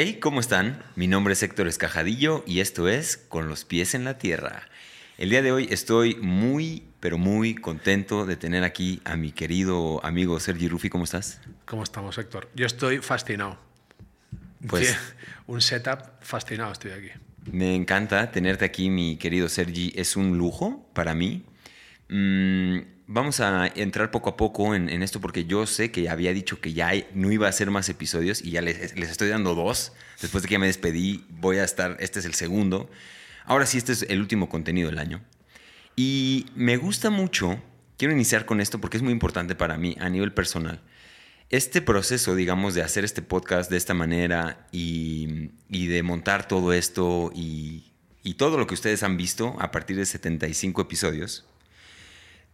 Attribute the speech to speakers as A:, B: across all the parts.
A: Hey, ¿cómo están? Mi nombre es Héctor Escajadillo y esto es Con los pies en la tierra. El día de hoy estoy muy, pero muy contento de tener aquí a mi querido amigo Sergi Rufi. ¿Cómo estás?
B: ¿Cómo estamos, Héctor? Yo estoy fascinado.
A: Pues-
B: Sí, un setup fascinado estoy aquí.
A: Me encanta tenerte aquí, mi querido Sergi. Es un lujo para mí. Mm, vamos a entrar poco a poco en, esto porque yo sé que había dicho que ya no iba a hacer más episodios y ya les, les estoy dando dos. Después de que me despedí, voy a estar, este es el segundo. Ahora sí, este es el último contenido del año. Y me gusta mucho, quiero iniciar con esto porque es muy importante para mí a nivel personal. Este proceso, digamos, de hacer este podcast de esta manera y, y de montar todo esto y, y todo lo que ustedes han visto a partir de 75 episodios,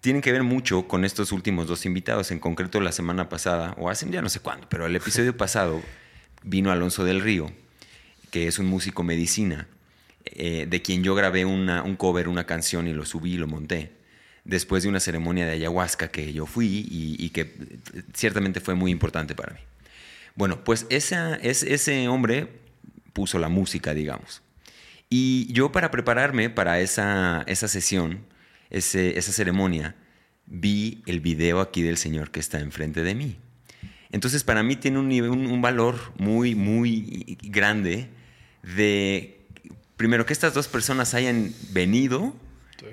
A: tienen que ver mucho con estos últimos dos invitados. En concreto, la semana pasada, o hace ya no sé cuándo, pero el episodio pasado vino Alonso del Río, que es un músico medicina, eh, de quien yo grabé una- un cover, una canción y lo subí y lo monté. Después de una ceremonia de ayahuasca que yo fui y, y que eh, ciertamente fue muy importante para mí. Bueno, pues esa, es, ese hombre puso la música, digamos. Y yo para prepararme para esa, esa sesión, ese- esa ceremonia, vi el video aquí del señor que está enfrente de mí. Entonces para mí tiene un, nivel- un, un valor muy, muy grande de, primero, que estas dos personas hayan venido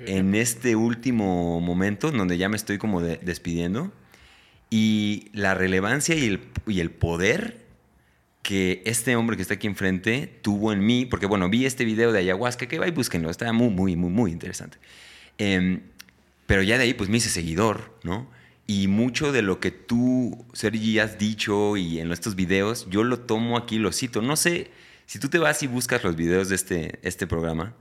A: en este último momento, en donde ya me estoy como de- despidiendo, y la relevancia y el, y el poder que este hombre que está aquí enfrente tuvo en mí, porque bueno, vi este video de ayahuasca, que va y búsquenlo, está muy, muy, muy, muy interesante. Em, pero ya de ahí pues me hice seguidor, ¿no? Y mucho de lo que tú, Sergi, has dicho y en estos videos, yo lo tomo aquí, lo cito. No sé, si tú te vas y buscas los videos de este, este programa,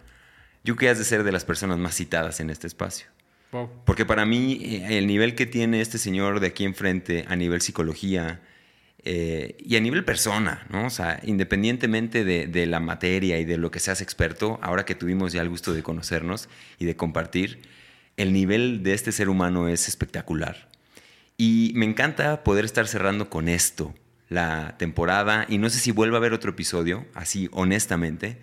A: yo creo que has de ser de las personas más citadas en este espacio.
B: Wow.
A: Porque para mí eh, el nivel que tiene este señor de aquí enfrente a nivel psicología eh, y a nivel persona, ¿no? O sea, independientemente de, de la materia y de lo que seas experto, ahora que tuvimos ya el gusto de conocernos y de compartir, el nivel de este ser humano es espectacular. Y me encanta poder estar cerrando con esto la temporada y no sé si vuelva a haber otro episodio, así honestamente,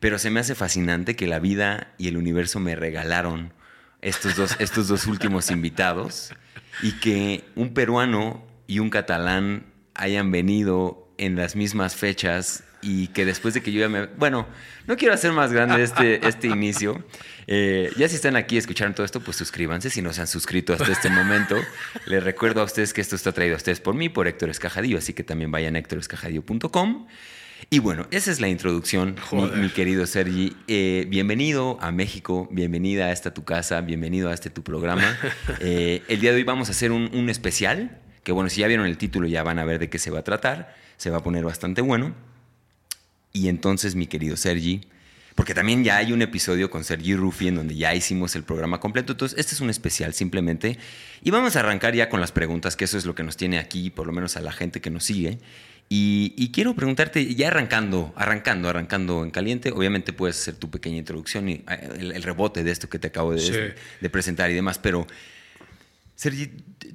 A: pero se me hace fascinante que la vida y el universo me regalaron estos dos, estos dos últimos invitados y que un peruano y un catalán hayan venido en las mismas fechas y que después de que yo ya me... Bueno, no quiero hacer más grande este, este inicio. Eh, ya si están aquí y escucharon todo esto, pues suscríbanse si no se han suscrito hasta este momento. Les recuerdo a ustedes que esto está traído a ustedes por mí, por Héctor Escajadillo, así que también vayan a héctorescajadillo.com. Y bueno, esa es la introducción, mi, querido Sergi. Eh, bienvenido a México, bienvenida a esta tu casa, bienvenido a este tu programa. Eh, el día de hoy vamos a hacer un, un especial, que bueno, si ya vieron el título ya van a ver de qué se va a tratar, se va a poner bastante bueno. Y entonces, mi querido Sergi, porque también ya hay un episodio con Sergi Rufi en donde ya hicimos el programa completo. Entonces, este es un especial simplemente. Y vamos a arrancar ya con las preguntas, que eso es lo que nos tiene aquí, por lo menos a la gente que nos sigue. Y, y quiero preguntarte, ya arrancando, arrancando, arrancando en caliente, obviamente puedes hacer tu pequeña introducción y eh, el, el rebote de esto que te acabo de,
B: Sí.
A: de presentar y demás, pero Sergi,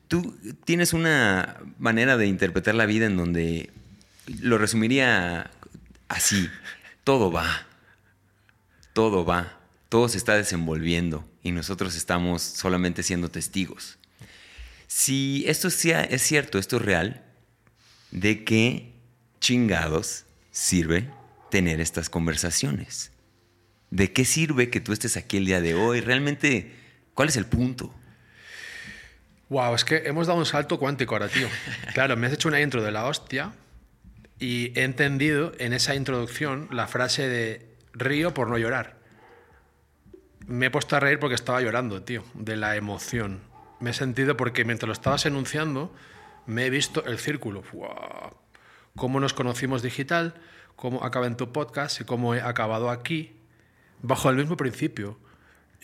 A: tú tienes una manera de interpretar la vida en donde lo resumiría así, todo va, todo va, todo se está desenvolviendo y nosotros estamos solamente siendo testigos. Si esto es cierto, esto es real, ¿de qué chingados sirve tener estas conversaciones? ¿De qué sirve que tú estés aquí el día de hoy? Realmente, ¿cuál es el punto?
B: Wow, es que hemos dado un salto cuántico ahora, tío. Claro, me has hecho una intro de la hostia y he entendido en esa introducción la frase de río por no llorar. Me he puesto a reír porque estaba llorando, tío, de la emoción. Me he sentido porque mientras lo estabas enunciando, me he visto el círculo. Wow. Cómo nos conocimos digital, cómo acaba en tu podcast y cómo he acabado aquí, bajo el mismo principio.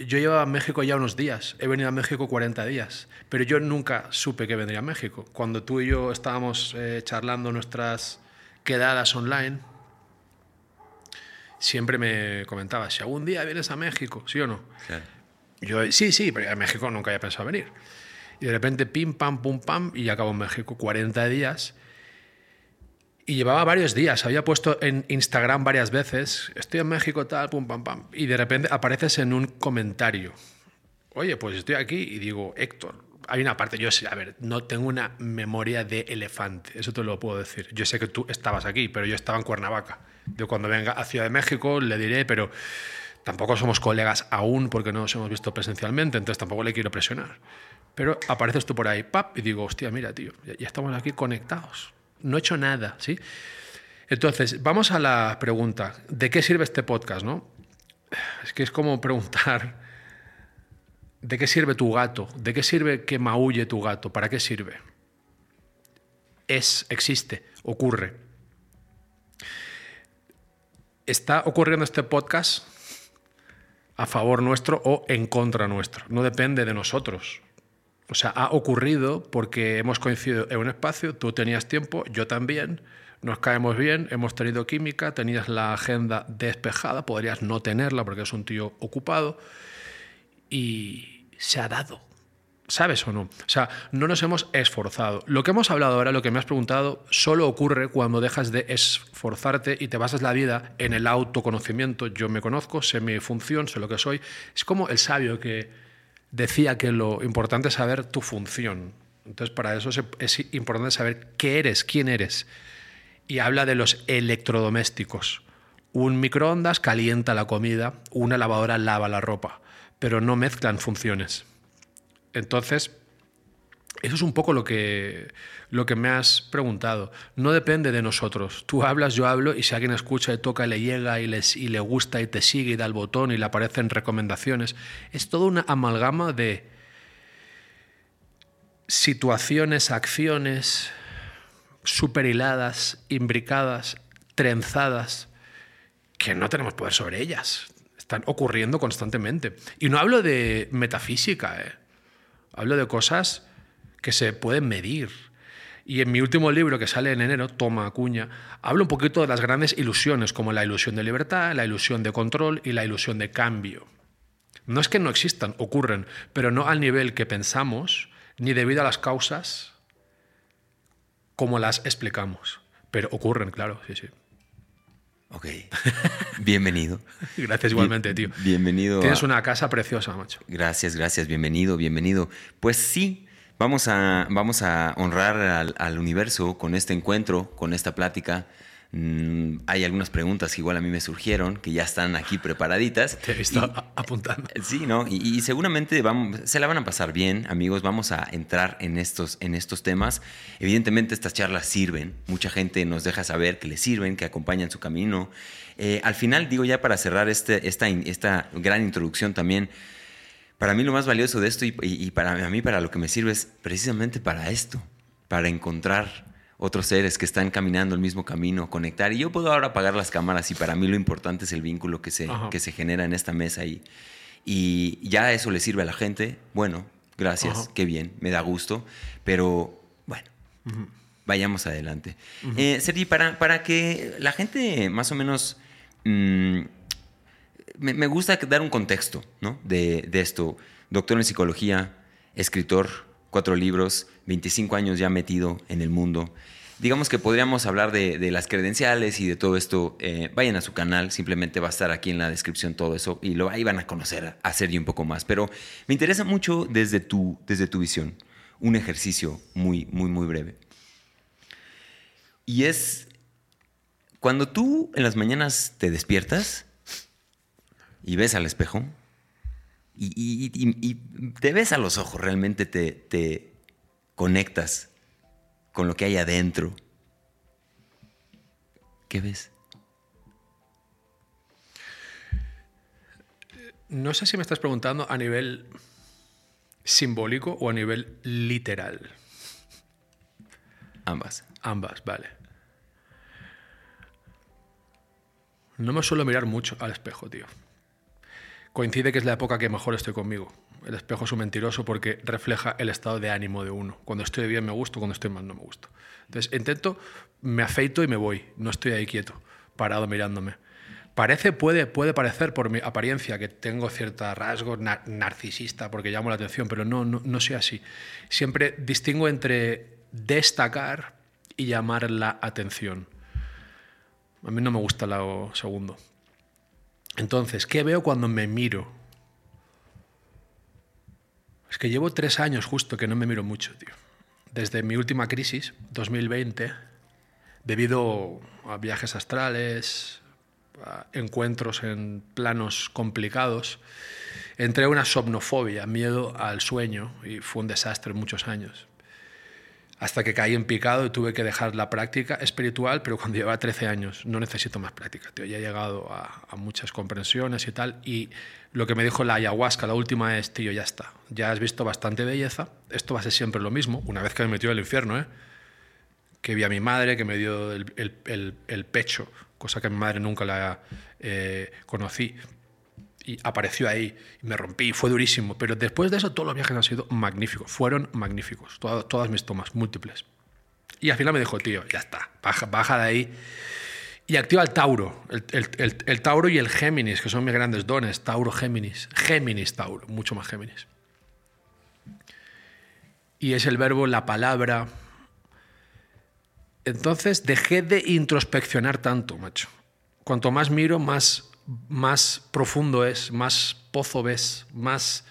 B: Yo llevaba a México ya unos días, he venido a México 40 días, pero yo nunca supe que vendría a México. Cuando tú y yo estábamos eh, charlando nuestras quedadas online, siempre me comentabas, si algún día vienes a México, ¿sí o no?
A: Claro.
B: Yo, sí, sí, pero a México nunca había pensado venir. Y de repente, pim, pam, pum, pam, y acabo en México 40 días. Y llevaba varios días, había puesto en Instagram varias veces, estoy en México, tal, pum, pam, pam. Y de repente apareces en un comentario. Oye, pues estoy aquí y digo, Héctor, hay una parte, yo sé, a ver, no tengo una memoria de elefante, eso te lo puedo decir. Yo sé que tú estabas aquí, pero yo estaba en Cuernavaca. Yo cuando venga a Ciudad de México le diré, pero tampoco somos colegas aún porque no nos hemos visto presencialmente, entonces tampoco le quiero presionar. Pero apareces tú por ahí, pap, y digo, hostia, mira, tío, ya estamos aquí conectados no he hecho nada, ¿sí? Entonces, vamos a la pregunta, ¿de qué sirve este podcast, no? Es que es como preguntar, ¿de qué sirve tu gato? ¿De qué sirve que maulle tu gato? ¿Para qué sirve? Es, existe, ocurre. ¿Está ocurriendo este podcast a favor nuestro o en contra nuestro? No depende de nosotros. O sea, ha ocurrido porque hemos coincidido en un espacio, tú tenías tiempo, yo también, nos caemos bien, hemos tenido química, tenías la agenda despejada, podrías no tenerla porque es un tío ocupado y se ha dado. ¿Sabes o no? O sea, no nos hemos esforzado. Lo que hemos hablado ahora, lo que me has preguntado, solo ocurre cuando dejas de esforzarte y te basas la vida en el autoconocimiento. Yo me conozco, sé mi función, sé lo que soy. Es como el sabio que decía que lo importante es saber tu función. Entonces, para eso es importante saber qué eres, quién eres. Y habla de los electrodomésticos. Un microondas calienta la comida, una lavadora lava la ropa, pero no mezclan funciones. Entonces, eso es un poco lo que, lo que me has preguntado. No depende de nosotros. Tú hablas, yo hablo, y si alguien escucha y toca, le llega y, les, y le gusta y te sigue y da el botón y le aparecen recomendaciones, es toda una amalgama de situaciones, acciones super hiladas, imbricadas, trenzadas, que no tenemos poder sobre ellas. Están ocurriendo constantemente. Y no hablo de metafísica, ¿eh? hablo de cosas que se pueden medir. Y en mi último libro, que sale en enero, Toma Acuña, hablo un poquito de las grandes ilusiones, como la ilusión de libertad, la ilusión de control y la ilusión de cambio. No es que no existan, ocurren, pero no al nivel que pensamos, ni debido a las causas como las explicamos. Pero ocurren, claro, sí, sí.
A: Ok. Bienvenido.
B: gracias igualmente, tío.
A: Bienvenido.
B: Tienes una casa preciosa, macho.
A: Gracias, gracias. Bienvenido, bienvenido. Pues sí, Vamos a, vamos a honrar al, universo con este encuentro, con esta plática. Mm, hay algunas preguntas que igual a mí me surgieron, que ya están aquí preparaditas.
B: Te he visto apuntando.
A: Sí, ¿no? Y, seguramente vamos, se la van a pasar bien, amigos. Vamos a entrar en estos, en estos temas. Evidentemente estas charlas sirven. Mucha gente nos deja saber que les sirven, que acompañan su camino. Eh, al final, digo ya para cerrar este, esta, esta gran introducción también, para mí lo más valioso de esto y, para mí para lo que me sirve es precisamente para esto, para encontrar otros seres que están caminando el mismo camino, conectar. Y yo puedo ahora apagar las cámaras y para mí lo importante es el vínculo que se, que se genera en esta mesa y, y ya eso le sirve a la gente. Bueno, gracias, qué bien, me da gusto, pero bueno. Vayamos adelante. Eh, Sergi, para, para que la gente más o menos mm, me, gusta dar un contexto ¿no? de, esto. Doctor en psicología, escritor, cuatro libros, 25 años ya metido en el mundo. Digamos que podríamos hablar de, las credenciales y de todo esto. Eh, vayan a su canal, simplemente va a estar aquí en la descripción todo eso y lo, ahí van a conocer a Sergio un poco más. Pero me interesa mucho desde tu, desde tu visión, un ejercicio muy, muy, muy breve. Y es cuando tú en las mañanas te despiertas, y ves al espejo y, te ves a los ojos, realmente te, te conectas con lo que hay adentro. ¿Qué ves?
B: No sé si me estás preguntando a nivel simbólico o a nivel literal.
A: Ambas.
B: Ambas, vale. No me suelo mirar mucho al espejo, tío coincide que es la época que mejor estoy conmigo. El espejo es un mentiroso porque refleja el estado de ánimo de uno. Cuando estoy bien me gusto, cuando estoy mal no me gusto. Entonces intento, me afeito y me voy. No estoy ahí quieto, parado mirándome. Parece, puede, puede parecer por mi apariencia que tengo cierta rasgo narcisista porque llamo la atención, pero no, no, no soy así. Siempre distingo entre destacar y llamar la atención. A mí no me gusta lo segundo. Entonces, ¿qué veo cuando me miro? Es que llevo tres años justo que no me miro mucho, tío. Desde mi última crisis, 2020, debido a viajes astrales, a encuentros en planos complicados, entré a una somnofobia, miedo al sueño, y fue un desastre muchos años hasta que caí en picado y tuve que dejar la práctica espiritual, pero cuando llevaba 13 años no necesito más práctica, tío. Ya he llegado a, muchas comprensiones y tal, y lo que me dijo la ayahuasca, la última es, tío, ya está, ya has visto bastante belleza, esto va a ser siempre lo mismo, una vez que me metió el infierno, ¿eh? que vi a mi madre, que me dio el, pecho, cosa que mi madre nunca la eh, conocí, y apareció ahí y me rompí, fue durísimo. Pero después de eso todos los viajes han sido magníficos, fueron magníficos, todas, todas mis tomas, múltiples. Y al final me dijo, tío, ya está, baja, baja de ahí. Y activa el Tauro, el, el, el, Tauro y el Géminis, que son mis grandes dones, Tauro, Géminis, Géminis, Tauro, mucho más Géminis. Y es el verbo, la palabra. Entonces dejé de introspeccionar tanto, macho. Cuanto más miro, más más profundo es, más pozo ves, más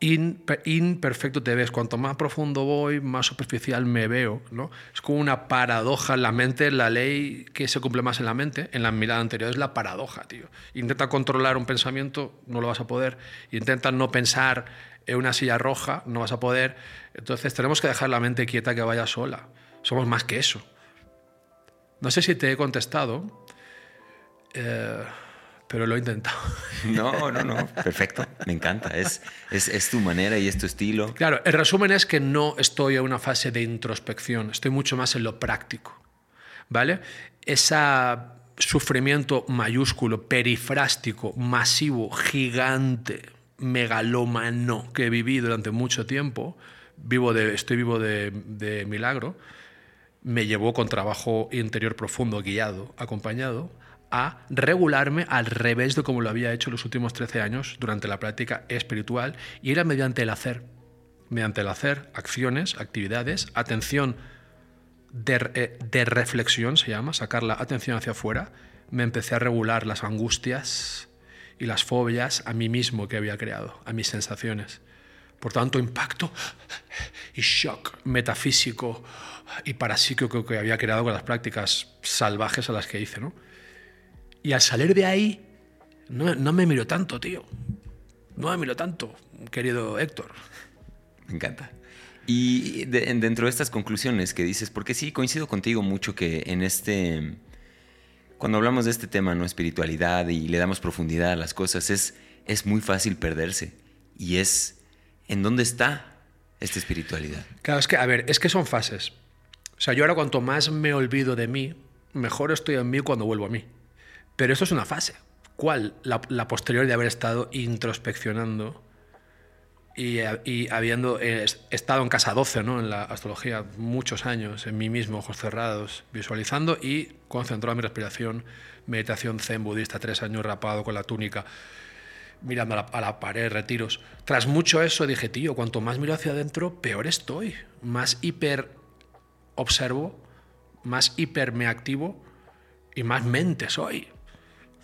B: imperfecto te ves. Cuanto más profundo voy, más superficial me veo. ¿no? Es como una paradoja en la mente, la ley que se cumple más en la mente, en la mirada anterior, es la paradoja, tío. Intenta controlar un pensamiento, no lo vas a poder. Intenta no pensar en una silla roja, no vas a poder. Entonces tenemos que dejar la mente quieta que vaya sola. Somos más que eso. No sé si te he contestado. Eh, pero lo he intentado.
A: No, no, no, perfecto, me encanta, es, es, tu manera y es tu estilo.
B: Claro, el resumen es que no estoy en una fase de introspección, estoy mucho más en lo práctico, ¿vale? Ese sufrimiento mayúsculo, perifrástico, masivo, gigante, megalómano que viví durante mucho tiempo, vivo de, estoy vivo de, de milagro, me llevó con trabajo interior profundo, guiado, acompañado, a regularme al revés de como lo había hecho los últimos 13 años durante la práctica espiritual y era mediante el hacer. Mediante el hacer, acciones, actividades, atención de, eh, de reflexión se llama, sacar la atención hacia afuera, me empecé a regular las angustias y las fobias a mí mismo que había creado, a mis sensaciones. Por tanto, impacto y shock metafísico y parapsíquico que había creado con las prácticas salvajes a las que hice, ¿no? Y al salir de ahí, no, me miro tanto, tío. No me miro tanto, querido Héctor.
A: Me encanta. Y dentro de estas conclusiones que dices, porque sí, coincido contigo mucho que en este, cuando hablamos de este tema, ¿no? Espiritualidad y le damos profundidad a las cosas, es, es muy fácil perderse. Y es, ¿en dónde está esta espiritualidad?
B: Claro, es que, a ver, es que son fases. O sea, yo ahora cuanto más me olvido de mí, mejor estoy en mí cuando vuelvo a mí. Pero esto es una fase. ¿Cuál? La, posterior de haber estado introspeccionando y, habiendo eh, estado en casa 12, ¿no? en la astrología, muchos años, en mí mismo, ojos cerrados, visualizando y concentrado en mi respiración, meditación zen budista, tres años rapado con la túnica, mirando a la, a la, pared, retiros. Tras mucho eso dije, tío, cuanto más miro hacia adentro, peor estoy. Más hiper observo, más hiper me activo y más mente soy.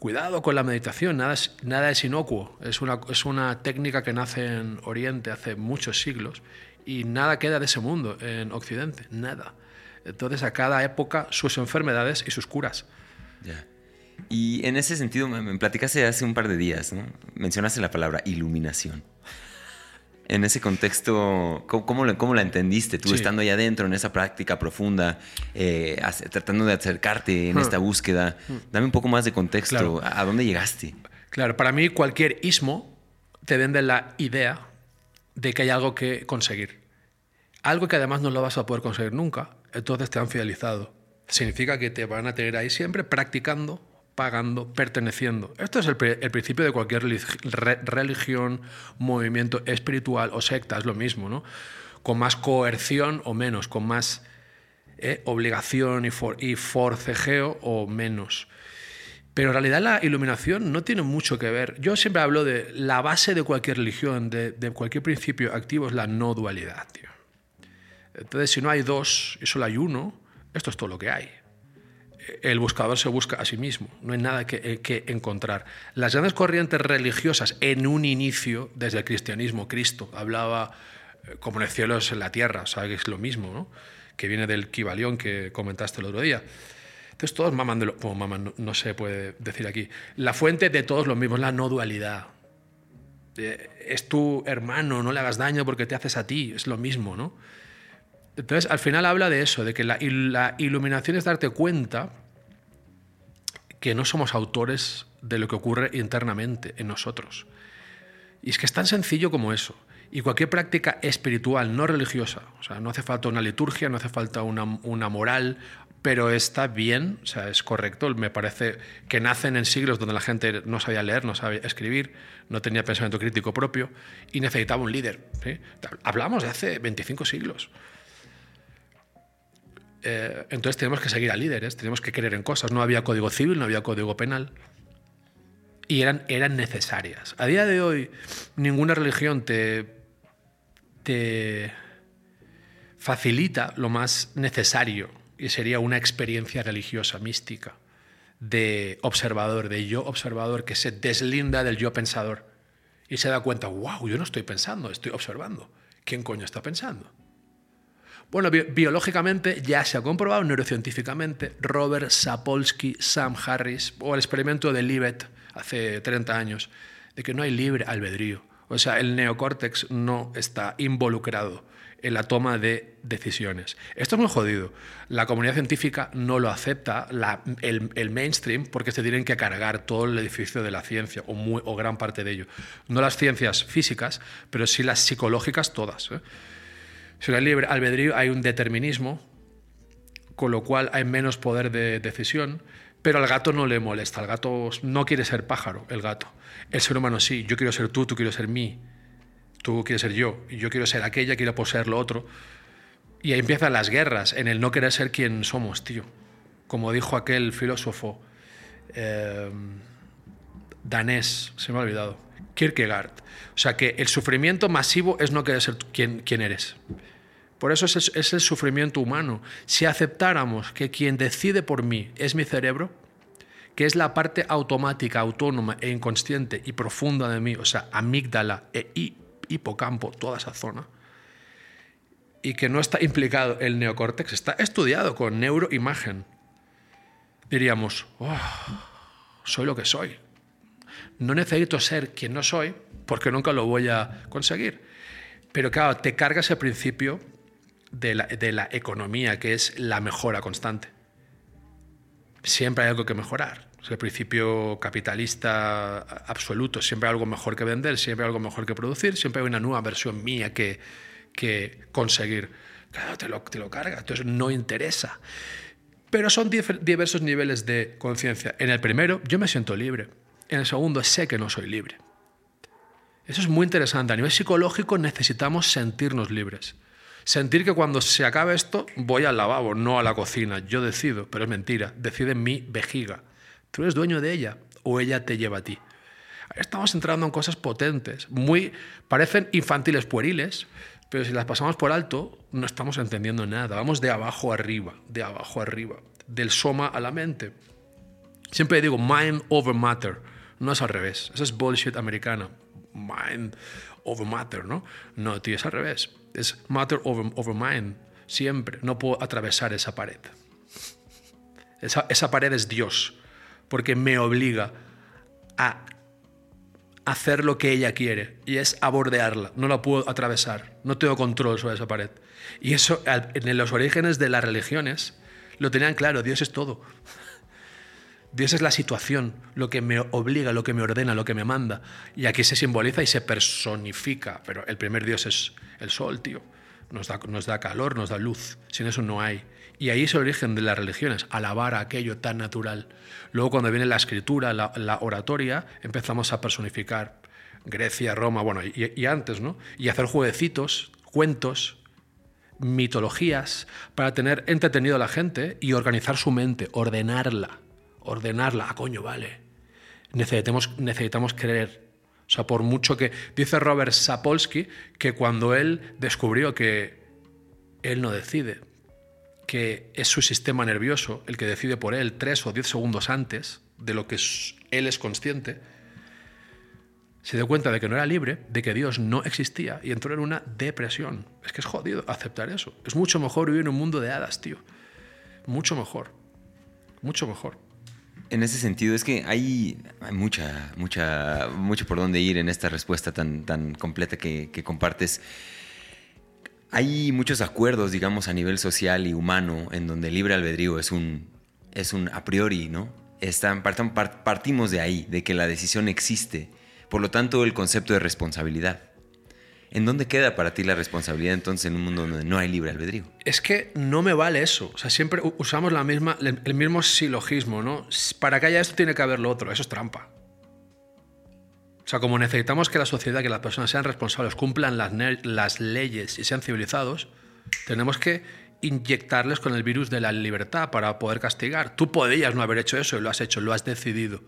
B: Cuidado con la meditación, nada es, nada es inocuo. Es una, es una técnica que nace en Oriente hace muchos siglos y nada queda de ese mundo en Occidente, nada. Entonces a cada época sus enfermedades y sus curas.
A: Ya. Y en ese sentido, me platicaste hace un par de días, ¿no? mencionaste la palabra iluminación en ese contexto, ¿cómo, cómo, la entendiste tú estando ahí adentro en esa práctica profunda, eh, tratando de acercarte en esta búsqueda? Dame un poco más de contexto. ¿A dónde llegaste?
B: Claro, para mí cualquier ismo te vende la idea de que hay algo que conseguir. Algo que además no lo vas a poder conseguir nunca, entonces te han fidelizado. Significa que te van a tener ahí siempre practicando pagando, perteneciendo. Esto es el, principio de cualquier religión, movimiento espiritual o secta, es lo mismo, ¿no? Con más coerción o menos, con más eh, obligación y, forcejeo o menos. Pero en realidad la iluminación no tiene mucho que ver. Yo siempre hablo de la base de cualquier religión, de, de cualquier principio activo, es la no dualidad, tío. Entonces, si no hay dos y solo hay uno, Esto es todo lo que hay. El buscador se busca a sí mismo, no hay nada que, eh, que encontrar. Las grandes corrientes religiosas en un inicio, desde el cristianismo, Cristo hablaba eh, como en el cielo es en la tierra, ¿sabes? Es lo mismo, ¿no? Que viene del Kibalión que comentaste el otro día. Entonces todos maman de lo... Bueno, maman, no, no se puede decir aquí. La fuente de todos lo mismo es la no dualidad. Es tu hermano, no le hagas daño porque te haces a ti, es lo mismo, ¿no? Entonces, al final habla de eso, de que la iluminación es darte cuenta que no somos autores de lo que ocurre internamente en nosotros. Y es que es tan sencillo como eso. Y cualquier práctica espiritual, no religiosa, o sea, no hace falta una liturgia, no hace falta una, una moral, pero está bien, o sea, es correcto. Me parece que nacen en siglos donde la gente no sabía leer, no sabía escribir, no tenía pensamiento crítico propio y necesitaba un líder. Hablamos de hace 25 siglos. Eh, entonces tenemos que seguir a líderes, tenemos que creer en cosas. No había código civil, no había código penal. Y eran, eran necesarias. A día de hoy, ninguna religión te, te facilita lo más necesario, y sería una experiencia religiosa, mística, de observador, de yo observador, que se deslinda del yo pensador y se da cuenta, wow, yo no estoy pensando, estoy observando. ¿Quién coño está pensando? Bueno, bi biológicamente ya se ha comprobado neurocientíficamente, Robert Sapolsky, Sam Harris, o el experimento de Libet hace 30 años, de que no hay libre albedrío. O sea, el neocórtex no está involucrado en la toma de decisiones. Esto es muy jodido. La comunidad científica no lo acepta, el, mainstream, porque se tienen que cargar todo el edificio de la ciencia, o gran parte de ello. No las ciencias físicas, pero sí las psicológicas todas. ¿eh? No hay libre albedrío, hay un determinismo, con lo cual hay menos poder de decisión, pero al gato no le molesta. El gato no quiere ser pájaro, el gato. El ser humano sí. Yo quiero ser tú, tú quieres ser mí. Tú quieres ser yo. Yo quiero ser aquella, quiero poseer lo otro. Y ahí empiezan las guerras, en el no querer ser quien somos, tío. Como dijo aquel filósofo eh, danés, se me ha olvidado, Kierkegaard. O sea que el sufrimiento masivo es no querer ser quien, quien eres. Por eso es el, es el, sufrimiento humano. Si aceptáramos que quien decide por mí es mi cerebro, que es la parte automática, autónoma e inconsciente y profunda de mí, o sea, amígdala e hipocampo, toda esa zona, y que no está implicado el neocórtex, está estudiado con neuroimagen, diríamos, oh, soy lo que soy. No necesito ser quien no soy porque nunca lo voy a conseguir. Pero claro, te cargas el principio de la, de la, economía, que es la mejora constante. Siempre hay algo que mejorar. Es el principio capitalista absoluto. Siempre hay algo mejor que vender, siempre hay algo mejor que producir, siempre hay una nueva versión mía que, que conseguir. Claro, te lo, te lo carga, entonces no interesa. Pero son diversos niveles de conciencia. En el primero, yo me siento libre. En el segundo, sé que no soy libre. Eso es muy interesante. A nivel psicológico necesitamos sentirnos libres. Sentir que cuando se acabe esto voy al lavabo, no a la cocina. Yo decido, pero es mentira. Decide mi vejiga. Tú eres dueño de ella o ella te lleva a ti. Estamos entrando en cosas potentes, muy parecen infantiles pueriles, pero si las pasamos por alto no estamos entendiendo nada. Vamos de abajo arriba, de abajo arriba, del soma a la mente. Siempre digo mind over matter, no es al revés. Eso es bullshit americana. Mind over matter, ¿no? No, tío, es al revés. Es matter over, over mind. Siempre. No puedo atravesar esa pared. Esa, esa pared es Dios, porque me obliga a hacer lo que ella quiere y es abordearla. No la puedo atravesar. No tengo control sobre esa pared. Y eso en los orígenes de las religiones lo tenían claro. Dios es todo. Dios es la situación, lo que me obliga, lo que me ordena, lo que me manda. Y aquí se simboliza y se personifica. Pero el primer Dios es el sol, tío. Nos da, nos da calor, nos da luz. Sin eso no hay. Y ahí es el origen de las religiones, alabar aquello tan natural. Luego cuando viene la escritura, la, la oratoria, empezamos a personificar Grecia, Roma, bueno, y, y antes, ¿no? Y hacer jueguecitos, cuentos, mitologías, para tener entretenido a la gente y organizar su mente, ordenarla ordenarla. ah, coño, vale. Necesitamos, necesitamos creer. O sea, por mucho que... Dice Robert Sapolsky que cuando él descubrió que él no decide, que es su sistema nervioso el que decide por él tres o diez segundos antes de lo que él es consciente, se dio cuenta de que no era libre, de que Dios no existía y entró en una depresión. Es que es jodido aceptar eso. Es mucho mejor vivir en un mundo de hadas, tío. Mucho mejor. Mucho mejor.
A: En ese sentido, es que hay, mucha, mucha, mucho por dónde ir en esta respuesta tan, tan completa que, compartes. Hay muchos acuerdos, digamos, a nivel social y humano, en donde el libre albedrío es un, es un a priori, ¿no? Partimos de ahí, de que la decisión existe. Por lo tanto, el concepto de responsabilidad. ¿En dónde queda para ti la responsabilidad entonces en un mundo donde no hay libre albedrío?
B: Es que no me vale eso. O sea, siempre usamos la misma, el mismo silogismo, ¿no? Para que haya esto tiene que haber lo otro. Eso es trampa. O sea, como necesitamos que la sociedad, que las personas sean responsables, cumplan las, leyes y sean civilizados, tenemos que inyectarles con el virus de la libertad para poder castigar. Tú podías no haber hecho eso y lo has hecho, lo has decidido.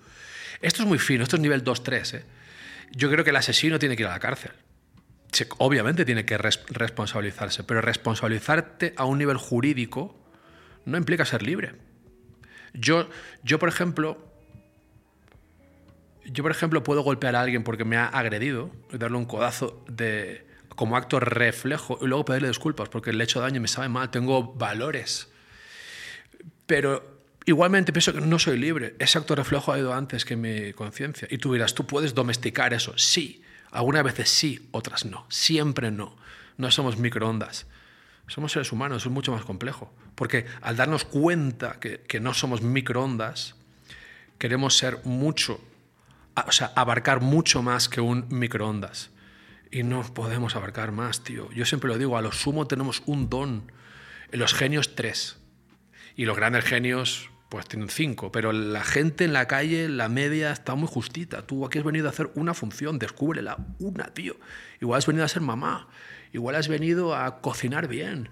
B: Esto es muy fino, esto es nivel 2-3. ¿eh? Yo creo que el asesino tiene que ir a la cárcel obviamente tiene que responsabilizarse, pero responsabilizarte a un nivel jurídico no implica ser libre. Yo, yo, por ejemplo, yo, por ejemplo, puedo golpear a alguien porque me ha agredido y darle un codazo de, como acto reflejo y luego pedirle disculpas porque le he hecho daño y me sabe mal, tengo valores. Pero igualmente pienso que no soy libre. Ese acto reflejo ha ido antes que mi conciencia. Y tú dirás, ¿tú puedes domesticar eso? Sí. Algunas veces sí, otras no. Siempre no. No somos microondas. Somos seres humanos, es mucho más complejo. Porque al darnos cuenta que, no somos microondas, queremos ser mucho, o sea, abarcar mucho más que un microondas. Y no podemos abarcar más, tío. Yo siempre lo digo, a lo sumo tenemos un don. Los genios, tres. Y los grandes genios, pues tienen cinco, pero la gente en la calle, la media, está muy justita. Tú aquí has venido a hacer una función, descúbrela, una, tío. Igual has venido a ser mamá, igual has venido a cocinar bien,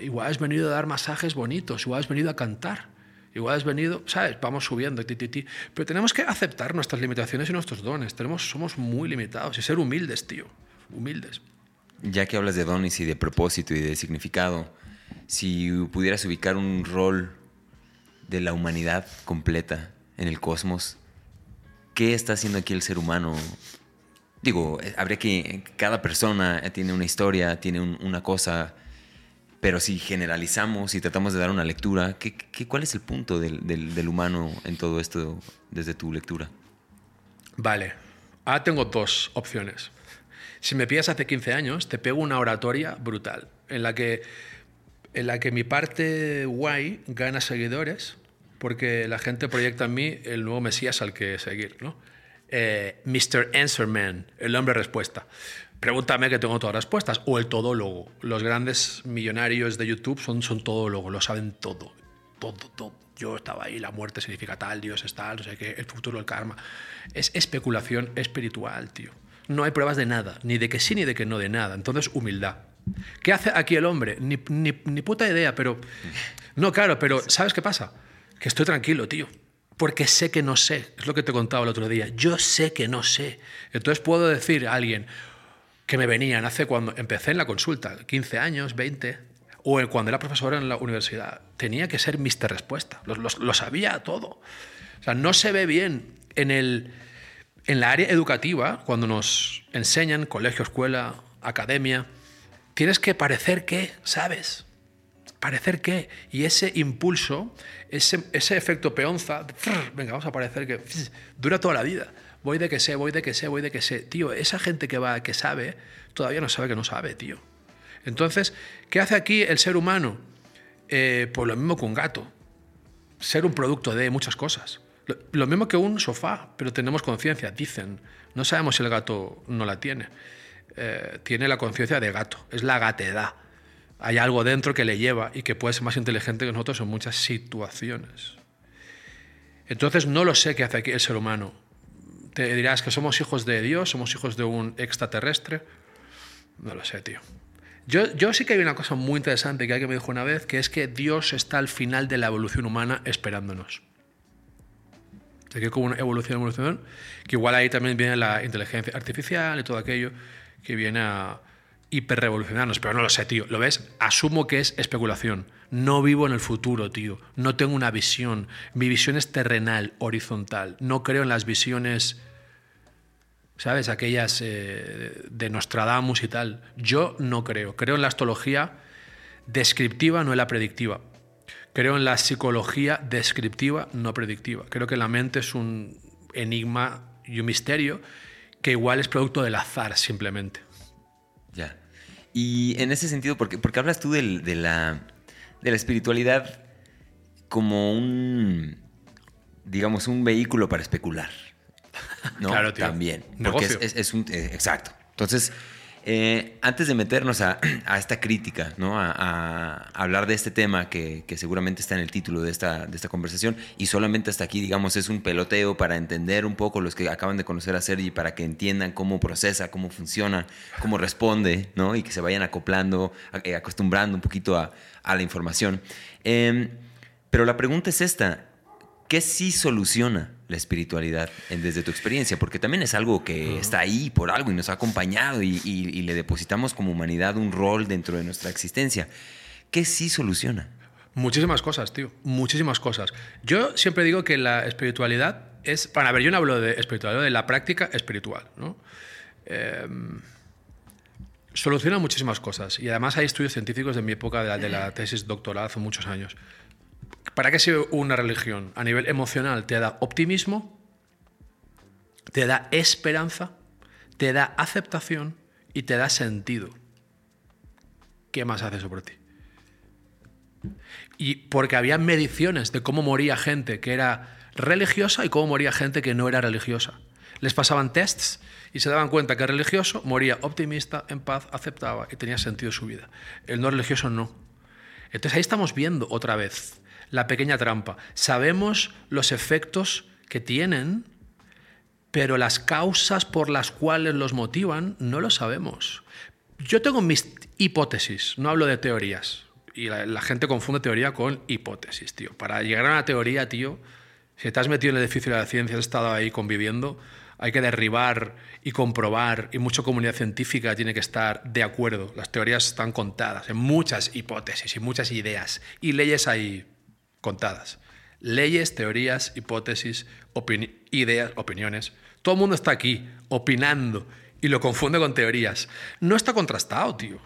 B: igual has venido a dar masajes bonitos, igual has venido a cantar, igual has venido, ¿sabes? Vamos subiendo, ti, ti, ti. Pero tenemos que aceptar nuestras limitaciones y nuestros dones. Tenemos, somos muy limitados y ser humildes, tío. Humildes.
A: Ya que hablas de dones y de propósito y de significado, si pudieras ubicar un rol de la humanidad completa en el cosmos, ¿qué está haciendo aquí el ser humano? Digo, eh, habría que, cada persona tiene una historia, tiene una cosa, pero si generalizamos y tratamos de dar una lectura, ¿qué, cuál es el punto del, humano en todo esto desde tu lectura?
B: Vale, ahora tengo dos opciones. Si me pillas hace 15 años, te pego una oratoria brutal, en la que en la que mi parte guay gana seguidores porque la gente proyecta en mí el nuevo Mesías al que seguir, ¿no? Eh, Mr. Answerman, el hombre respuesta. Pregúntame que tengo todas las respuestas. O el todólogo. Los grandes millonarios de YouTube son, son todólogos, lo saben todo. Todo, todo. Yo estaba ahí, la muerte significa tal, Dios es tal, no sé qué, el futuro, el karma. Es especulación espiritual, tío. No hay pruebas de nada, ni de que sí ni de que no de nada. Entonces, humildad. ¿Qué hace aquí el hombre? Ni, ni, puta idea, pero... No, claro, pero ¿sabes qué pasa? Que estoy tranquilo, tío. Porque sé que no sé. Es lo que te contaba el otro día. Yo sé que no sé. Entonces puedo decir a alguien que me venían hace cuando empecé en la consulta, 15 años, 20, o cuando era profesor en la universidad, tenía que ser Mr. Respuesta. Lo, lo, sabía todo. O sea, no se ve bien en, el, en la área educativa, cuando nos enseñan, colegio, escuela, academia, tienes que parecer que sabes. Parecer que. Y ese impulso, ese, efecto peonza, venga, vamos a parecer que dura toda la vida. Voy de que sé, voy de que sé, voy de que sé. Tío, esa gente que va, que sabe, todavía no sabe que no sabe, tío. Entonces, ¿qué hace aquí el ser humano? Eh, pues lo mismo que un gato. Ser un producto de muchas cosas. Lo mismo que un sofá, pero tenemos conciencia, dicen. No sabemos si el gato no la tiene. Eh, tiene la conciencia de gato, es la gatedad. Hay algo dentro que le lleva y que puede ser más inteligente que nosotros en muchas situaciones. Entonces no lo sé qué hace aquí el ser humano. Te dirás que somos hijos de Dios, somos hijos de un extraterrestre. No lo sé, tío. Yo, yo sí que hay una cosa muy interesante que alguien me dijo una vez, que es que Dios está al final de la evolución humana esperándonos. Aquí como una evolución, evolución, que igual ahí también viene la inteligencia artificial y todo aquello que viene a, hiperrevolucionarnos, pero no lo sé, tío. ¿Lo ves? Asumo que es especulación. No vivo en el futuro, tío. No tengo una visión. Mi visión es terrenal, horizontal. No creo en las visiones, ¿sabes? Aquellas eh, de Nostradamus y tal. Yo no creo. Creo en la astrología descriptiva, no en la predictiva. Creo en la psicología descriptiva, no predictiva. Creo que la mente es un enigma y un misterio que igual es producto del azar simplemente.
A: Ya. Y en ese sentido, porque, porque hablas tú de, la, de la espiritualidad como un, digamos, un vehículo para especular. ¿no?
B: Claro, tío.
A: También. Porque es, un... Eh, exacto. Entonces, eh, antes de meternos a, esta crítica, ¿no? A, hablar de este tema que, seguramente está en el título de esta, conversación y solamente hasta aquí, digamos, es un peloteo para entender un poco los que acaban de conocer a Sergi para que entiendan cómo procesa, cómo funciona, cómo responde, ¿no? Y que se vayan acoplando, eh, acostumbrando un poquito a, la información. Em, pero la pregunta es esta, ¿qué sí soluciona la espiritualidad desde tu experiencia? Porque también es algo que está ahí por algo y nos ha acompañado y, le depositamos como humanidad un rol dentro de nuestra existencia. ¿Qué sí soluciona?
B: Muchísimas cosas, tío. Muchísimas cosas. Yo siempre digo que la espiritualidad es. Para ver, yo no hablo de espiritualidad, de la práctica espiritual, ¿no? Em, soluciona muchísimas cosas. Y además hay estudios científicos de mi época, de la, de la tesis doctoral, hace muchos años, ¿Para qué sirve una religión? A nivel emocional te da optimismo, te da esperanza, te da aceptación y te da sentido. ¿Qué más hace eso por ti? Y porque había mediciones de cómo moría gente que era religiosa y cómo moría gente que no era religiosa. Les pasaban tests y se daban cuenta que el religioso moría optimista, en paz, aceptaba y tenía sentido su vida. El no religioso no. Entonces ahí estamos viendo otra vez la pequeña trampa. Sabemos los efectos que tienen, pero las causas por las cuales los motivan no lo sabemos. Yo tengo mis hipótesis, no hablo de teorías. Y la, gente confunde teoría con hipótesis, tío. Para llegar a una teoría, tío, si te has metido en el edificio de la ciencia, has estado ahí conviviendo, hay que derribar y comprobar, y mucha comunidad científica tiene que estar de acuerdo. Las teorías están contadas en muchas hipótesis y muchas ideas, y leyes hay contadas. Leyes, teorías, hipótesis, ideas, opiniones. Todo el mundo está aquí opinando y lo confunde con teorías. No está contrastado, tío.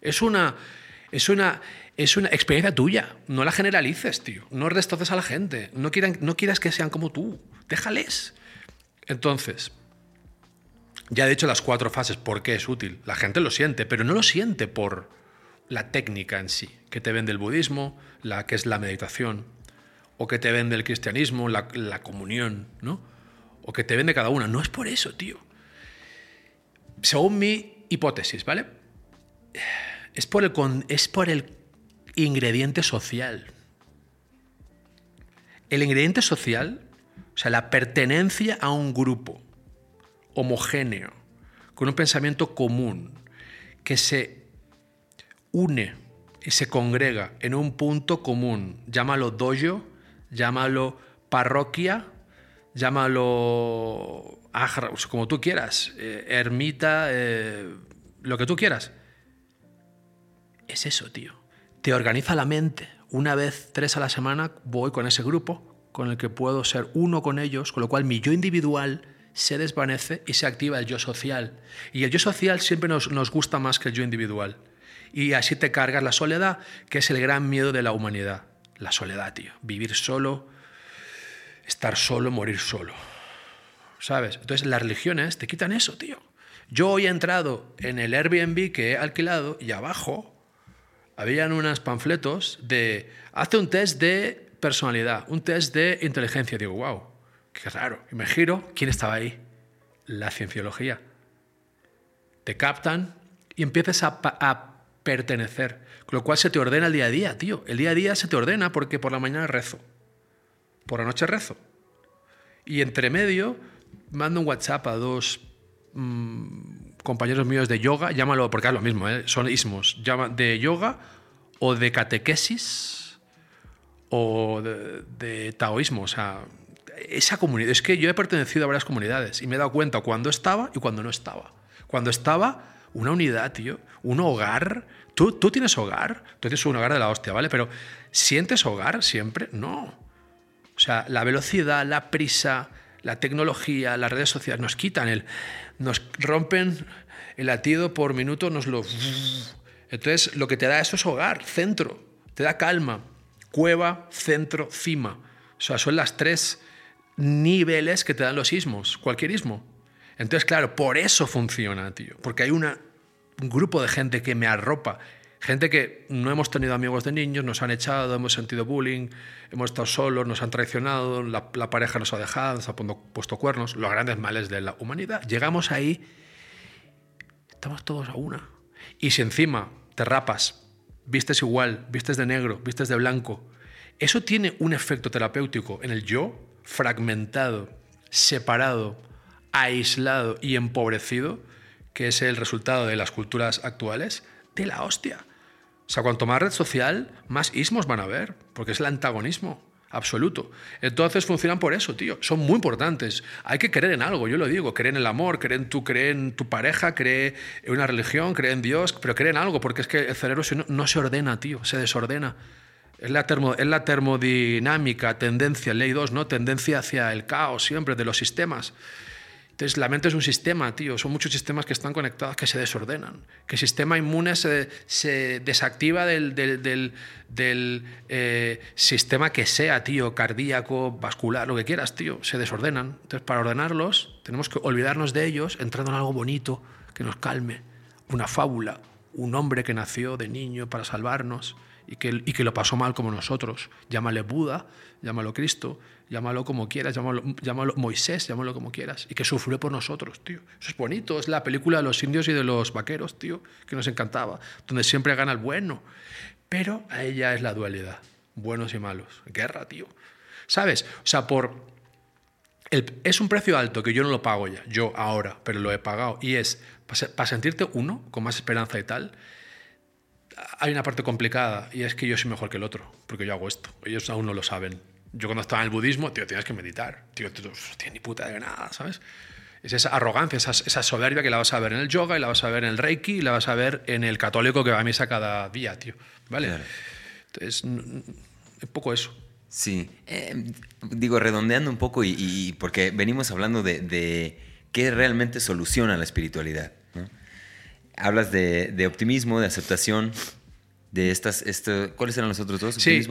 B: Es una, es una, es una experiencia tuya. No la generalices, tío. No restoces a la gente. No, quieran, no quieras que sean como tú. Déjales. Entonces, ya he dicho las cuatro fases, por qué es útil. La gente lo siente, pero no lo siente por la técnica en sí, que te vende el budismo, la que es la meditación, o que te vende el cristianismo, la, comunión, ¿no? O que te vende cada una. No es por eso, tío. Según mi hipótesis, ¿vale? Es por el, es por el ingrediente social. El ingrediente social, o sea, la pertenencia a un grupo homogéneo, con un pensamiento común, que se une se congrega en un punto común. Llámalo dojo, llámalo parroquia, llámalo como tú quieras, eh, ermita, eh, lo que tú quieras. Es eso, tío. Te organiza la mente. Una vez, tres a la semana, voy con ese grupo con el que puedo ser uno con ellos, con lo cual mi yo individual se desvanece y se activa el yo social. Y el yo social siempre nos, nos gusta más que el yo individual. Y así te cargas la soledad, que es el gran miedo de la humanidad. La soledad, tío. Vivir solo, estar solo, morir solo. ¿Sabes? Entonces las religiones te quitan eso, tío. Yo hoy he entrado en el Airbnb que he alquilado y abajo habían unos panfletos de hace un test de personalidad, un test de inteligencia. Digo, wow, qué raro. Y me giro, ¿quién estaba ahí? La cienciología. Te captan y empiezas a, a pertenecer. Con lo cual se te ordena el día a día, tío. El día a día se te ordena porque por la mañana rezo. Por la noche rezo. Y entre medio mando un WhatsApp a dos mm, compañeros míos de yoga, llámalo, porque es lo mismo, ¿eh? son ismos, llama, de yoga o de catequesis o de, de taoísmo. O sea, esa comunidad. Es que yo he pertenecido a varias comunidades y me he dado cuenta cuando estaba y cuando no estaba. Cuando estaba una unidad, tío, un hogar. ¿Tú, tú tienes hogar, tú tienes un hogar de la hostia, ¿vale? Pero ¿sientes hogar siempre? No. O sea, la velocidad, la prisa, la tecnología, las redes sociales nos quitan el. nos rompen el latido por minuto, nos lo. Entonces, lo que te da eso es hogar, centro, te da calma. Cueva, centro, cima. O sea, son las tres niveles que te dan los ismos, cualquier ismo. Entonces, claro, por eso funciona, tío. Porque hay una, un grupo de gente que me arropa. Gente que no hemos tenido amigos de niños, nos han echado, hemos sentido bullying, hemos estado solos, nos han traicionado, la, la pareja nos ha dejado, nos ha puesto cuernos, los grandes males de la humanidad. Llegamos ahí, estamos todos a una. Y si encima te rapas, vistes igual, vistes de negro, vistes de blanco, eso tiene un efecto terapéutico en el yo fragmentado, separado, aislado y empobrecido, que es el resultado de las culturas actuales, de la hostia. O sea, cuanto más red social, más ismos van a haber, porque es el antagonismo absoluto. Entonces funcionan por eso, tío. Son muy importantes. Hay que creer en algo, yo lo digo. Creer en el amor, creer en tu, creer en tu pareja, creer en una religión, creer en Dios, pero creer en algo, porque es que el cerebro no, se ordena, tío, se desordena. Es la, termo, es la termodinámica, tendencia, ley 2, ¿no? Tendencia hacia el caos siempre de los sistemas. Entonces, la mente es un sistema, tío. Son muchos sistemas que están conectados que se desordenan. Que el sistema inmune se, desactiva del, eh, sistema que sea, tío, cardíaco, vascular, lo que quieras, tío. Se desordenan. Entonces, para ordenarlos, tenemos que olvidarnos de ellos entrando en algo bonito que nos calme. Una fábula, un hombre que nació de niño para salvarnos y que lo pasó mal como nosotros. Llámale Buda, llámalo Cristo, llámalo como quieras, llámalo, Moisés, llámalo como quieras, y que sufrió por nosotros, tío. Eso es bonito, es la película de los indios y de los vaqueros, tío, que nos encantaba, donde siempre gana el bueno. Pero a ella es la dualidad, buenos y malos, guerra, tío. ¿Sabes? O sea, por... Es un precio alto que yo no lo pago ya, yo ahora, pero lo he pagado, y es para sentirte uno, con más esperanza y tal, hay una parte complicada y es que yo soy mejor que el otro, porque yo hago esto. Ellos aún no lo saben yo cuando estaba en el budismo, tío, tienes que meditar. Tío, tú no tienes ni puta de nada, ¿sabes? Es esa arrogancia, esa, esa, soberbia que la vas a ver en el yoga y la vas a ver en el reiki y la vas a ver en el católico que va a misa cada día, tío. ¿Vale? Claro. Entonces, un poco eso.
A: Sí. Eh, digo, redondeando un poco y, y porque venimos hablando de, de, qué realmente soluciona la espiritualidad. ¿no? Hablas de, de, optimismo, de aceptación, de estas... Esto, ¿Cuáles eran los otros dos?
B: Sí.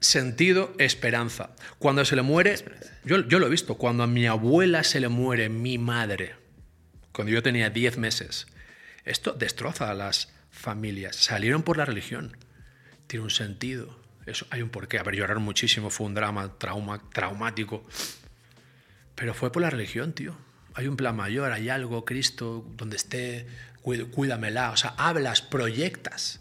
B: Sentido, esperanza. Cuando se le muere, yo, yo, lo he visto, cuando a mi abuela se le muere mi madre, cuando yo tenía 10 meses, esto destroza a las familias. Salieron por la religión. Tiene un sentido. Eso, hay un porqué. A ver, lloraron muchísimo, fue un drama trauma, traumático. Pero fue por la religión, tío. Hay un plan mayor, hay algo, Cristo, donde esté, cuídamela. O sea, hablas, proyectas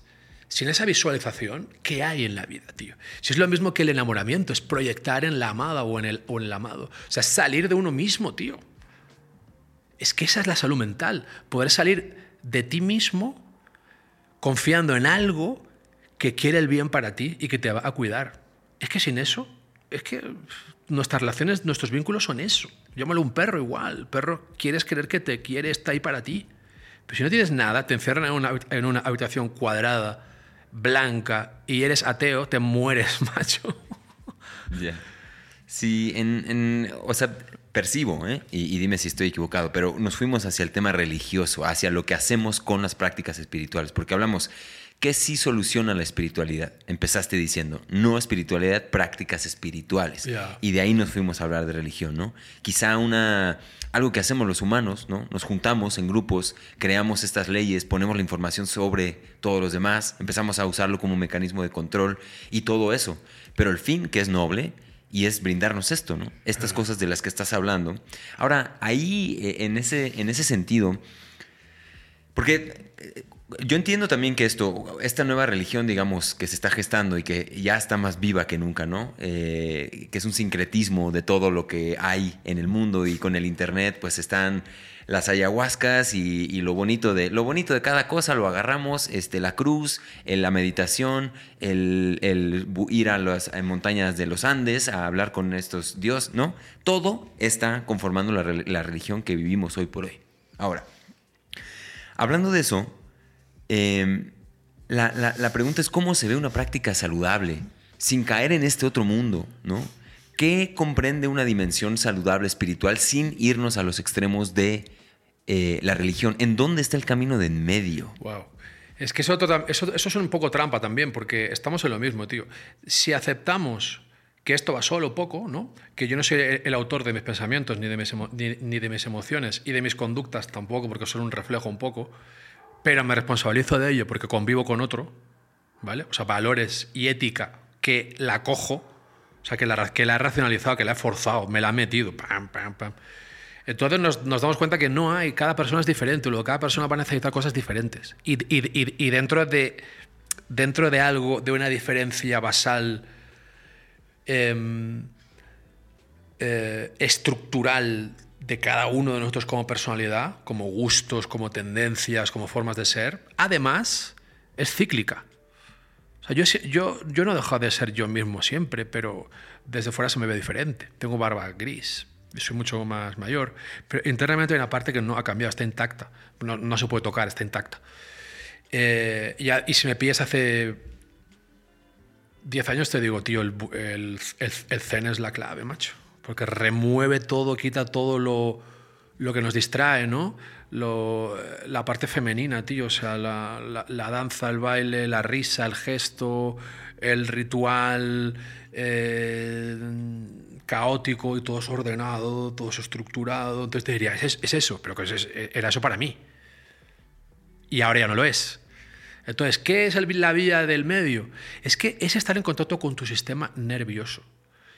B: sin esa visualización, ¿qué hay en la vida, tío? Si es lo mismo que el enamoramiento, es proyectar en la amada o en el, o en el amado. O sea, salir de uno mismo, tío. Es que esa es la salud mental. Poder salir de ti mismo confiando en algo que quiere el bien para ti y que te va a cuidar. Es que sin eso, es que nuestras relaciones, nuestros vínculos son eso. Llámalo un perro igual. Perro quieres creer que te quiere, está ahí para ti. Pero si no tienes nada, te encierran en una, en una habitación cuadrada blanca y eres ateo, te mueres, macho.
A: Ya. Sí, en, en, o sea, percibo, ¿eh? y, y, dime si estoy equivocado, pero nos fuimos hacia el tema religioso, hacia lo que hacemos con las prácticas espirituales, porque hablamos, ¿qué sí soluciona la espiritualidad? Empezaste diciendo, no espiritualidad, prácticas espirituales.
B: Yeah.
A: Y de ahí nos fuimos a hablar de religión, ¿no? Quizá una, algo que hacemos los humanos, ¿no? Nos juntamos en grupos, creamos estas leyes, ponemos la información sobre todos los demás, empezamos a usarlo como mecanismo de control y todo eso. Pero el fin, que es noble, y es brindarnos esto, ¿no? Estas cosas de las que estás hablando. Ahora, ahí, eh, en ese, en ese sentido, porque eh, yo entiendo también que esto, esta nueva religión, digamos, que se está gestando y que ya está más viva que nunca, ¿no? Eh, que es un sincretismo de todo lo que hay en el mundo y con el internet, pues están las ayahuascas y, lo bonito de lo bonito de cada cosa lo agarramos, este, la cruz, la meditación, el, el ir a las montañas de los Andes a hablar con estos dios, ¿no? Todo está conformando la religión que vivimos hoy por hoy. Ahora, Hablando de eso, em, la, pregunta es cómo se ve una práctica saludable sin caer en este otro mundo, ¿no? ¿Qué comprende una dimensión saludable espiritual sin irnos a los extremos de eh, la religión? ¿En dónde está el camino de en medio?
B: Wow. Es que eso, es un poco trampa también, porque estamos en lo mismo, tío. Si aceptamos que esto va solo poco, ¿no? Que yo no soy el, autor de mis pensamientos, ni de mis, ni, ni emociones, y de mis conductas tampoco, porque son un reflejo un poco, pero me responsabilizo de ello porque convivo con otro, ¿vale? O sea, valores y ética que la cojo, o sea, que la, que la he racionalizado, que la he forzado, me la he metido, pam, pam, pam. Entonces nos, damos cuenta que no hay, cada persona es diferente, luego cada persona va a necesitar cosas diferentes. Y dentro, de, dentro de algo, de una diferencia basal, em, eh, estructural de cada uno de nosotros como personalidad, como gustos, como tendencias, como formas de ser, además es cíclica. O sea, yo, no he dejado de ser yo mismo siempre, pero desde fuera se me ve diferente. Tengo barba gris, soy mucho más mayor, pero internamente hay una parte que no ha cambiado, está intacta. No, se puede tocar, está intacta. Eh, y, si me pillas hace 10 años, te digo, tío, el, el- el zen es la clave, macho. Porque remueve todo, quita todo lo, lo que nos distrae, ¿no? La parte femenina, tío, o sea, la, la- danza, el baile, la risa, el gesto, el ritual eh, caótico y todo es ordenado, todo es estructurado. Entonces te diría, es, es eso, pero que era eso para mí. Y ahora ya no lo es. Entonces, ¿qué es la vía del medio? Es que es estar en contacto con tu sistema nervioso.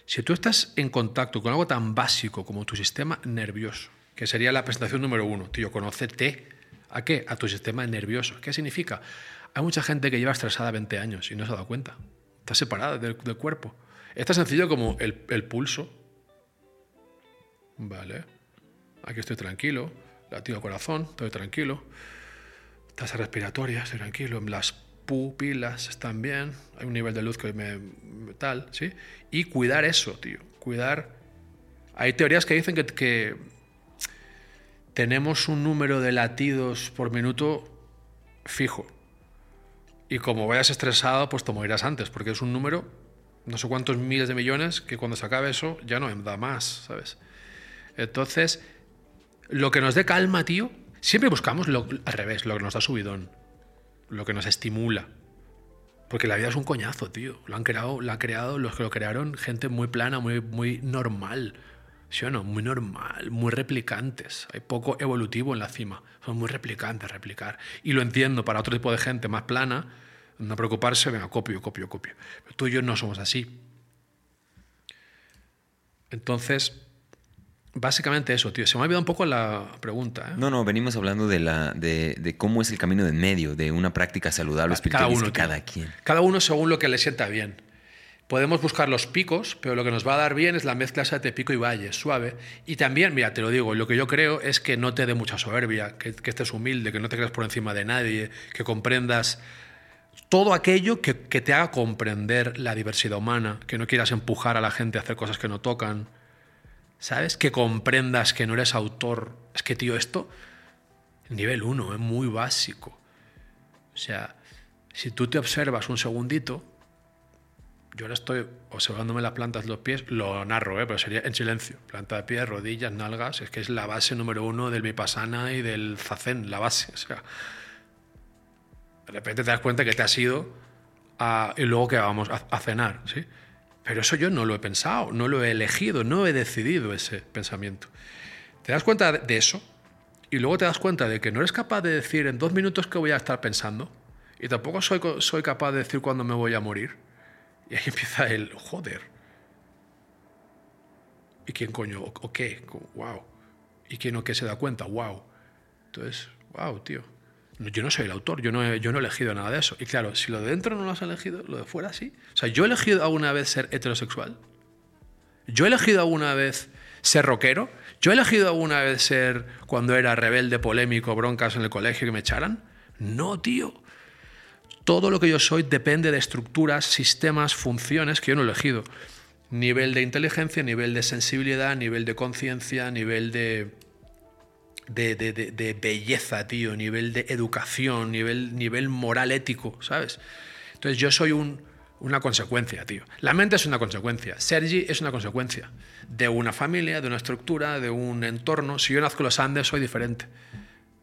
B: Si tú estás en contacto con algo tan básico como tu sistema nervioso, que sería la presentación número uno, tío, conócete. ¿A qué? A tu sistema nervioso. ¿Qué significa? Hay mucha gente que lleva estresada 20 años y no se ha dado cuenta. Está separada del, cuerpo. Es tan sencillo como el, el pulso. Vale. Aquí estoy tranquilo. Latido corazón, estoy tranquilo. Tasa respiratoria, estoy tranquilo. Las pupilas están bien. Hay un nivel de luz que me. tal, ¿sí? Y cuidar eso, tío. Cuidar. Hay teorías que dicen que, que tenemos un número de latidos por minuto fijo. Y como vayas estresado, pues te morirás antes, porque es un número, no sé cuántos miles de millones, que cuando se acabe eso ya no da más, ¿sabes? Entonces, lo que nos dé calma, tío, siempre buscamos lo, al revés, lo que nos da subidón, lo que nos estimula. Porque la vida es un coñazo, tío. Lo han creado, lo creado los que lo crearon, gente muy plana, muy, muy normal. ¿Sí o no? Muy normal, muy replicantes. Hay poco evolutivo en la cima. Son muy replicantes, replicar. Y lo entiendo para otro tipo de gente más plana, no preocuparse, venga, copio, copio, copio. Pero tú y yo no somos así. Entonces, básicamente eso, tío. Se me ha olvidado un poco la pregunta. ¿eh?
A: No, no, venimos hablando de, la, de, de cómo es el camino de medio, de una práctica saludable espiritual.
B: cada uno,
A: cada quien.
B: Cada uno según lo que le sienta bien. Podemos buscar los picos, pero lo que nos va a dar bien es la mezcla esa de pico y valle, suave. Y también, mira, te lo digo, lo que yo creo es que no te dé mucha soberbia, que, que estés humilde, que no te creas por encima de nadie, que comprendas todo aquello que, que te haga comprender la diversidad humana, que no quieras empujar a la gente a hacer cosas que no tocan, ¿sabes? Que comprendas que no eres autor. Es que, tío, esto, nivel 1, es muy básico. O sea, si tú te observas un segundito, yo ahora estoy observándome las plantas de los pies, lo narro, ¿eh? pero sería en silencio. Planta de pies, rodillas, nalgas, es que es la base número uno del vipassana y del zazen, la base. O sea, de repente te das cuenta que te has ido y luego que vamos a cenar, ¿sí? Pero eso yo no lo he pensado, no lo he elegido, no he decidido ese pensamiento. Te das cuenta de- eso y luego te das cuenta de que no eres capaz de decir en dos minutos qué voy a estar pensando y tampoco soy, soy capaz de decir cuándo me voy a morir. Y ahí empieza el joder. ¿Y quién coño? ¿O, o qué? ¡Wow! ¿Y quién o qué se da cuenta? ¡Wow! Entonces, wow, tío. Yo no soy el autor, yo no, he, yo no he elegido nada de eso. Y claro, si lo de dentro no lo has elegido, lo de fuera sí. O sea, yo he elegido alguna vez ser heterosexual. Yo he elegido alguna vez ser rockero. Yo he elegido alguna vez ser, cuando era rebelde, polémico, broncas en el colegio que me echaran. No, tío. Todo lo que yo soy depende de estructuras, sistemas, funciones que yo no he elegido. Nivel de inteligencia, nivel de sensibilidad, nivel de conciencia, nivel de de, belleza, tío, nivel de educación, nivel, nivel moral ético, ¿sabes? Entonces yo soy un- una consecuencia, tío. La mente es una consecuencia. Sergi es una consecuencia de una familia, de una estructura, de un entorno. Si yo nazco en los Andes, soy diferente.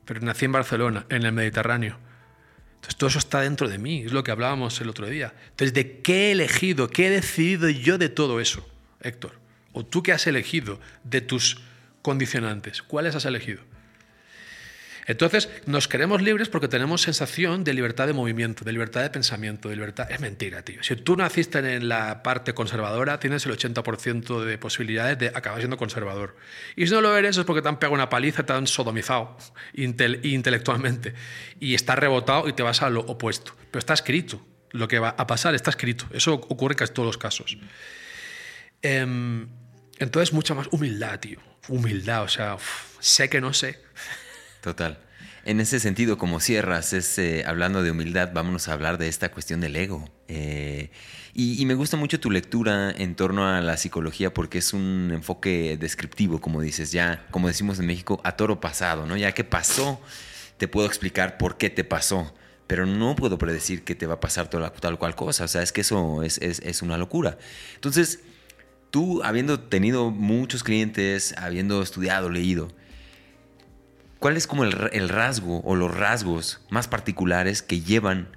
B: Pero nací en Barcelona, en el Mediterráneo. Entonces todo eso está dentro de mí, es lo que hablábamos el otro día. Entonces, ¿de qué he elegido, qué he decidido yo de todo eso, Héctor? ¿O tú qué has elegido de tus condicionantes? ¿Cuáles has elegido? Entonces, nos queremos libres porque tenemos sensación de libertad de movimiento, de libertad de pensamiento, de libertad... Es mentira, tío. Si tú naciste en la parte conservadora, tienes el 80% de posibilidades de acabar siendo conservador. Y si no lo eres es porque te han pegado una paliza, te han sodomizado intel- intelectualmente. Y estás rebotado y te vas a lo opuesto. Pero está escrito. Lo que va a pasar está escrito. Eso ocurre en casi todos los casos. Em, entonces, mucha más humildad, tío. Humildad, o sea, sé que no sé.
A: Total. En ese sentido, como cierras, es, hablando de humildad, vámonos a hablar de esta cuestión del ego. Eh, y, me gusta mucho tu lectura en torno a la psicología porque es un enfoque descriptivo, como dices, ya, como decimos en México, a toro pasado, ¿no? Ya que pasó, te puedo explicar por qué te pasó, pero no puedo predecir que te va a pasar tal, cual cosa. O sea, es que eso es, es, es una locura. Entonces, tú, habiendo tenido muchos clientes, habiendo estudiado, leído, ¿Cuál es como el, ra- el rasgo o los rasgos más particulares que llevan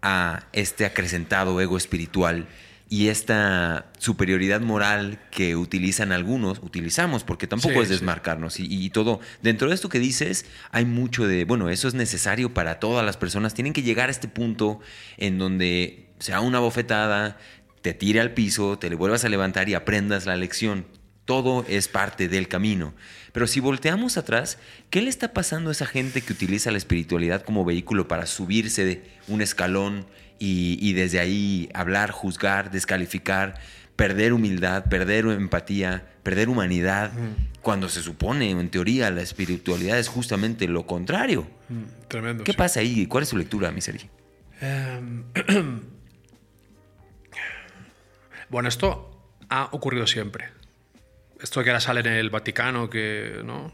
A: a este acrecentado ego espiritual y esta superioridad moral que utilizan algunos, utilizamos, porque tampoco
B: Sí,
A: es
B: sí.
A: desmarcarnos y, y todo. Dentro de esto que dices, hay mucho de, bueno, eso es necesario para todas las personas. Tienen que llegar a este punto en donde sea una bofetada, te tire al piso, te le vuelvas a levantar y aprendas la lección. Todo es parte del camino. Pero si volteamos atrás, ¿qué le está pasando a esa gente que utiliza la espiritualidad como vehículo para subirse de un escalón y, y desde ahí hablar, juzgar, descalificar, perder humildad, perder empatía, perder humanidad, cuando se supone, en teoría, la espiritualidad es justamente lo contrario?
B: Mm, Tremendo.
A: ¿Qué
B: sí.
A: pasa ahí? ¿Cuál es su lectura, mi?
B: Em, bueno, esto ha ocurrido siempre. Esto que ahora sale en el Vaticano, que, ¿no?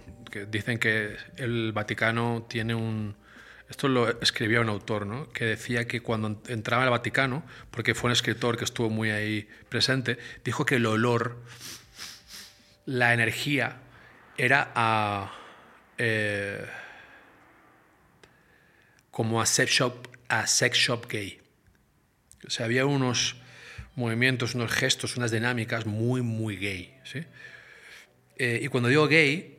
B: dicen que el Vaticano tiene un... Esto lo escribía un autor, ¿no? que decía que cuando entraba al Vaticano, porque fue un escritor que estuvo muy ahí presente, dijo que el olor, la energía, era a... eh, como a sex shop, a sex shop gay. O sea, había unos movimientos, unos gestos, unas dinámicas muy, muy gay. ¿sí? Eh, y cuando digo gay,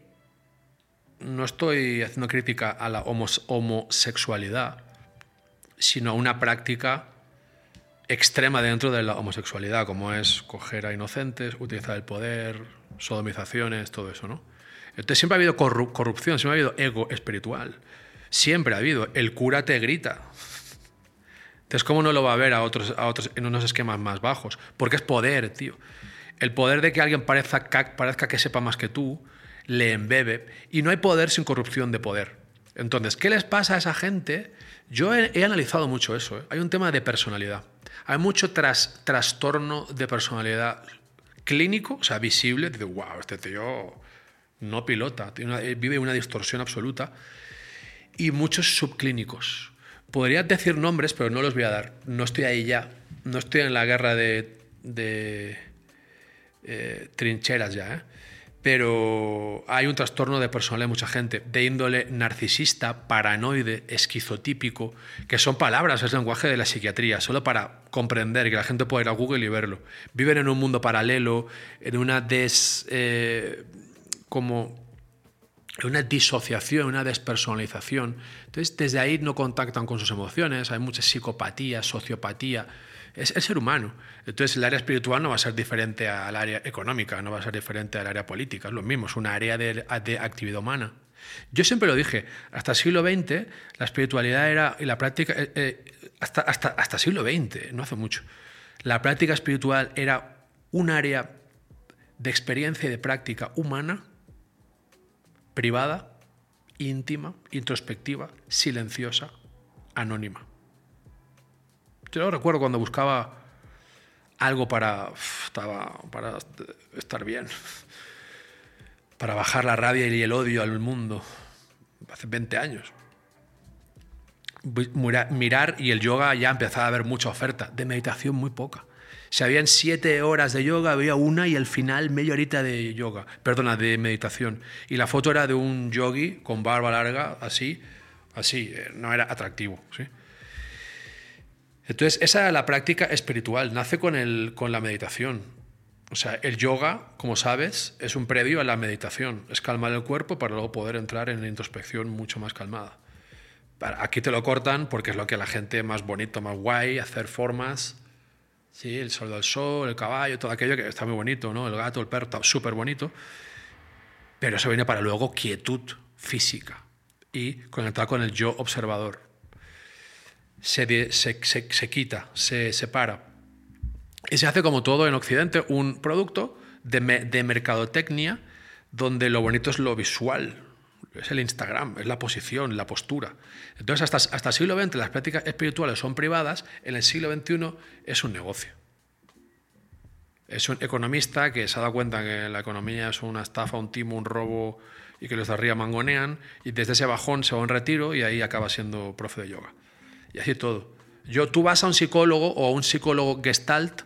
B: no estoy haciendo crítica a la homos- homosexualidad, sino a una práctica extrema dentro de la homosexualidad, como es coger a inocentes, utilizar el poder, sodomizaciones, todo eso, ¿no? Entonces siempre ha habido corru- corrupción, siempre ha habido ego espiritual. Siempre ha habido. El cura te grita. Entonces, ¿cómo no lo va a ver a otros, a otros en unos esquemas más bajos? Porque es poder, tío. El poder de que alguien parezca, ca- parezca que sepa más que tú, le embebe. Y no hay poder sin corrupción de poder. Entonces, ¿qué les pasa a esa gente? Yo he, analizado mucho eso. ¿eh? Hay un tema de personalidad. Hay mucho tras- trastorno de personalidad clínico, o sea, visible. Dice, wow, este tío no pilota, una- eh, vive una distorsión absoluta. Y muchos subclínicos. Podría decir nombres, pero no los voy a dar. No estoy ahí ya. No estoy en la guerra de, de, eh, trincheras ya, ¿eh? Pero hay un trastorno de personalidad de mucha gente, de índole narcisista, paranoide, esquizotípico, que son palabras, es lenguaje de la psiquiatría, solo para comprender que la gente puede ir a Google y verlo. Viven en un mundo paralelo, en una des. eh, como una disociación, una despersonalización. Entonces, desde ahí no contactan con sus emociones, hay mucha psicopatía, sociopatía. Es el ser humano. Entonces, el área espiritual no va a ser diferente al área económica, no va a ser diferente al área política, es lo mismo, es una área de, de actividad humana. Yo siempre lo dije, hasta el siglo XX la espiritualidad era, y la práctica, eh, eh, hasta, hasta, hasta siglo XX, no hace mucho, la práctica espiritual era un área de experiencia y de práctica humana privada, íntima, introspectiva, silenciosa, anónima. Yo recuerdo cuando buscaba algo para, para estar bien, para bajar la rabia y el odio al mundo, hace 20 años. Mira- Mirar y el yoga ya empezaba a haber mucha oferta, de meditación muy poca. Si habían siete horas de yoga, había una y al final media horita de yoga, perdona, de meditación. Y la foto era de un yogi con barba larga, así, así, eh, no era atractivo. ¿sí? Entonces, esa era la práctica espiritual, nace con, el, con la meditación. O sea, el yoga, como sabes, es un previo a la meditación. Es calmar el cuerpo para luego poder entrar en la introspección mucho más calmada. Aquí te lo cortan porque es lo que la gente más bonito, más guay, hacer formas. Sí, el sol del sol, el caballo, todo aquello que está muy bonito, ¿no? El gato, el perro, está súper bonito. Pero eso viene para luego quietud física y conectar con el yo observador. Se, se, se- se quita, se separa. Y se hace como todo en Occidente, un producto de, de mercadotecnia donde lo bonito es lo visual, es el Instagram, es la posición, la postura. Entonces, hasta, hasta el siglo XX las prácticas espirituales son privadas, en el siglo XXI es un negocio. Es un economista que se ha dado cuenta que la economía es una estafa, un timo, un robo y que los de arriba mangonean y desde ese bajón se va a un retiro y ahí acaba siendo profe de yoga. Y así todo. Yo, tú vas a un psicólogo o a un psicólogo gestalt,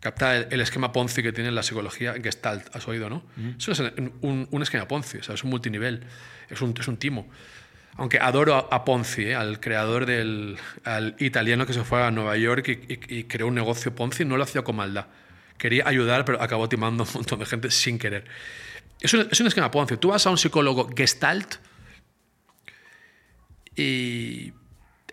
B: capta el, el esquema Ponzi que tiene la psicología gestalt, has oído, ¿no? Eso es un, un esquema Ponzi, o sea, es un multinivel, es un, es un timo. Aunque adoro a, a Ponzi, ¿eh? al creador del al italiano que se fue a Nueva York y, y- y creó un negocio Ponzi, no lo hacía con maldad. Quería ayudar, pero acabó timando a un montón de gente sin querer. Es un, es un esquema Ponzi. Tú vas a un psicólogo gestalt y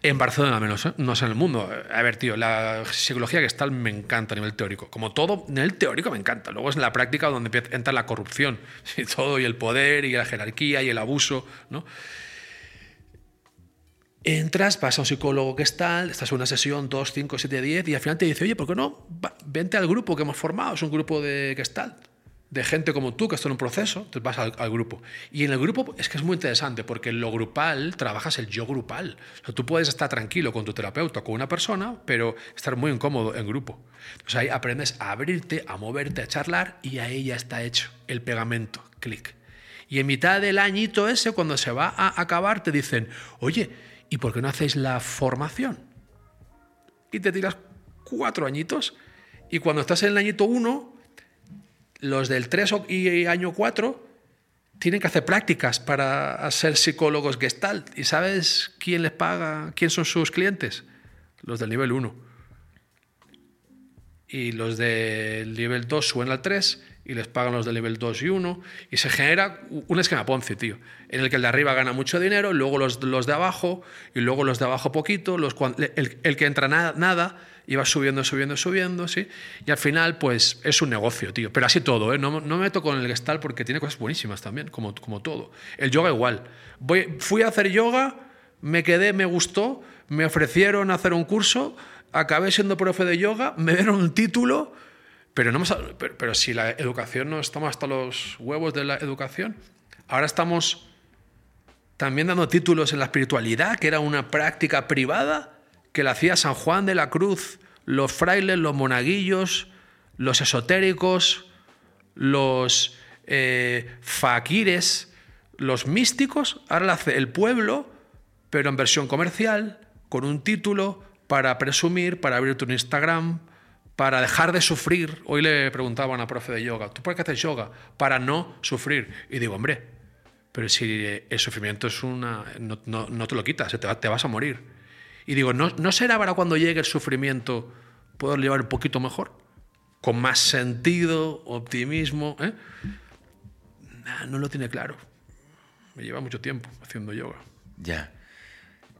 B: en Barcelona menos, ¿eh? no sé en el mundo. A ver, tío, la psicología gestalt me encanta a nivel teórico. Como todo, en el teórico me encanta. Luego es en la práctica donde entra la corrupción y todo, y el poder, y la jerarquía, y el abuso, ¿no? Entras, vas a un psicólogo gestalt, estás en una sesión 2, 5, 7, 10 y al final te dice, oye, ¿por qué no? Vente al grupo que hemos formado, es un grupo de gestalt, de gente como tú que está en un proceso, entonces vas al, grupo. Y en el grupo es que es muy interesante porque en lo grupal trabajas el yo grupal. Tú puedes estar tranquilo con tu terapeuta, con una persona, pero estar muy incómodo en grupo. Entonces ahí aprendes a abrirte, a moverte, a charlar y ahí ya está hecho el pegamento, clic. Y en mitad del añito ese, cuando se va a acabar, te dicen, oye, ¿y por qué no hacéis la formación? Y te tiras cuatro añitos. Y cuando estás en el añito uno, los del 3 y año 4 tienen que hacer prácticas para ser psicólogos gestalt. ¿Y sabes quién les paga? ¿Quién son sus clientes? Los del nivel 1. Y los del nivel 2 suben al 3 y les pagan los del nivel 2 y 1. Y se genera un esquema Ponzi, tío, en el que el de arriba gana mucho dinero, luego los, los de abajo, y luego los de abajo poquito, los, el, el que entra nada, y subiendo, subiendo, subiendo, ¿sí? Y al final, pues es un negocio, tío. Pero así todo, ¿eh? No, no me meto con el Gestalt porque tiene cosas buenísimas también, como, como todo. El yoga igual. Fui a hacer yoga, me quedé, me gustó, me ofrecieron hacer un curso, acabé siendo profe de yoga, me dieron un título, pero, no pero si la educación no estamos hasta los huevos de la educación, ahora estamos también dando títulos en la espiritualidad, que era una práctica privada que la hacía San Juan de la Cruz, los frailes, los monaguillos, los esotéricos, los eh, faquires, los místicos, ahora la hace el pueblo, pero en versión comercial, con un título para presumir, para abrirte un Instagram, para dejar de sufrir. Hoy le preguntaba a una profe de yoga, ¿tú por qué haces yoga? Para no sufrir. Y digo, hombre, pero si el sufrimiento es una... no, te lo quitas, te vas a morir. Y digo, ¿no, ¿no será para cuando llegue el sufrimiento poder llevar un poquito mejor? Con más sentido, optimismo. ¿eh? Nah, no lo tiene claro. Me lleva mucho tiempo haciendo yoga.
A: Ya.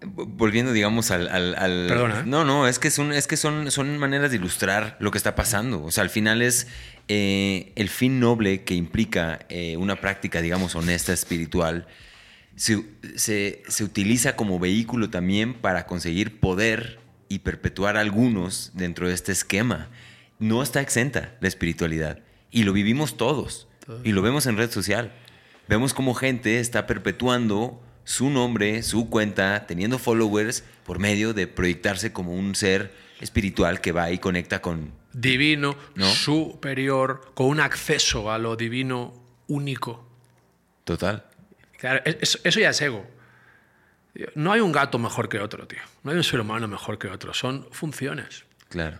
A: Volviendo, digamos, al... al- al-
B: Perdona, ¿eh?
A: No, no, es que, son, es que son, son maneras de ilustrar lo que está pasando. O sea, al final es eh, el fin noble que implica eh, una práctica, digamos, honesta, espiritual. Se, se- se utiliza como vehículo también para conseguir poder y perpetuar algunos dentro de este esquema. No está exenta la espiritualidad. Y lo vivimos todos. Y lo vemos en red social. Vemos cómo gente está perpetuando su nombre, su cuenta, teniendo followers por medio de proyectarse como un ser espiritual que va y conecta con...
B: Divino,
A: ¿No?
B: superior, con un acceso a lo divino único.
A: Total.
B: Claro, eso ya es ego. No hay un gato mejor que otro, tío. No hay un ser humano mejor que otro. Son funciones.
A: Claro.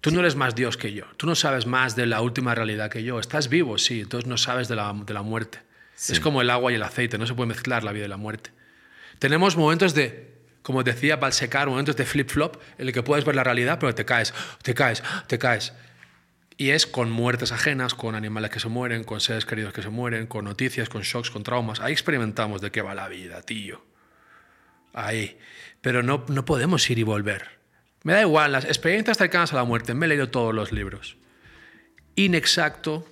B: Tú no eres más Dios que yo. Tú no sabes más de la última realidad que yo. Estás vivo, sí, entonces no sabes de la, de la muerte.
A: Sí.
B: Es como el agua y el aceite, no se puede mezclar la vida y la muerte. Tenemos momentos de, como decía Balsecar, momentos de flip-flop en el que puedes ver la realidad, pero te caes, te caes, te caes. Y es con muertes ajenas, con animales que se mueren, con seres queridos que se mueren, con noticias, con shocks, con traumas. Ahí experimentamos de qué va la vida, tío. Ahí. Pero no, no podemos ir y volver. Me da igual, las experiencias cercanas a la muerte, me he leído todos los libros. Inexacto,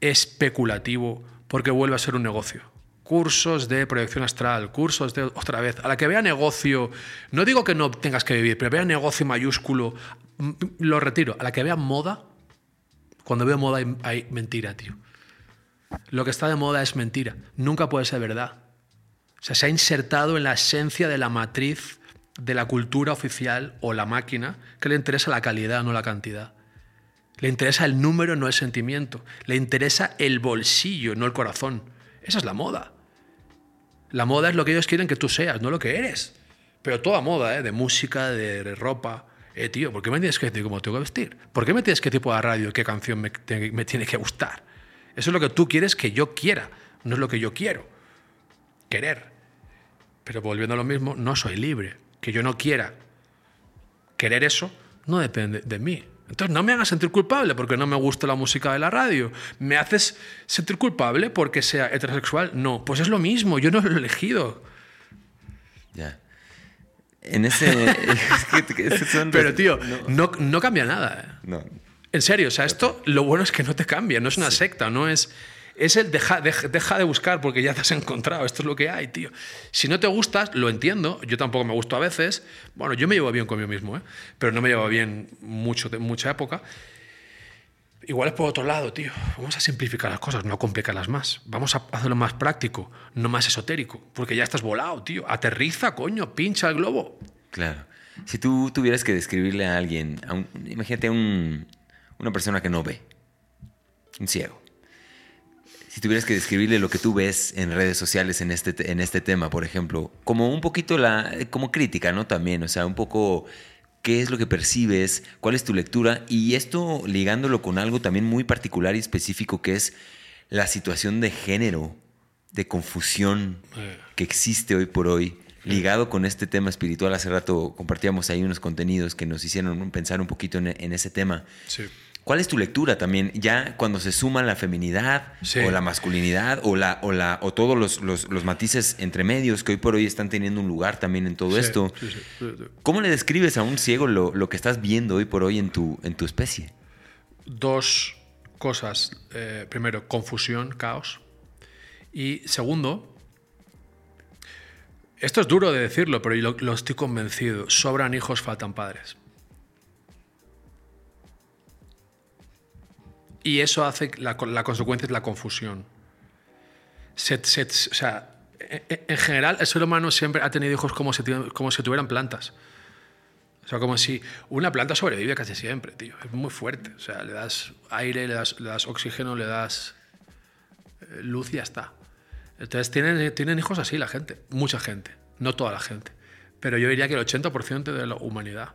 B: especulativo, porque vuelve a ser un negocio. Cursos de proyección astral, cursos de otra vez. A la que vea negocio, no digo que no tengas que vivir, pero vea negocio mayúsculo, mm, lo retiro. A la que vea moda, cuando veo moda hay, mentira, tío. Lo que está de moda es mentira, nunca puede ser verdad. O sea, se ha insertado en la esencia de la matriz de la cultura oficial o la máquina que le interesa la calidad, no la cantidad. Le interesa el número, no el sentimiento. Le interesa el bolsillo, no el corazón. Esa es la moda. La moda es lo que ellos quieren que tú seas, no lo que eres. Pero toda moda, ¿eh? de música, de ropa. Eh, tío, ¿por qué me tienes que decir cómo tengo que vestir? ¿Por qué me tienes que tipo de radio, qué canción me, te- me tiene que gustar? Eso es lo que tú quieres que yo quiera, no es lo que yo quiero. Querer. Pero volviendo a lo mismo, no soy libre. Que yo no quiera querer eso no depende de mí. Entonces no me hagas sentir culpable porque no me gusta la música de la radio. ¿Me haces sentir culpable porque sea heterosexual? No, pues es lo mismo, yo no lo he elegido.
A: En ese. es que- que esos son
B: Pero tío,
A: No.
B: no, no cambia nada.
A: no.
B: En serio, o sea, esto lo bueno es que no te cambia, no es una secta, no es... Es el deja, deja, deja de buscar porque ya te has encontrado, esto es lo que hay, tío. Si no te gustas, lo entiendo, yo tampoco me gusto a veces, bueno, yo me llevo bien conmigo mismo, ¿eh? pero no me llevo bien mucho, de mucha época. Igual es por otro lado, tío. Vamos a simplificar las cosas, no complicarlas más. Vamos a hacerlo más práctico, no más esotérico, porque ya estás volado, tío. Aterriza, coño, pincha el globo.
A: Claro. Si tú tuvieras que describirle a alguien, a un- imagínate a un- una persona que no ve, un ciego. Si tuvieras que describirle lo que tú ves en redes sociales en este, te- en este tema, por ejemplo, como un poquito la, como crítica, ¿no? También, o sea, un poco qué es lo que percibes, cuál es tu lectura y esto ligándolo con algo también muy particular y específico que es la situación de género, de confusión que existe hoy por hoy, ligado con este tema espiritual. Hace rato compartíamos ahí unos contenidos que nos hicieron pensar un poquito en, en ese tema.
B: Sí.
A: ¿Cuál es tu lectura también? Ya cuando se suma la feminidad
B: Sí.
A: o la masculinidad o, la, o, la, o todos los, los- los matices entre medios que hoy por hoy están teniendo un lugar también en todo
B: Sí,
A: esto.
B: sí.
A: ¿Cómo le describes a un ciego lo, lo que estás viendo hoy por hoy en tu, en tu especie?
B: dos cosas. Eh, primero, confusión, caos. Y segundo, esto es duro de decirlo, pero yo lo, lo estoy convencido. Sobran hijos, faltan padres. Y eso hace, la, la consecuencia es la confusión. O sea, en, en general, el ser humano siempre ha tenido hijos como si, como si tuvieran plantas. O sea, como si una planta sobrevive casi siempre, tío. Es muy fuerte. O sea, le das aire, le das, le das oxígeno, le das eh, luz y ya está. Entonces tienen, tienen hijos así la gente, mucha gente, no toda la gente. Pero yo diría que el 80% de la humanidad,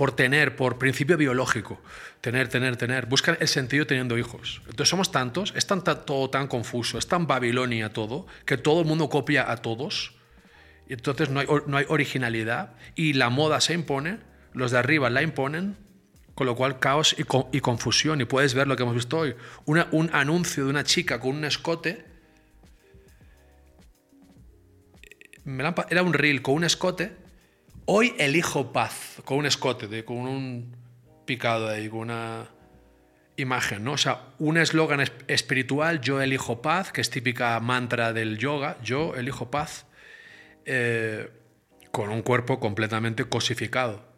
B: por tener, por principio biológico, tener, tener, tener, buscan el sentido teniendo hijos. Entonces somos tantos, es tan, todo tan confuso, es tan Babilonia todo, que todo el mundo copia a todos. Y entonces no hay, no hay originalidad y la moda se impone, los de arriba la imponen, con lo cual caos y, y confusión. Y puedes ver lo que hemos visto hoy, Una- un anuncio de una chica con un escote. Era un reel con un escote. Hoy elijo paz, con un escote, con un picado ahí, con una imagen, ¿no? O sea, un eslogan es- espiritual, yo elijo paz, que es típica mantra del yoga, yo elijo paz eh, con un cuerpo completamente cosificado.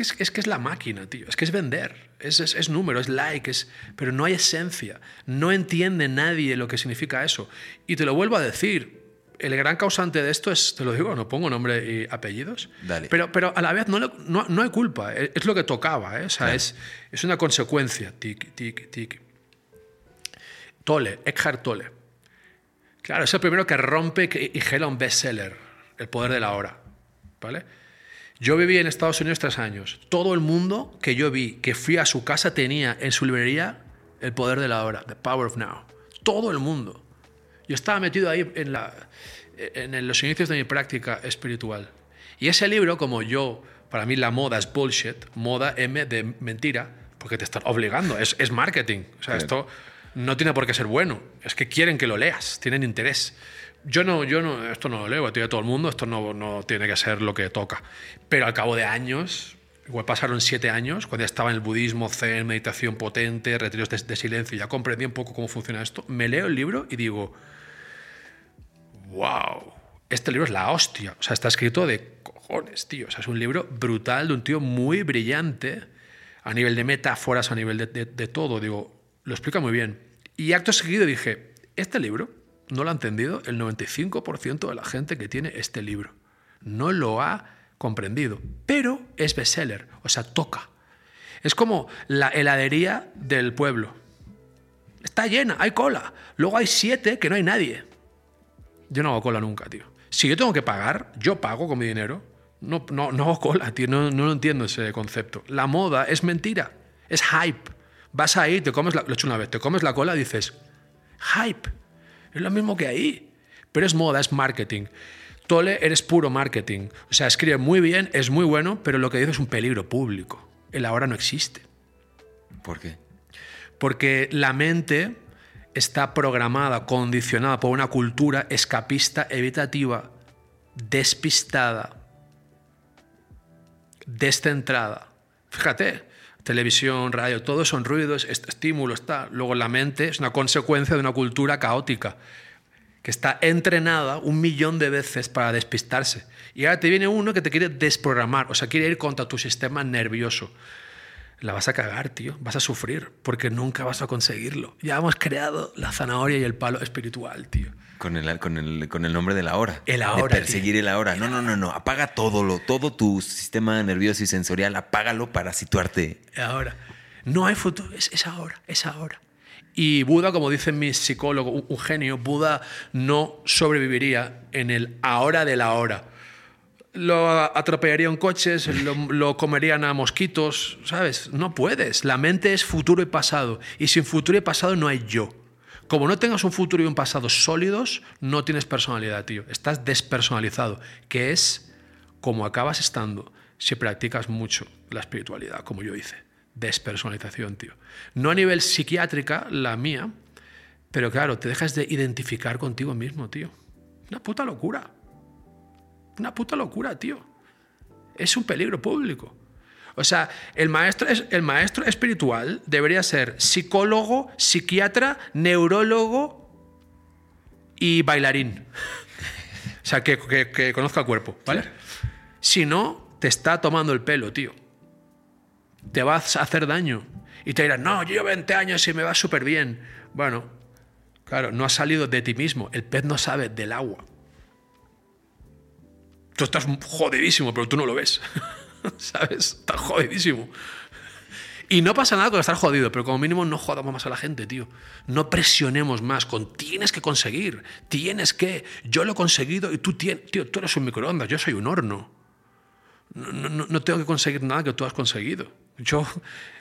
B: Es que es, la máquina, tío. Es que es vender. Es, es, es número, es like, es, pero no hay esencia. No entiende nadie lo que significa eso. Y te lo vuelvo a decir. El gran causante de esto es, te lo digo, no pongo nombre y apellidos,
A: Dale.
B: Pero, pero a la vez no, no, no hay culpa, es, es lo que tocaba, ¿eh? o sea, es, es una consecuencia. Tic, tic, tic. Tolle, Eckhart Tolle. Claro, es el primero que rompe y gela un bestseller, El poder de la hora. ¿Vale? Yo viví en Estados Unidos tres años. Todo el mundo que yo vi, que fui a su casa, tenía en su librería El poder de la hora, The Power of Now. Todo el mundo. Yo estaba metido ahí en, la, en los inicios de mi práctica espiritual. Y ese libro, como yo, para mí la moda es bullshit, moda M de mentira, porque te están obligando, es, es marketing. O sea, esto no tiene por qué ser bueno, es que quieren que lo leas, tienen interés. Yo no, yo no, esto no lo leo, a todo el mundo, esto no, no tiene que ser lo que toca. Pero al cabo de años, igual pasaron siete años, cuando ya estaba en el budismo, zen, meditación potente, retiros de, de silencio, ya comprendí un poco cómo funciona esto, me leo el libro y digo, wow, este libro es la hostia. O sea, está escrito de cojones, tío. O sea, es un libro brutal de un tío muy brillante a nivel de metáforas, a nivel de, todo. Digo, lo explica muy bien. Y acto seguido dije, este libro no lo ha entendido el 95% de la gente que tiene este libro. No lo ha comprendido, pero es bestseller, o sea, toca. Es como la heladería del pueblo. Está llena, hay cola. Luego hay siete que no hay nadie. Yo no hago cola nunca, tío. Si yo tengo que pagar, yo pago con mi dinero. No, no, no hago cola, tío. No, no entiendo ese concepto. La moda es mentira. Es hype. Vas ahí, te comes la, lo he hecho una vez, te comes la cola y dices, hype. Es lo mismo que ahí. Pero es moda, es marketing. Tole, eres puro marketing. O sea, escribe muy bien, es muy bueno, pero lo que dice es un peligro público. El ahora no existe.
A: ¿Por qué?
B: Porque la mente está programada, condicionada por una cultura escapista, evitativa, despistada, descentrada. Fíjate, televisión, radio, todo son ruidos, estímulos, está. Luego la mente es una consecuencia de una cultura caótica que está entrenada un millón de veces para despistarse. Y ahora te viene uno que te quiere desprogramar, o sea, quiere ir contra tu sistema nervioso. La vas a cagar, tío, vas a sufrir, porque nunca vas a conseguirlo. Ya hemos creado la zanahoria y el palo espiritual, tío.
A: Con el, con el, con el nombre de la hora.
B: El ahora.
A: De perseguir el ahora. No, no, no, no. Apaga todo, lo, todo tu sistema nervioso y sensorial, apágalo para situarte.
B: Ahora. No hay futuro, es, es ahora, es ahora. Y Buda, como dice mi psicólogo, un, un genio, Buda no sobreviviría en el ahora de la hora lo atropellarían coches, lo, lo, comerían a mosquitos, ¿sabes? No puedes. La mente es futuro y pasado. Y sin futuro y pasado no hay yo. Como no tengas un futuro y un pasado sólidos, no tienes personalidad, tío. Estás despersonalizado, que es como acabas estando si practicas mucho la espiritualidad, como yo hice. Despersonalización, tío. No a nivel psiquiátrica, la mía, pero claro, te dejas de identificar contigo mismo, tío. Una puta locura. Una puta locura, tío. Es un peligro público. O sea, el maestro, el maestro espiritual debería ser psicólogo, psiquiatra, neurólogo y bailarín. o sea, que, que, conozca el cuerpo, ¿vale? Si no, te está tomando el pelo, tío. Te vas a hacer daño. Y te dirán, no, yo llevo 20 años y me va súper bien. Bueno, claro, no has salido de ti mismo. El pez no sabe del agua. Tú estás jodidísimo, pero tú no lo ves. ¿Sabes? Estás jodidísimo. Y no pasa nada con estar jodido, pero como mínimo no jodamos más a la gente, tío. No presionemos más con tienes que conseguir, tienes que, yo lo he conseguido y tú tienes, tío, tú eres un microondas, yo soy un horno. No, no, no tengo que conseguir nada que tú has conseguido. Yo,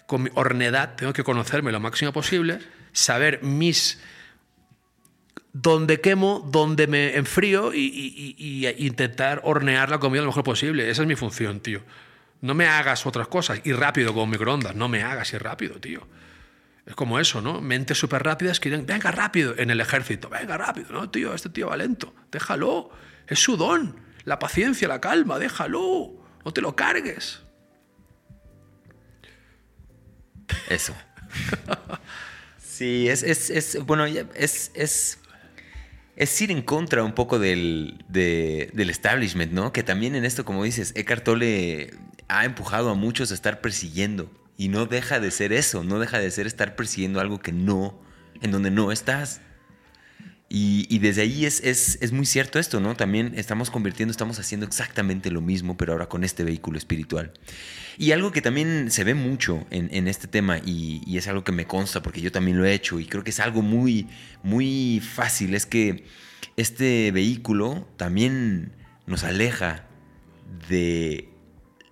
B: con mi hornedad, tengo que conocerme lo máximo posible, saber mis donde quemo, donde me enfrío y, y, y, intentar hornear la comida lo mejor posible. Esa es mi función, tío. No me hagas otras cosas. Y rápido como microondas. No me hagas ir rápido, tío. Es como eso, ¿no? Mentes súper rápidas que quieren, venga rápido en el ejército. Venga rápido. No, tío, este tío va lento. Déjalo. Es su don. La paciencia, la calma. Déjalo. No te lo cargues.
A: Eso. sí, es, es, es bueno, es, es es ir en contra un poco del, del, establishment, ¿no? Que también en esto, como dices, Eckhart Tolle ha empujado a muchos a estar persiguiendo. Y no deja de ser eso, no deja de ser estar persiguiendo algo que no, en donde no estás. Y, desde ahí es, es, es, muy cierto esto, ¿no? También estamos convirtiendo, estamos haciendo exactamente lo mismo, pero ahora con este vehículo espiritual. Y algo que también se ve mucho en, en este tema, y, y, es algo que me consta porque yo también lo he hecho, y creo que es algo muy, muy fácil, es que este vehículo también nos aleja de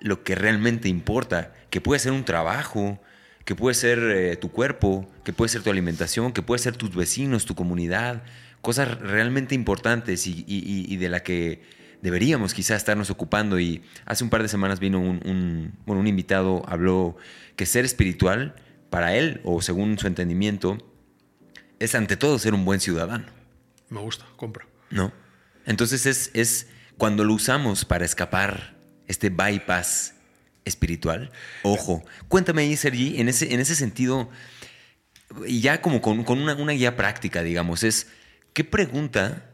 A: lo que realmente importa, que puede ser un trabajo, que puede ser eh, tu cuerpo, que puede ser tu alimentación, que puede ser tus vecinos, tu comunidad, cosas realmente importantes y, de la que deberíamos quizás estarnos ocupando. Y hace un par de semanas vino un, un invitado, habló que ser espiritual para él, o según su entendimiento, es ante todo ser un buen ciudadano.
B: Me gusta, compro.
A: ¿No? Entonces es, es cuando lo usamos para escapar, este bypass espiritual. Ojo, cuéntame ahí, Sergi, en ese, en ese sentido, y ya como con, una, una, guía práctica, digamos, es, ¿qué pregunta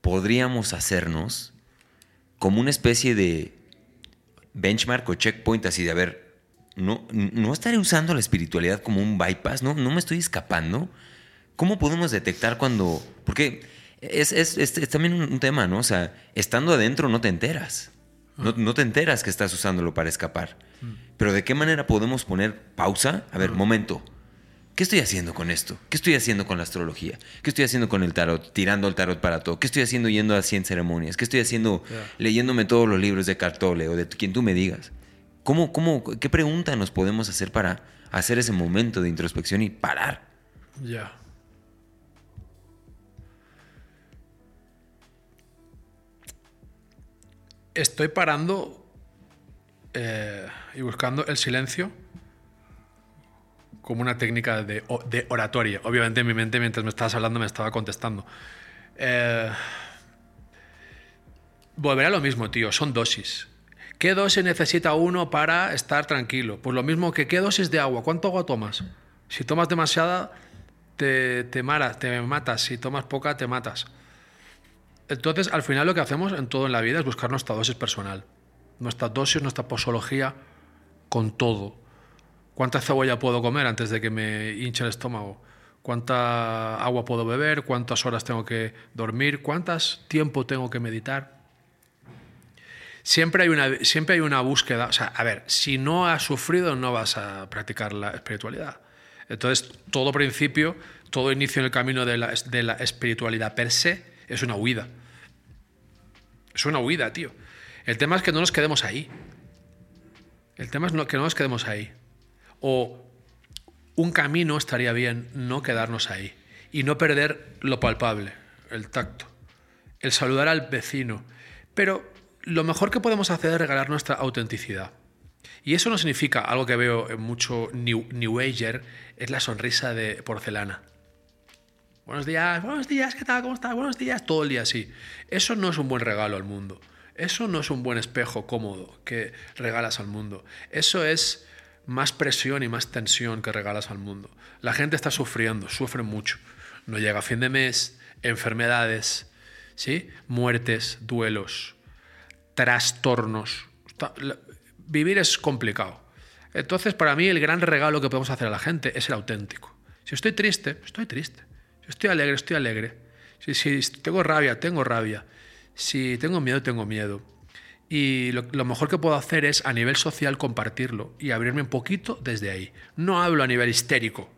A: podríamos hacernos como una especie de benchmark o checkpoint así de, a ver, no, no estaré usando la espiritualidad como un bypass, no, no me estoy escapando? ¿Cómo podemos detectar cuando... Porque es, es, es, también un tema, ¿no? O sea, estando adentro no te enteras. No, no, te enteras que estás usándolo para escapar. Mm. Pero ¿de qué manera podemos poner pausa? A ver, momento. ¿Qué estoy haciendo con esto? ¿Qué estoy haciendo con la astrología? ¿Qué estoy haciendo con el tarot? Tirando el tarot para todo. ¿Qué estoy haciendo yendo a 100 ceremonias? ¿Qué estoy haciendo leyéndome todos los libros de Cartole o de quien tú me digas? ¿Cómo, cómo, ¿Qué pregunta nos podemos hacer para hacer ese momento de introspección y parar?
B: Ya. estoy parando eh, y buscando el silencio como una técnica de, oratoria. Obviamente en mi mente mientras me estabas hablando me estaba contestando. Eh, volverá a lo mismo, tío, son dosis. ¿Qué dosis necesita uno para estar tranquilo? Pues lo mismo que qué dosis de agua. ¿Cuánto agua tomas? Si tomas demasiada, te, te, te matas. Si tomas poca, te matas. Entonces, al final lo que hacemos en todo en la vida es buscar nuestra dosis personal. Nuestra dosis, nuestra posología con todo. ¿Cuánta cebolla puedo comer antes de que me hinche el estómago? ¿Cuánta agua puedo beber? ¿Cuántas horas tengo que dormir? ¿Cuántas tiempo tengo que meditar? Siempre hay, una, siempre hay una búsqueda. O sea, a ver, si no has sufrido, no vas a practicar la espiritualidad. Entonces, todo principio, todo inicio en el camino de la, de la espiritualidad per se es una huida. Es una huida, tío. El tema es que no nos quedemos ahí. El tema es que no nos quedemos ahí. O un camino estaría bien no quedarnos ahí y no perder lo palpable, el tacto, el saludar al vecino. Pero lo mejor que podemos hacer es regalar nuestra autenticidad. Y eso no significa algo que veo en mucho New, New Ager, es la sonrisa de porcelana. Buenos días, buenos días, ¿qué tal? ¿Cómo estás? Buenos días, todo el día así. Eso no es un buen regalo al mundo. Eso no es un buen espejo cómodo que regalas al mundo. Eso es más presión y más tensión que regalas al mundo. La gente está sufriendo, sufre mucho. No llega a fin de mes, enfermedades, ¿sí? muertes, duelos, trastornos. Vivir es complicado. Entonces, para mí, el gran regalo que podemos hacer a la gente es el auténtico. Si estoy triste, estoy triste estoy alegre, estoy alegre. Si, si tengo rabia, tengo rabia. Si tengo miedo, tengo miedo. Y lo, lo, mejor que puedo hacer es a nivel social compartirlo y abrirme un poquito desde ahí. No hablo a nivel histérico.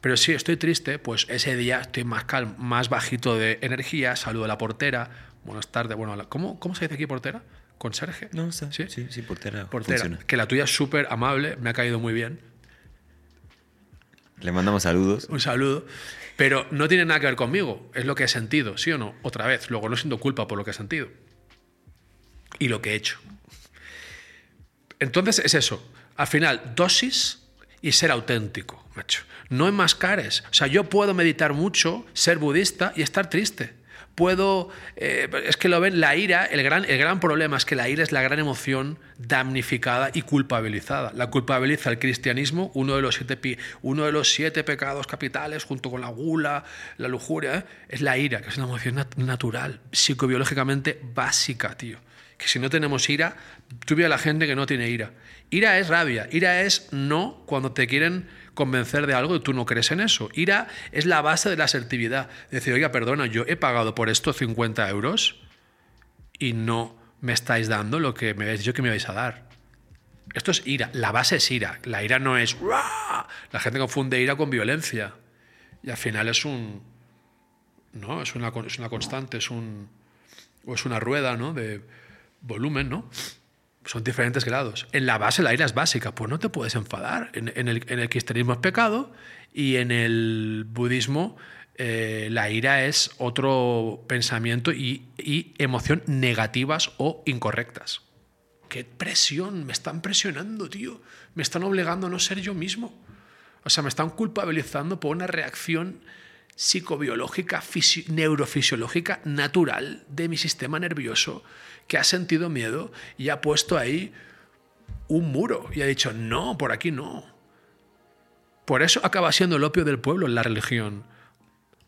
B: Pero si estoy triste, pues ese día estoy más calmo, más bajito de energía, saludo a la portera. Buenas tardes. Bueno, ¿cómo, ¿cómo se dice aquí portera? ¿Conserje?
A: No, ¿Sí? sí, sí, portera.
B: Portera. Que la tuya es súper amable, me ha caído muy bien.
A: Le mandamos saludos.
B: Un saludo. Pero no tiene nada que ver conmigo, es lo que he sentido, ¿sí o no? Otra vez, luego no siento culpa por lo que he sentido. Y lo que he hecho. Entonces es eso. Al final, dosis y ser auténtico, macho. No enmascares. O sea, yo puedo meditar mucho, ser budista y estar triste puedo... Eh, es que lo ven, la ira, el gran, el gran problema es que la ira es la gran emoción damnificada y culpabilizada. La culpabiliza el cristianismo, uno de los siete, uno de los siete pecados capitales, junto con la gula, la lujuria, ¿eh? es la ira, que es una emoción natural, psicobiológicamente básica, tío. Que si no tenemos ira, tú a la gente que no tiene ira. Ira es rabia, ira es no cuando te quieren convencer de algo y tú no crees en eso. Ira es la base de la asertividad. Decir, oiga, perdona, yo he pagado por esto 50 euros y no me estáis dando lo que me habéis dicho que me vais a dar. Esto es ira. La base es ira. La ira no es... La gente confunde ira con violencia. Y al final es un... ¿no? Es una, es una constante, es, un, o es una rueda ¿no? Volumen, ¿no? Son diferentes grados. En la base la ira es básica, pues no te puedes enfadar. En, el, en el, cristianismo es pecado y en el budismo eh, la ira es otro pensamiento y, y emoción negativas o incorrectas. ¡Qué presión! Me están presionando, tío. Me están obligando a no ser yo mismo. O sea, me están culpabilizando por una reacción psicobiológica, neurofisiológica natural de mi sistema nervioso que ha sentido miedo y ha puesto ahí un muro y ha dicho, no, por aquí no. Por eso acaba siendo el opio del pueblo la religión.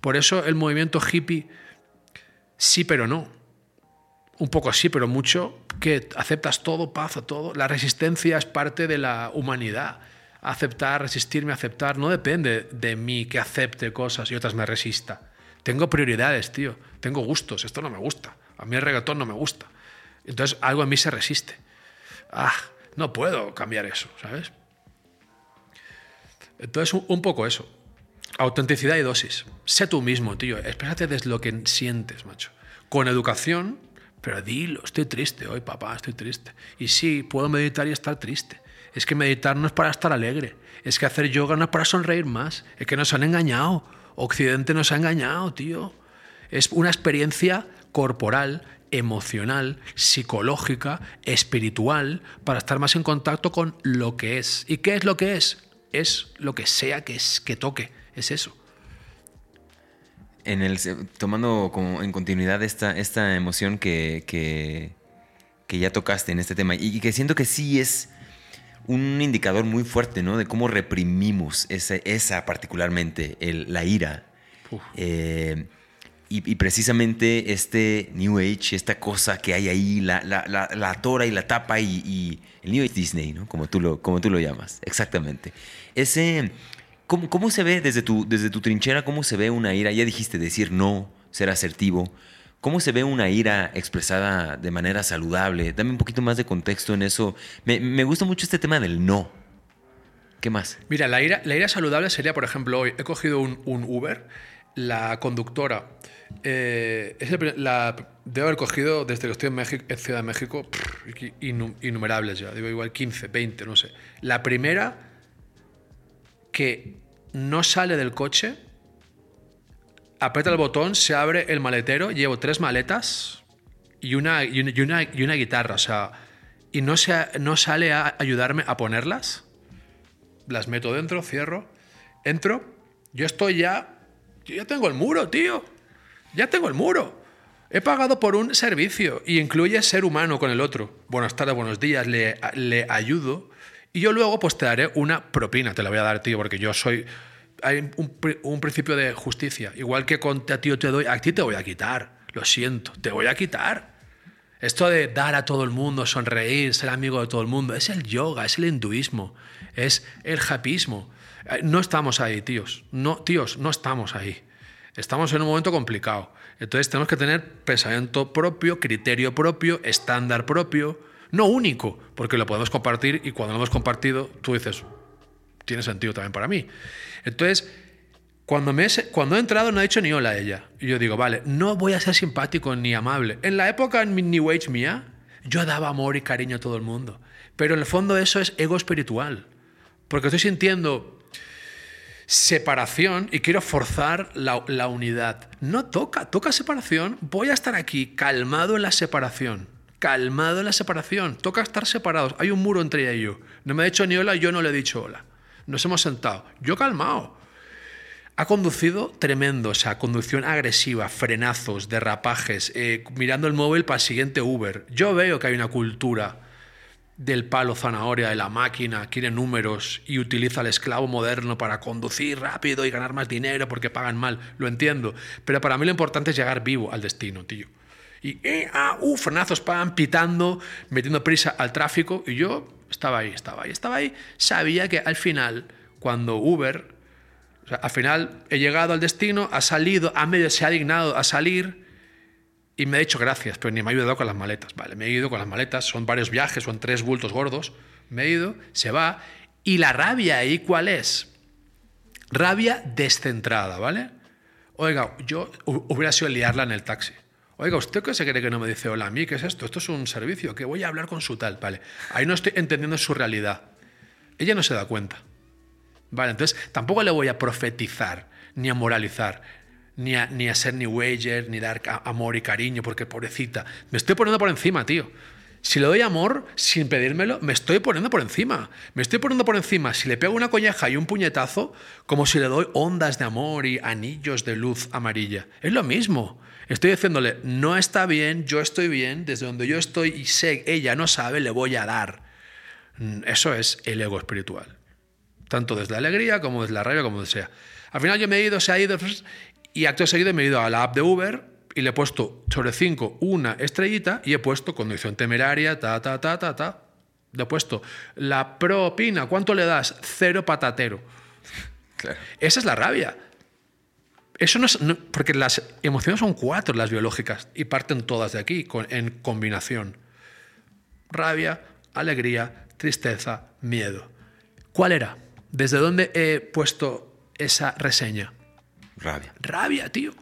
B: Por eso el movimiento hippie, sí pero no. Un poco sí, pero mucho, que aceptas todo, paz a todo. La resistencia es parte de la humanidad aceptar, resistirme, aceptar, no depende de mí que acepte cosas y otras me resista. Tengo prioridades, tío. Tengo gustos. Esto no me gusta. A mí el reggaetón no me gusta. Entonces algo en mí se resiste. Ah, no puedo cambiar eso, ¿sabes? Entonces un poco eso. Autenticidad y dosis. Sé tú mismo, tío. Espérate desde lo que sientes, macho. Con educación, pero dilo, estoy triste hoy, papá, estoy triste. Y sí, puedo meditar y estar triste. Es que meditar no es para estar alegre. Es que hacer yoga no es para sonreír más. Es que nos han engañado. Occidente nos ha engañado, tío. Es una experiencia corporal, emocional, psicológica, espiritual, para estar más en contacto con lo que es. ¿Y qué es lo que es? Es lo que sea que, es, que toque. Es eso.
A: En el, tomando como en continuidad esta, esta emoción que, que, que ya tocaste en este tema y que siento que sí es un indicador muy fuerte, ¿no? De cómo reprimimos esa, esa particularmente, la ira. Eh, y, precisamente este New Age, esta cosa que hay ahí, la, la, la, tora y la tapa y, el New Age Disney, ¿no? Como tú lo, como tú lo llamas, exactamente. Ese, ¿cómo, ¿Cómo se ve desde tu, desde tu trinchera, cómo se ve una ira? Ya dijiste decir no, ser asertivo. ¿Cómo se ve una ira expresada de manera saludable? Dame un poquito más de contexto en eso. Me, gusta mucho este tema del no. ¿Qué más?
B: Mira, la ira, la ira saludable sería, por ejemplo, hoy he cogido un, Uber, la conductora, eh, debo haber cogido desde que estoy en, México, Ciudad de México innumerables ya, digo igual 15, 20, no sé. La primera que no sale del coche aprieta el botón, se abre el maletero, llevo tres maletas y una, y una, y una, guitarra, o sea, y no, se, no sale a ayudarme a ponerlas. Las meto dentro, cierro, entro, yo estoy ya, yo ya tengo el muro, tío, ya tengo el muro. He pagado por un servicio y incluye ser humano con el otro. Buenas tardes, buenos días, le, le ayudo. Y yo luego pues te daré una propina, te la voy a dar, tío, porque yo soy hay un, principio de justicia. Igual que con a ti te doy, a ti te voy a quitar. Lo siento, te voy a quitar. Esto de dar a todo el mundo, sonreír, ser amigo de todo el mundo, es el yoga, es el hinduismo, es el japismo. Eh, no estamos ahí, tíos. No, tíos, no estamos ahí. Estamos en un momento complicado. Entonces tenemos que tener pensamiento propio, criterio propio, estándar propio, no único, porque lo podemos compartir y cuando lo hemos compartido, tú dices, tiene sentido también para mí. Entonces, cuando, me, cuando he entrado no ha dicho ni hola a ella. Y yo digo, vale, no voy a ser simpático ni amable. En la época en mi New Age mía, yo daba amor y cariño a todo el mundo. Pero en el fondo eso es ego espiritual. Porque estoy sintiendo separación y quiero forzar la, la, unidad. No toca, toca separación. Voy a estar aquí calmado en la separación. Calmado en la separación. Toca estar separados. Hay un muro entre ellos. No me ha dicho ni hola, yo no le he dicho hola. Nos hemos sentado. Yo calmado. Ha conducido tremendo, o sea, conducción agresiva, frenazos, derrapajes, eh, mirando el móvil para el siguiente Uber. Yo veo que hay una cultura del palo zanahoria, de la máquina, quiere números y utiliza al esclavo moderno para conducir rápido y ganar más dinero porque pagan mal. Lo entiendo. Pero para mí lo importante es llegar vivo al destino, tío. Y, eh, ah, uh, frenazos, pan, pitando, metiendo prisa al tráfico. Y yo estaba ahí, estaba ahí, estaba ahí. Sabía que al final, cuando Uber, al final he llegado al destino, ha salido, a medio se ha dignado a salir y me ha dicho gracias, pero ni me ha ayudado con las maletas. Vale, me he ido con las maletas, son varios viajes, son tres bultos gordos. Me he ido, se va. Y la rabia ahí, ¿cuál es? Rabia descentrada, ¿vale? Oiga, yo hubiera sido liarla en el taxi. Oiga, ¿usted qué se cree que no me dice hola a mí? ¿Qué es esto? Esto es un servicio, que voy a hablar con su tal. Vale, ahí no estoy entendiendo su realidad. Ella no se da cuenta. Vale, entonces tampoco le voy a profetizar, ni a moralizar, ni a, ni a ser ni wager, ni dar amor y cariño, porque pobrecita, me estoy poniendo por encima, tío. Si le doy amor sin pedírmelo, me estoy poniendo por encima. Me estoy poniendo por encima. Si le pego una colleja y un puñetazo, como si le doy ondas de amor y anillos de luz amarilla. Es lo mismo. Estoy diciéndole, no está bien, yo estoy bien, desde donde yo estoy y sé, ella no sabe, le voy a dar. Mm, eso es el ego espiritual. Tanto desde la alegría como desde la rabia, como sea. Al final yo me he ido, se ha ido, y acto seguido me he ido a la app de Uber y le he puesto sobre 5 una estrellita y he puesto condición temeraria, ta, ta, ta, ta, ta. Le he puesto la propina, ¿cuánto le das? Cero patatero. Esa es la rabia. Eso no es, porque las emociones son cuatro, las biológicas, y parten todas de aquí, en combinación. Rabia, alegría, tristeza, miedo. ¿Cuál era? ¿Desde dónde he puesto esa reseña?
A: Rabia.
B: Rabia, tío.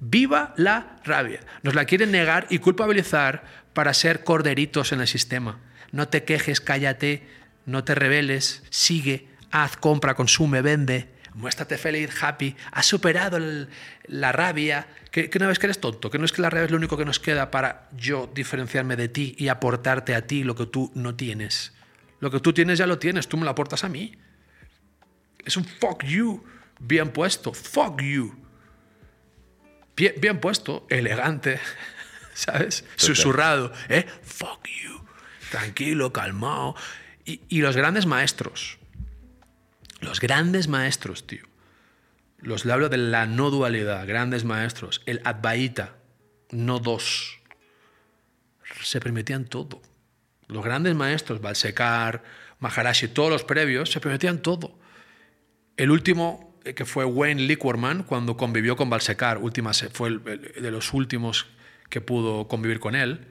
B: Viva la rabia. Nos la quieren negar y culpabilizar para ser corderitos en el sistema. No te quejes, cállate, no te rebeles, sigue, haz, compra, consume, vende, muéstrate feliz, happy, has superado la rabia, que, no ves que eres tonto, que no es que la rabia es lo único que nos queda para yo diferenciarme de ti y aportarte a ti lo que tú no tienes. Lo que tú tienes ya lo tienes, tú me lo aportas a mí. Es un fuck you bien puesto, fuck you bien, puesto, elegante, ¿sabes? Susurrado, ¿eh? Fuck you. Tranquilo, calmado. Y, los grandes maestros, los grandes maestros, tío. Los le hablo de la no dualidad, grandes maestros. El Advaita, no dos. Se permitían todo. Los grandes maestros, Balsekar, Maharashi, todos los previos, se permitían todo. El último que fue Wayne Liquorman cuando convivió con Balsecar, última, fue de los últimos que pudo convivir con él.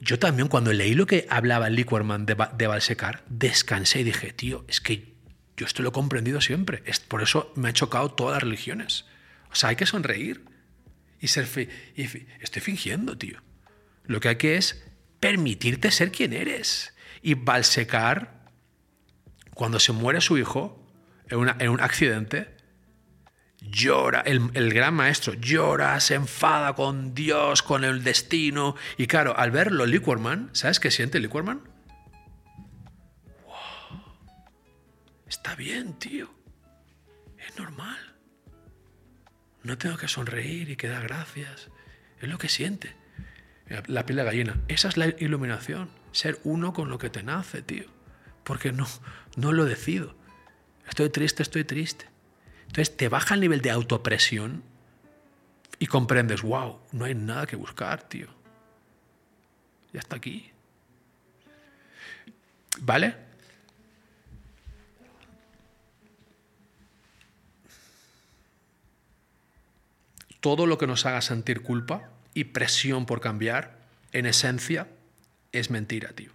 B: Yo también cuando leí lo que hablaba Liquorman de, de Balsecar, descansé y dije, tío, es que yo esto lo he comprendido siempre. Es, por eso me ha chocado todas las religiones. O sea, hay que sonreír y ser... y estoy fingiendo, tío. Lo que hay que es permitirte ser quien eres. Y Balsecar, cuando se muere su hijo, en, un accidente, llora, el, gran maestro llora, se enfada con Dios, con el destino. Y claro, al verlo, Liquorman, ¿sabes qué siente Liquorman? Wow, está bien, tío. Es normal. No tengo que sonreír y que dar gracias. Es lo que siente. La piel de gallina. Esa es la iluminación. Ser uno con lo que te nace, tío. Porque no, no lo decido. Estoy triste, estoy triste. Entonces te baja el nivel de autopresión y comprendes, wow, no hay nada que buscar, tío. Ya está aquí. ¿Vale? Todo lo que nos haga sentir culpa y presión por cambiar, en esencia, es mentira, tío.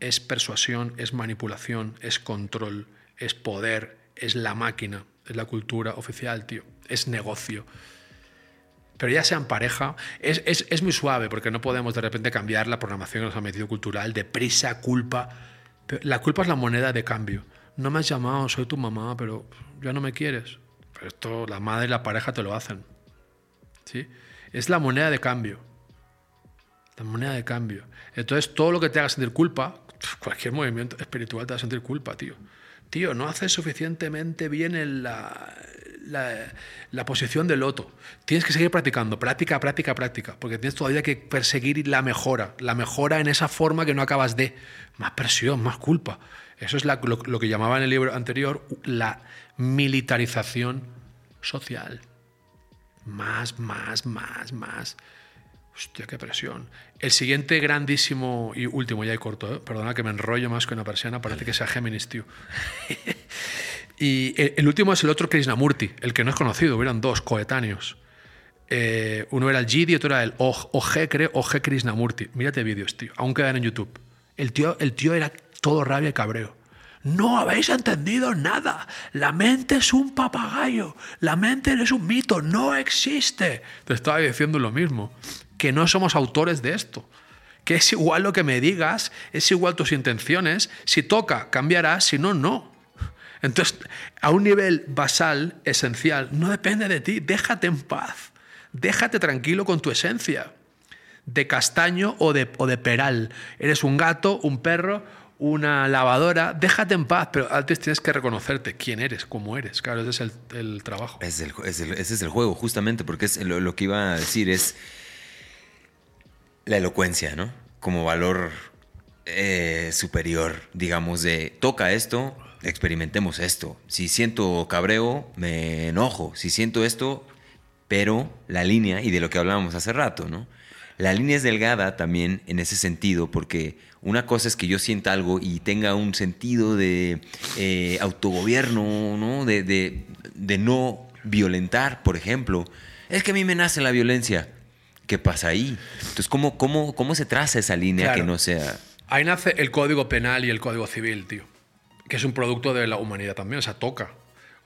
B: Es persuasión, es manipulación, es control, es poder, es la máquina, es la cultura oficial, tío, es negocio. Pero ya sean pareja, es, es, muy suave porque no podemos de repente cambiar la programación que nos ha metido cultural de prisa, culpa. La culpa es la moneda de cambio. No me has llamado, soy tu mamá, pero ya no me quieres. Pero esto la madre y la pareja te lo hacen. ¿Sí? Es la moneda de cambio. La moneda de cambio. Entonces, todo lo que te haga sentir culpa, cualquier movimiento espiritual te va a sentir culpa, tío tío, no haces suficientemente bien en la, la, posición del loto. Tienes que seguir practicando, práctica, práctica, práctica, porque tienes todavía que perseguir la mejora, la mejora en esa forma que no acabas de. Más presión, más culpa. Eso es lo, lo que llamaba en el libro anterior la militarización social. Más, más, más, más. Hostia, qué presión. El siguiente grandísimo y último, ya hay corto, ¿eh? perdona que me enrollo más que una persiana, parece que sea Géminis, tío. y el, último es el otro Krishnamurti, el que no es conocido, hubieran dos coetáneos. Eh, uno era el Gidi y otro era el OG, creo, OG Krishnamurti. Mírate vídeos, tío, aún quedan en YouTube. El tío, el tío era todo rabia y cabreo. No habéis entendido nada. La mente es un papagayo. La mente es un mito. No existe. Te estaba diciendo lo mismo. Que no somos autores de esto. Que es igual lo que me digas, es igual tus intenciones. Si toca, cambiarás. Si no, no. Entonces, a un nivel basal, esencial, no depende de ti. Déjate en paz. Déjate tranquilo con tu esencia. De castaño o de, peral. Eres un gato, un perro una lavadora, déjate en paz, pero antes tienes que reconocerte quién eres, cómo eres. Claro, ese es el, trabajo.
A: ese es el juego, justamente, porque es lo, que iba a decir es la elocuencia, ¿no? Como valor eh, superior, digamos, de toca esto, experimentemos esto. Si siento cabreo, me enojo. Si siento esto, pero la línea, y de lo que hablábamos hace rato, ¿no? La línea es delgada también en ese sentido, porque una cosa es que yo sienta algo y tenga un sentido de eh, autogobierno, ¿no? De, no violentar, por ejemplo. Es que a mí me nace la violencia. ¿Qué pasa ahí? Entonces, ¿cómo, cómo, cómo se traza esa línea que no sea...?
B: Ahí nace el Código Penal y el Código Civil, tío. Que es un producto de la humanidad también, o sea, toca.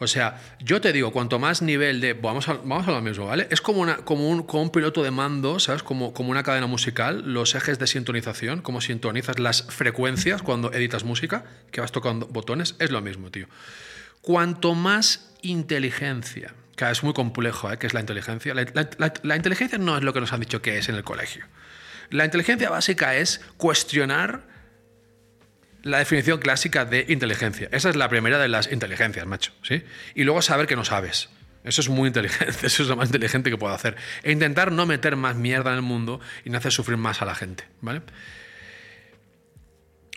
B: O sea, yo te digo, cuanto más nivel de. Vamos a, vamos a lo mismo, ¿vale? Es como, una, como, un, como un piloto de mando, ¿sabes? Como, como una cadena musical, los ejes de sintonización, como sintonizas las frecuencias cuando editas música, que vas tocando botones, es lo mismo, tío. Cuanto más inteligencia, es muy complejo, ¿eh? que es la inteligencia. la inteligencia no es lo que nos han dicho que es en el colegio. La inteligencia básica es cuestionar la definición clásica de inteligencia. Esa es la primera de las inteligencias, macho. ¿sí? Y luego saber que no sabes. Eso es muy inteligente, eso es lo más inteligente que puedo hacer. E intentar no meter más mierda en el mundo y no hacer sufrir más a la gente. ¿vale?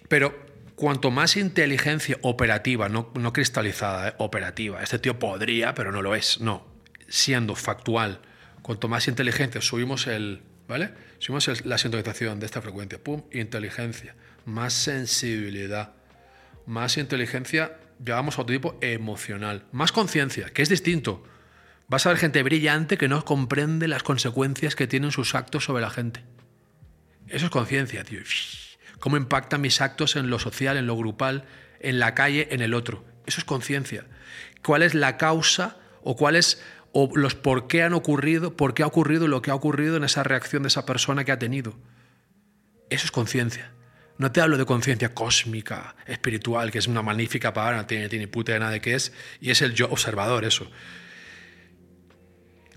B: Pero cuanto más inteligencia operativa, no, cristalizada, ¿eh? operativa, este tío podría, pero no lo es, no, siendo factual, cuanto más inteligencia subimos el, ¿vale? Subimos la sintonización de esta frecuencia, pum, inteligencia más sensibilidad, más inteligencia, llamamos a otro tipo emocional, más conciencia, que es distinto. Vas a ver gente brillante que no comprende las consecuencias que tienen sus actos sobre la gente. Eso es conciencia, tío. ¿Cómo impactan mis actos en lo social, en lo grupal, en la calle, en el otro? Eso es conciencia. ¿Cuál es la causa o cuáles o los por qué han ocurrido, por qué ha ocurrido lo que ha ocurrido en esa reacción de esa persona que ha tenido? Eso es conciencia. No te hablo de conciencia cósmica, espiritual, que es una magnífica palabra, no tiene, tiene puta de nada de qué es, y es el yo observador, eso.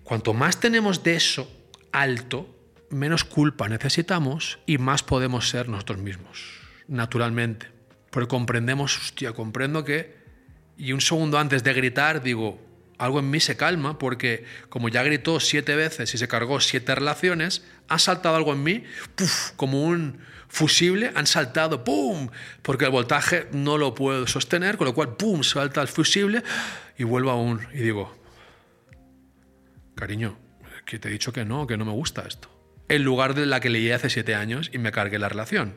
B: Cuanto más tenemos de eso alto, menos culpa necesitamos y más podemos ser nosotros mismos, naturalmente. Porque comprendemos, hostia, comprendo que... Y un segundo antes de gritar digo, algo en mí se calma porque como ya gritó siete veces y se cargó siete relaciones, ha saltado algo en mí, como un fusible, han saltado, ¡pum! Porque el voltaje no lo puedo sostener, con lo cual, ¡pum! salta el fusible y vuelvo aún. Y digo, cariño, que te he dicho que no, que no me gusta esto. En lugar de la que leí hace siete años y me cargué la relación.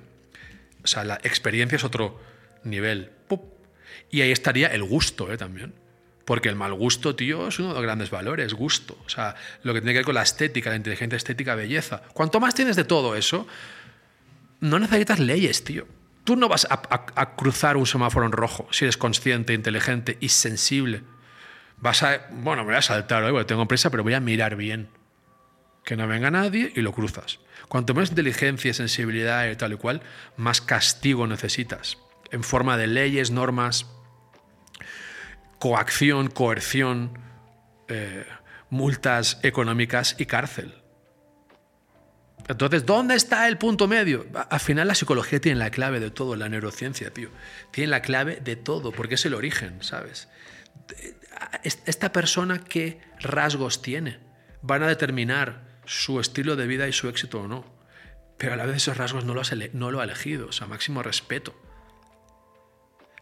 B: O sea, la experiencia es otro nivel. Y ahí estaría el gusto ¿eh? también. Porque el mal gusto, tío, es uno de los grandes valores, gusto. O sea, lo que tiene que ver con la estética, la inteligencia estética, belleza. Cuanto más tienes de todo eso, no necesitas leyes, tío. Tú no vas a, cruzar un semáforo en rojo si eres consciente, inteligente y sensible. Vas a, bueno, me voy a saltar hoy tengo prisa, pero voy a mirar bien. Que no venga nadie y lo cruzas. Cuanto más inteligencia, sensibilidad y tal y cual, más castigo necesitas. En forma de leyes, normas, coacción, coerción, eh, multas económicas y cárcel. Entonces, ¿dónde está el punto medio? Al final la psicología tiene la clave de todo, la neurociencia, tío. Tiene la clave de todo, porque es el origen, ¿sabes? Esta persona, ¿qué rasgos tiene? Van a determinar su estilo de vida y su éxito o no. Pero a la vez esos rasgos no, no lo ha elegido, o sea, máximo respeto.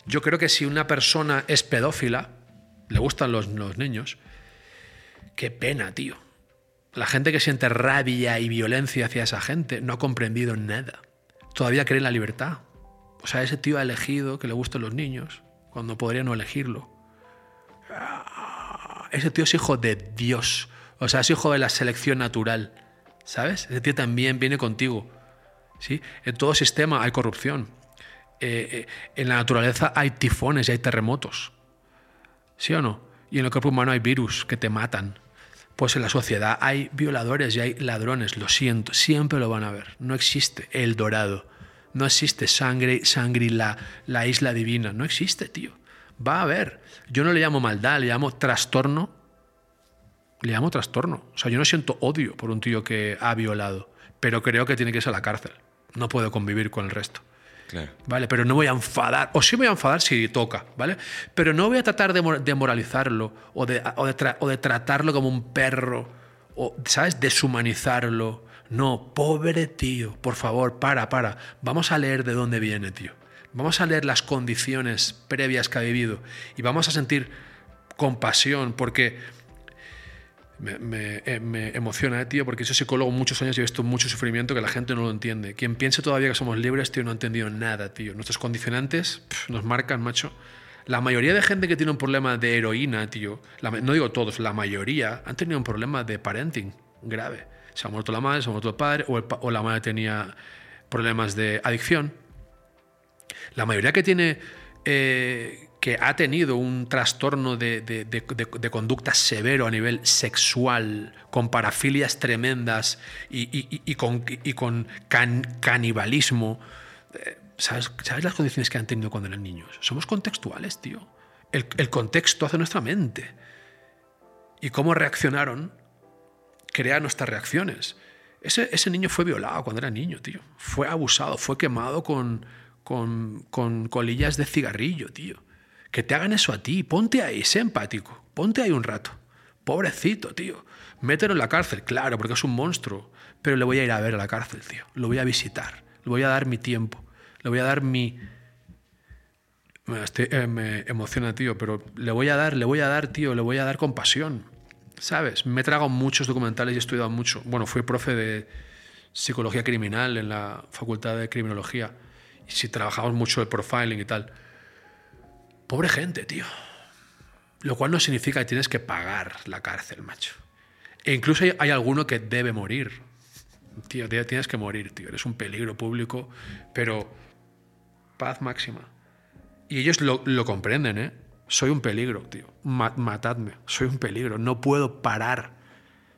B: Yo creo que si una persona es pedófila, le gustan los, niños, qué pena, tío. La gente que siente rabia y violencia hacia esa gente no ha comprendido nada. Todavía cree en la libertad. O sea, ese tío ha elegido que le gusten los niños cuando podría no elegirlo. Ah, ese tío es hijo de Dios. O sea, es hijo de la selección natural. ¿Sabes? Ese tío también viene contigo. ¿Sí? En todo sistema hay corrupción eh, eh, en la naturaleza hay tifones y hay terremotos. ¿Sí o no? Y en el cuerpo humano hay virus que te matan. Pues en la sociedad hay violadores y hay ladrones, lo siento, siempre lo van a ver. No existe el dorado, no existe sangre, sangre y la, la isla divina, no existe, tío. Va a haber. Yo no le llamo maldad, le llamo trastorno. Le llamo trastorno. O sea, yo no siento odio por un tío que ha violado, pero creo que tiene que irse a la cárcel. No puedo convivir con el resto. ¿Vale? Pero no voy a enfadar, o sí me voy a enfadar si toca, ¿vale? Pero no voy a tratar de, moralizarlo o de, o, de tratarlo como un perro, o, ¿sabes? Deshumanizarlo. No, pobre tío, por favor, para, para. Vamos a leer de dónde viene, tío. Vamos a leer las condiciones previas que ha vivido y vamos a sentir compasión, porque me, eh, me, emociona, eh, tío, porque soy psicólogo muchos años y he visto mucho sufrimiento que la gente no lo entiende. Quien piense todavía que somos libres, tío, no ha entendido nada, tío. Nuestros condicionantes nos marcan, macho. La mayoría de gente que tiene un problema de heroína, tío, no digo todos, la mayoría han tenido un problema de parenting grave. Se ha muerto la madre, se ha muerto el padre, o, o la madre tenía problemas de adicción. La mayoría que tiene eh, que ha tenido un trastorno de, conducta severo a nivel sexual, con parafilias tremendas y, con, canibalismo. Eh, ¿Sabes, las condiciones que han tenido cuando eran niños? Somos contextuales, tío. El, contexto hace nuestra mente. Y cómo reaccionaron crea nuestras reacciones. Ese, ese niño fue violado cuando era niño, tío. Fue abusado, fue quemado con, con, con colillas de cigarrillo, tío que te hagan eso a ti. Ponte ahí, sé empático. Ponte ahí un rato. Pobrecito, tío. Mételo en la cárcel, claro, porque es un monstruo. Pero le voy a ir a ver a la cárcel, tío. Lo voy a visitar. Le voy a dar mi tiempo. Le voy a dar mi. Eh, me emociona, tío, pero le voy a dar, le voy a dar, tío, le voy a dar compasión. ¿Sabes? Me he tragado muchos documentales y he estudiado mucho. Bueno, fui profe de psicología criminal en la facultad de criminología. Y si trabajamos mucho de profiling y tal. Pobre gente, tío. Lo cual no significa que tienes que pagar la cárcel, macho. E incluso hay, alguno que debe morir. Tío, tienes que morir, tío. Eres un peligro público, pero paz máxima. Y ellos lo, comprenden, ¿eh? Soy un peligro, tío. matadme. Soy un peligro. No puedo parar.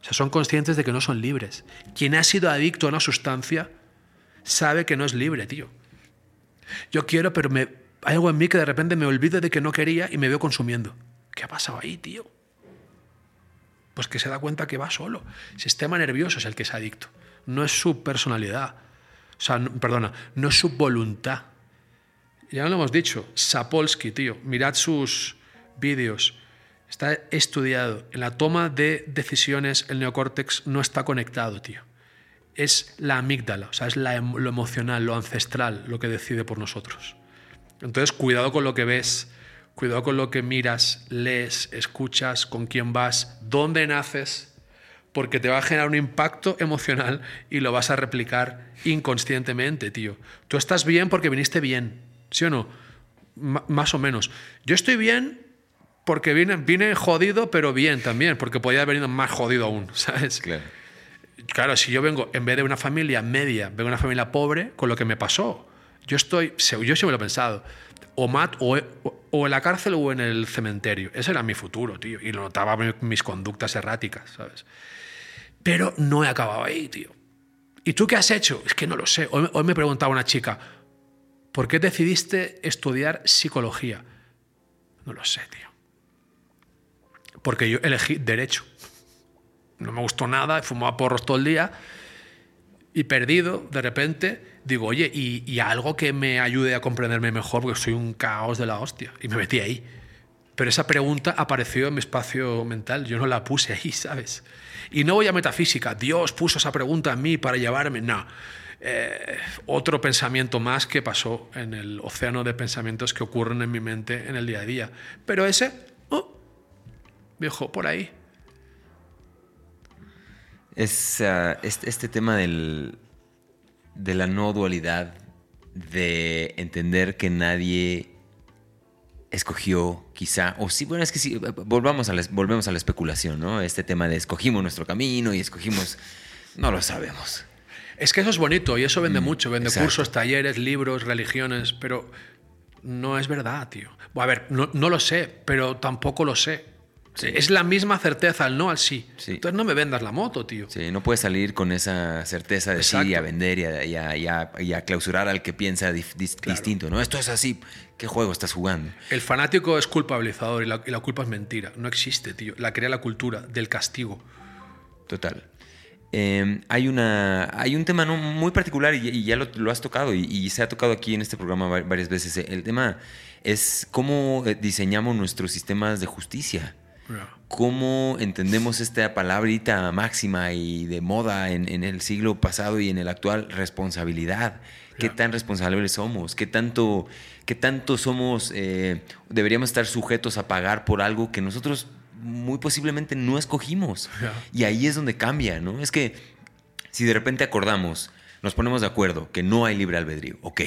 B: O sea, son conscientes de que no son libres. Quien ha sido adicto a una sustancia sabe que no es libre, tío. Yo quiero, pero me, hay algo en mí que de repente me olvido de que no quería y me veo consumiendo. ¿Qué ha pasado ahí, tío? Pues que se da cuenta que va solo. sistema nervioso es el que es adicto. No es su personalidad. O sea, perdona, no es su voluntad. Ya lo hemos dicho. Sapolsky, tío. Mirad sus vídeos. Está estudiado. En la toma de decisiones el neocórtex no está conectado, tío. Es la amígdala, o sea, es lo emocional, lo ancestral, lo que decide por nosotros. Entonces, cuidado con lo que ves, cuidado con lo que miras, lees, escuchas, con quién vas, dónde naces, porque te va a generar un impacto emocional y lo vas a replicar inconscientemente, tío. Tú estás bien porque viniste bien, ¿sí o no? más o menos. Yo estoy bien porque vine, vine jodido, pero bien también, porque podía haber venido más jodido aún, ¿sabes? Claro. Claro, si yo vengo, en vez de una familia media, vengo de una familia pobre, con lo que me pasó, yo estoy, yo siempre lo he pensado, o, mat, o, o, en la cárcel o en el cementerio. Ese era mi futuro, tío. Y lo notaba mis conductas erráticas, ¿sabes? Pero no he acabado ahí, tío. ¿Y tú qué has hecho? Es que no lo sé. Hoy, hoy me preguntaba una chica, ¿por qué decidiste estudiar psicología? No lo sé, tío. Porque yo elegí derecho. No me gustó nada, fumaba porros todo el día y perdido, de repente digo, oye, y, algo que me ayude a comprenderme mejor, porque soy un caos de la hostia. Y me metí ahí. Pero esa pregunta apareció en mi espacio mental, yo no la puse ahí, ¿sabes? Y no voy a metafísica, Dios puso esa pregunta en mí para llevarme, no. Eh, otro pensamiento más que pasó en el océano de pensamientos que ocurren en mi mente en el día a día. Pero ese, oh, viejo, por ahí.
A: Es ah, este tema del, de la no dualidad, de entender que nadie escogió quizá, o sí, bueno, es que sí, volvamos a la, volvemos a la especulación, ¿no? Este tema de escogimos nuestro camino y escogimos, no lo sabemos.
B: Es que eso es bonito y eso vende mucho. Vende
A: exacto.
B: cursos, talleres, libros, religiones, pero no es verdad, tío. A ver, no, no lo sé, pero tampoco lo sé. Es la misma certeza al no al sí.
A: Sí.
B: Entonces no me vendas la moto, tío.
A: Sí, no puedes salir con esa certeza de sí
B: Exacto.
A: y a vender y a, y a- y a- y a clausurar al que piensa distinto, ¿no? Esto es así. ¿Qué juego estás jugando?
B: El fanático es culpabilizador y la, culpa es mentira. No existe, tío. La crea la cultura del castigo.
A: Total. Eh, hay, una, hay un tema ¿no? muy particular y, y ya lo, lo has tocado y, y se ha tocado aquí en este programa va- varias veces. El tema es cómo eh, diseñamos nuestros sistemas de justicia. ¿Cómo entendemos esta palabrita máxima y de moda en, en el siglo pasado y en el actual? Responsabilidad. ¿Qué tan responsables somos? ¿Qué tanto, qué tanto somos, eh, deberíamos estar sujetos a pagar por algo que nosotros muy posiblemente no escogimos? Y ahí es donde cambia, ¿no? Es que si de repente acordamos, nos ponemos de acuerdo que no hay libre albedrío, ok,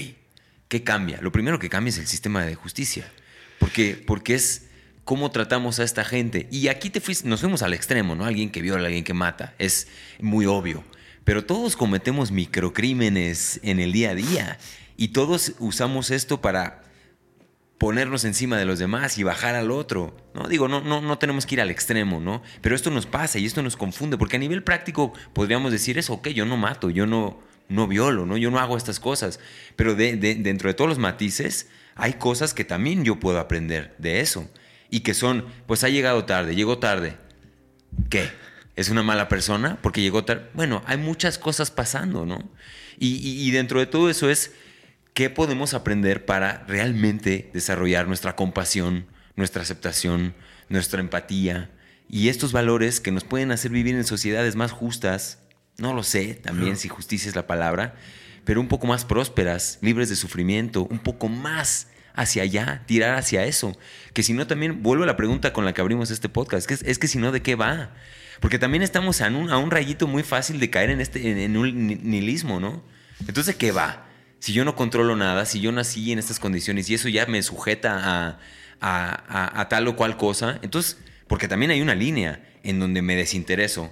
A: ¿qué cambia? Lo primero que cambia es el sistema de justicia, porque, porque es cómo tratamos a esta gente. Y aquí te fuiste, nos fuimos al extremo, ¿no? Alguien que viola, alguien que mata, es muy obvio. Pero todos cometemos microcrímenes en el día a día y todos usamos esto para ponernos encima de los demás y bajar al otro. No digo, no, no, no tenemos que ir al extremo, ¿no? Pero esto nos pasa y esto nos confunde, porque a nivel práctico podríamos decir eso, ok, yo no mato, yo no, no violo, ¿no? Yo no hago estas cosas. Pero de- de- dentro de todos los matices, hay cosas que también yo puedo aprender de eso. Y que son, pues ha llegado tarde, llegó tarde. ¿Qué? ¿Es una mala persona porque llegó tarde? Bueno, hay muchas cosas pasando, ¿no? Y, y- y dentro de todo eso es qué podemos aprender para realmente desarrollar nuestra compasión, nuestra aceptación, nuestra empatía y estos valores que nos pueden hacer vivir en sociedades más justas, no lo sé también si justicia es la palabra, pero un poco más prósperas, libres de sufrimiento, un poco más hacia allá, tirar hacia eso. Que si no, también vuelvo a la pregunta con la que abrimos este podcast, que es, que si no, ¿de qué va? Porque también estamos a un, a un rayito muy fácil de caer en, este, en, un ni- nihilismo, ¿no? Entonces, ¿de qué va? Si yo no controlo nada, si yo nací en estas condiciones y eso ya me sujeta a, a- tal o cual cosa, entonces, porque también hay una línea en donde me desintereso.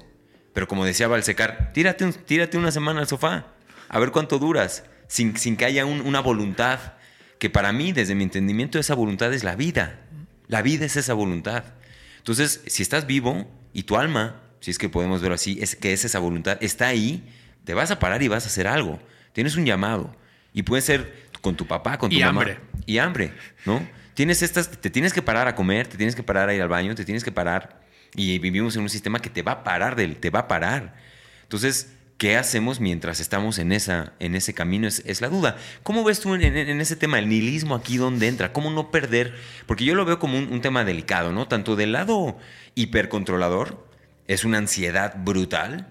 A: Pero como decía Balsecar, tírate, tírate una semana al sofá, a ver cuánto duras, sin, sin que haya un- una voluntad, que para mí, desde mi entendimiento, esa voluntad es la vida. La vida es esa voluntad. Entonces, si estás vivo y tu alma, si es que podemos verlo así, es que es esa voluntad, está ahí, te vas a parar y vas a hacer algo. Tienes un llamado. Y puede ser con tu papá, con tu
B: Y
A: mamá.
B: hambre.
A: Y hambre, ¿no? Tienes estas, te tienes que parar a comer, te tienes que parar a ir al baño, te tienes que parar. Y vivimos en un sistema que te va a parar, del, te va a parar. Entonces, ¿qué hacemos mientras estamos en, esa, en ese camino? Es, la duda. ¿Cómo ves tú en, ese tema, el nihilismo aquí, dónde entra? ¿Cómo no perder? Porque yo lo veo como un, tema delicado, ¿no? Tanto del lado hipercontrolador, es una ansiedad brutal,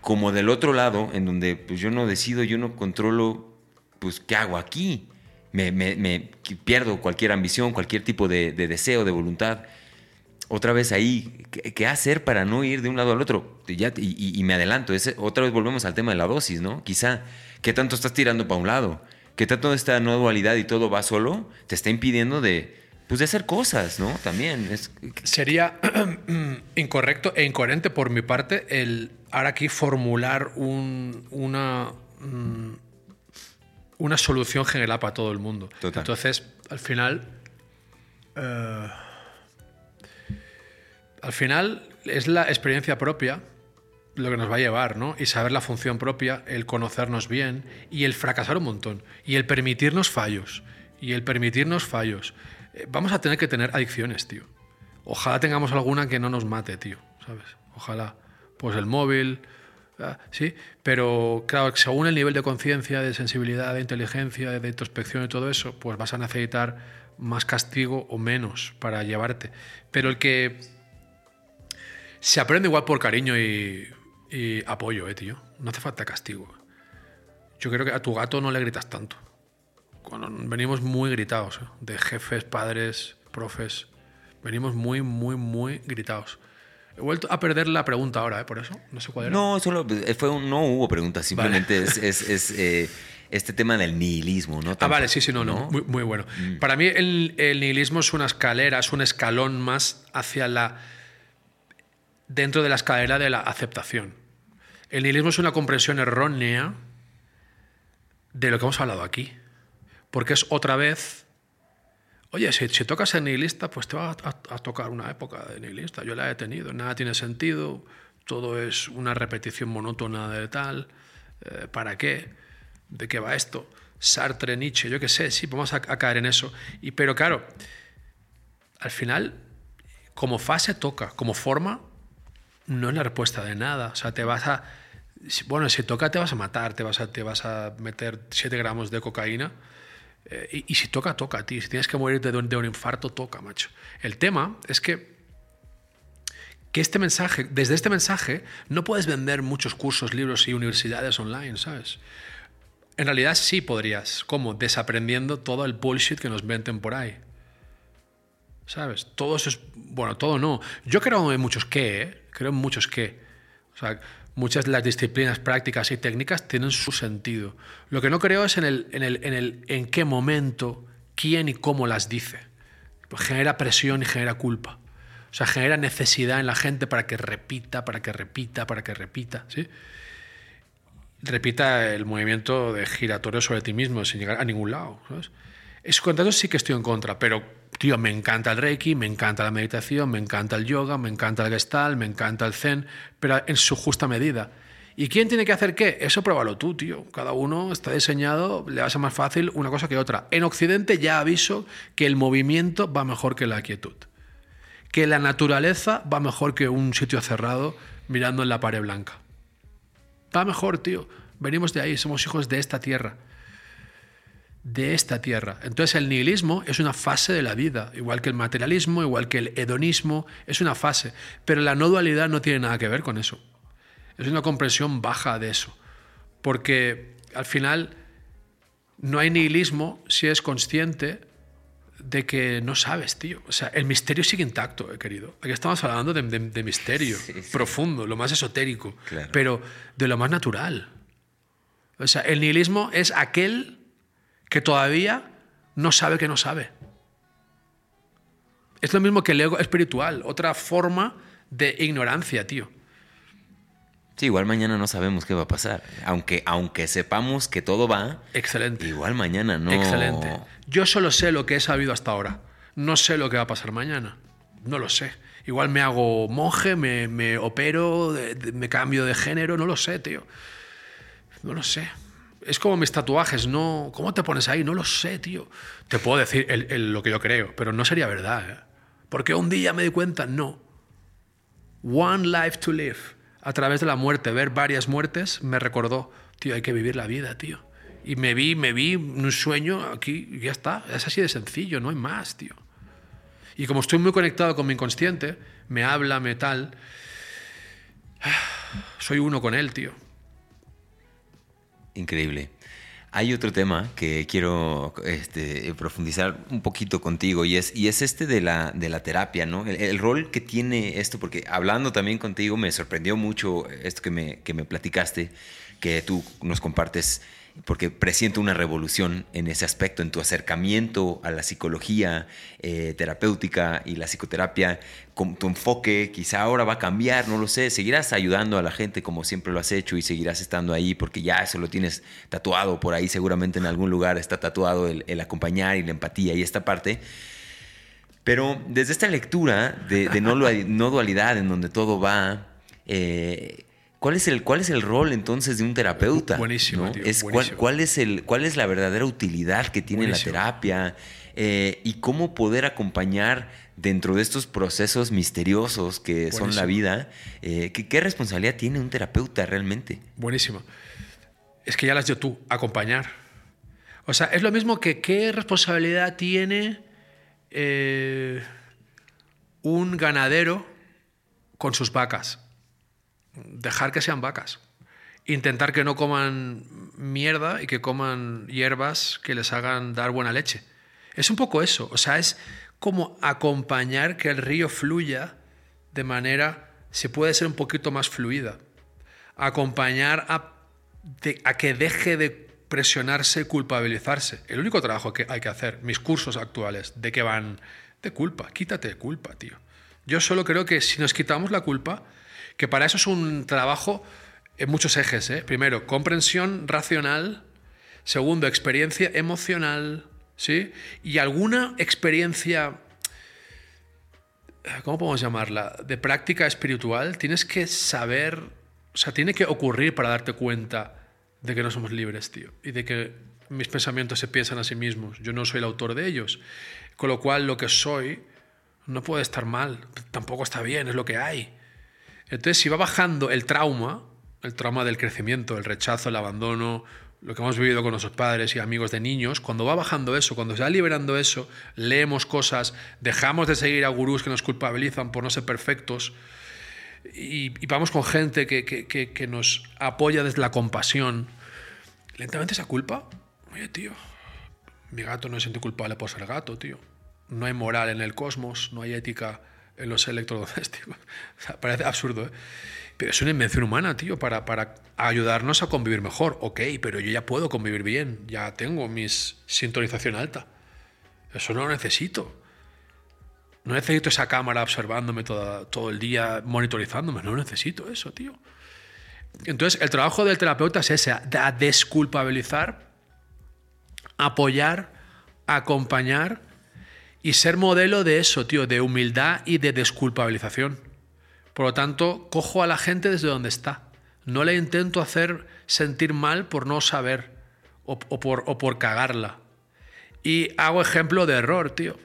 A: como del otro lado, en donde pues, yo no decido, yo no controlo, pues, ¿qué hago aquí? Me, me- me pierdo cualquier ambición, cualquier tipo de deseo, de voluntad. Otra vez ahí, ¿qué, qué hacer para no ir de un lado al otro? Y, ya- y- me adelanto, ese- otra vez volvemos al tema de la dosis, ¿no? Quizá, ¿qué tanto estás tirando para un lado? ¿Qué tanto esta nueva dualidad y todo va solo? Te está impidiendo de, pues, de hacer cosas, ¿no? También. Es,
B: Sería incorrecto e incoherente por mi parte el ahora aquí formular un- una, mm, una solución general para todo el mundo.
A: Total.
B: Entonces, al final, eh, al final es la experiencia propia lo que nos va a llevar, ¿no? Y saber la función propia, el conocernos bien y el fracasar un montón y el permitirnos fallos y el permitirnos fallos. Eh, Vamos a tener que tener adicciones, tío. Ojalá tengamos alguna que no nos mate, tío, ¿sabes? Ojalá. Pues el móvil, ah, sí, pero claro, según el nivel de conciencia, de sensibilidad, de inteligencia, de introspección y todo eso, pues vas a necesitar más castigo o menos para llevarte. Pero el que se aprende igual por cariño y, y apoyo, eh, tío. No hace falta castigo. Yo creo que a tu gato no le gritas tanto. Cuando venimos muy gritados, eh, de jefes, padres, profes. Venimos muy, muy, muy gritados. He vuelto a perder la pregunta ahora, ¿eh? Por eso. No sé cuál era.
A: No, solo eh, fue un- no hubo preguntas, simplemente es, es- es, eh, este tema del nihilismo, ¿no?
B: Ah, vale, sí, sí, no, no. Muy, muy bueno.
A: Mm.
B: Para mí el, el nihilismo es una escalera, es un escalón más hacia la... dentro de la escalera de la aceptación. El nihilismo es una comprensión errónea de lo que hemos hablado aquí. Porque es otra vez. Oye, si, tocas ser nihilista, pues te va a, a, tocar una época de nihilista. Yo la he tenido. Nada tiene sentido. Todo es una repetición monótona de tal. Eh, ¿Para qué? ¿De qué va esto? Sartre, Nietzsche, yo qué sé, sí, vamos a, a caer en eso. Y, pero claro, al final, como fase toca, como forma, no es la respuesta de nada. O sea, te vas a. Bueno, si toca, te vas a matar, te vas a, te vas a meter 7 gramos de cocaína. Eh, y, si toca, toca ti. Si tienes que morirte de un, un infarto, toca, macho. El tema es que que este mensaje, desde este mensaje, no puedes vender muchos cursos, libros y universidades online, ¿sabes? En realidad sí podrías. ¿Cómo? Desaprendiendo todo el bullshit que nos venden por ahí. ¿Sabes? Todo eso es. Bueno, todo no. Yo creo en muchos qué, ¿eh? Creo muchos sea, muchas de las disciplinas prácticas y técnicas tienen su sentido. Lo que no creo es en el en, el, en, el, en qué momento, quién y cómo las dice. Pues genera presión y genera culpa. O sea, genera necesidad en la gente para que repita, para que repita, para que repita. ¿sí? Repita el movimiento de giratorio sobre ti mismo sin llegar a ningún lado. ¿sabes? Eso sí que estoy en contra, pero, tío, me encanta el Reiki, me encanta la meditación, me encanta el yoga, me encanta el Gestalt, me encanta el Zen, pero en su justa medida. ¿Y quién tiene que hacer qué? Eso pruébalo tú, tío. Cada uno está diseñado, le va a ser más fácil una cosa que otra. En Occidente ya aviso que el movimiento va mejor que la quietud que la naturaleza va mejor que un sitio cerrado mirando en la pared blanca. Va mejor, tío. Venimos de ahí, somos hijos de esta tierra. De esta tierra. Entonces el nihilismo es una fase de la vida, igual que el materialismo, igual que el hedonismo, es una fase. Pero la no dualidad no tiene nada que ver con eso. Es una comprensión baja de eso. Porque al final no hay nihilismo si es consciente de que no sabes, tío. O sea, el misterio sigue intacto, eh, querido. Aquí estamos hablando de, de, de misterio sí, sí. profundo, lo más esotérico, claro. pero de lo más natural. O sea, el nihilismo es aquel que todavía no sabe que no sabe. Es lo mismo que el ego espiritual, otra forma de ignorancia, tío.
A: Sí, igual mañana no sabemos qué va a pasar. Aunque, aunque sepamos que todo va.
B: Excelente.
A: Igual mañana no.
B: Excelente. Yo solo sé lo que he sabido hasta ahora. No sé lo que va a pasar mañana. No lo sé. Igual me hago monje, me, me opero, me cambio de género, no lo sé, tío. No lo sé. Es como mis tatuajes, no. ¿Cómo te pones ahí? No lo sé, tío. Te puedo decir lo que yo creo, pero no sería verdad. ¿eh? Porque un día me di cuenta, no. One life to live a través de la muerte, ver varias muertes, me recordó, tío, hay que vivir la vida, tío. Y me vi, me vi un sueño aquí ya está. Es así de sencillo, no hay más, tío. Y como estoy muy conectado con mi inconsciente, me habla, me tal. Soy uno con él, tío.
A: Increíble. Hay otro tema que quiero este, profundizar un poquito contigo y es, y es este de la, de la terapia, ¿no? El, rol que tiene esto, porque hablando también contigo me sorprendió mucho esto que me platicaste, que tú nos compartes, porque presiento una revolución en ese aspecto, en tu acercamiento a la psicología eh, terapéutica y la psicoterapia, con tu enfoque quizá ahora va a cambiar, no lo sé, seguirás ayudando a la gente como siempre lo has hecho y seguirás estando ahí porque ya eso lo tienes tatuado por ahí, seguramente en algún lugar está tatuado el, acompañar y la empatía y esta parte. Pero desde esta lectura de, no, dualidad, en donde todo va, eh, ¿cuál, es el, ¿cuál es el rol entonces de un terapeuta?
B: Buenísimo.
A: ¿no?
B: Tío,
A: es,
B: buenísimo.
A: ¿cuál, cuál, es el, ¿Cuál es la verdadera utilidad que tiene buenísimo. la terapia? Eh, y cómo poder acompañar dentro de estos procesos misteriosos que Buenísimo. son la vida, eh, ¿qué, ¿qué, responsabilidad tiene un terapeuta realmente?
B: Buenísimo. Es que ya las dio tú, acompañar. O sea, es lo mismo que qué responsabilidad tiene eh, un ganadero con sus vacas. Dejar que sean vacas. Intentar que no coman mierda y que coman hierbas que les hagan dar buena leche. Es un poco eso. O sea, es como acompañar que el río fluya de manera, se puede ser un poquito más fluida. Acompañar a, a que deje de presionarse culpabilizarse. El único trabajo que hay que hacer, mis cursos actuales, ¿de qué van? De culpa. Quítate de culpa, tío. Yo solo creo que si nos quitamos la culpa, que para eso es un trabajo en muchos ejes. ¿eh? Primero, comprensión racional. Segundo, experiencia emocional. ¿sí? Y alguna experiencia, ¿cómo podemos llamarla? De práctica espiritual. Tienes que saber, o sea, tiene que ocurrir para darte cuenta de que no somos libres, tío. Y de que mis pensamientos se piensan a sí mismos. Yo no soy el autor de ellos. Con lo cual, lo que soy no puede estar mal. Tampoco está bien, es lo que hay. Entonces, si va bajando el trauma, el trauma del crecimiento, el rechazo, el abandono, lo que hemos vivido con nuestros padres y amigos de niños, cuando va bajando eso, cuando se va liberando eso, leemos cosas, dejamos de seguir a gurús que nos culpabilizan por no ser perfectos y, vamos con gente que, que, nos apoya desde la compasión, lentamente esa culpa, oye tío, mi gato no se siente culpable por ser gato, tío. No hay moral en el cosmos, no hay ética en los electrodomésticos. parece absurdo, ¿eh? Pero es una invención humana, tío, para, para ayudarnos a convivir mejor. Ok, pero yo ya puedo convivir bien, ya tengo mi sintonización alta. Eso no lo necesito. No necesito esa cámara observándome todo, todo el día, monitorizándome. No necesito eso, tío. Entonces, el trabajo del terapeuta es ese, a desculpabilizar, apoyar, acompañar y ser modelo de eso, tío, de humildad y de desculpabilización. Por lo tanto, cojo a la gente desde donde está. No le intento hacer sentir mal por no saber o, por, o por cagarla. Y hago ejemplo de error, tío.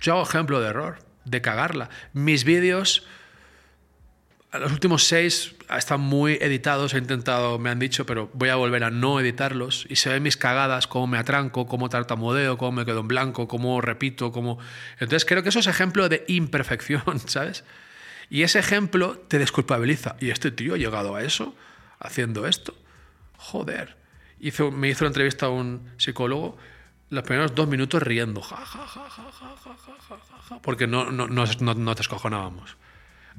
B: Yo hago ejemplo de error, de cagarla. Mis vídeos, los últimos seis están muy editados, he intentado, me han dicho, pero voy a volver a no editarlos. Y se ven mis cagadas, cómo me atranco, cómo tartamudeo, cómo me quedo en blanco, cómo repito, cómo... Entonces creo que eso es ejemplo de imperfección, ¿sabes? Y ese ejemplo te desculpabiliza. Y este tío ha llegado a eso haciendo esto. Joder. Hizo, me hizo una entrevista a un psicólogo los primeros dos minutos riendo. Ja, ja, ja, ja, ja, ja, ja, ja, porque no, no, no, no te escojonábamos.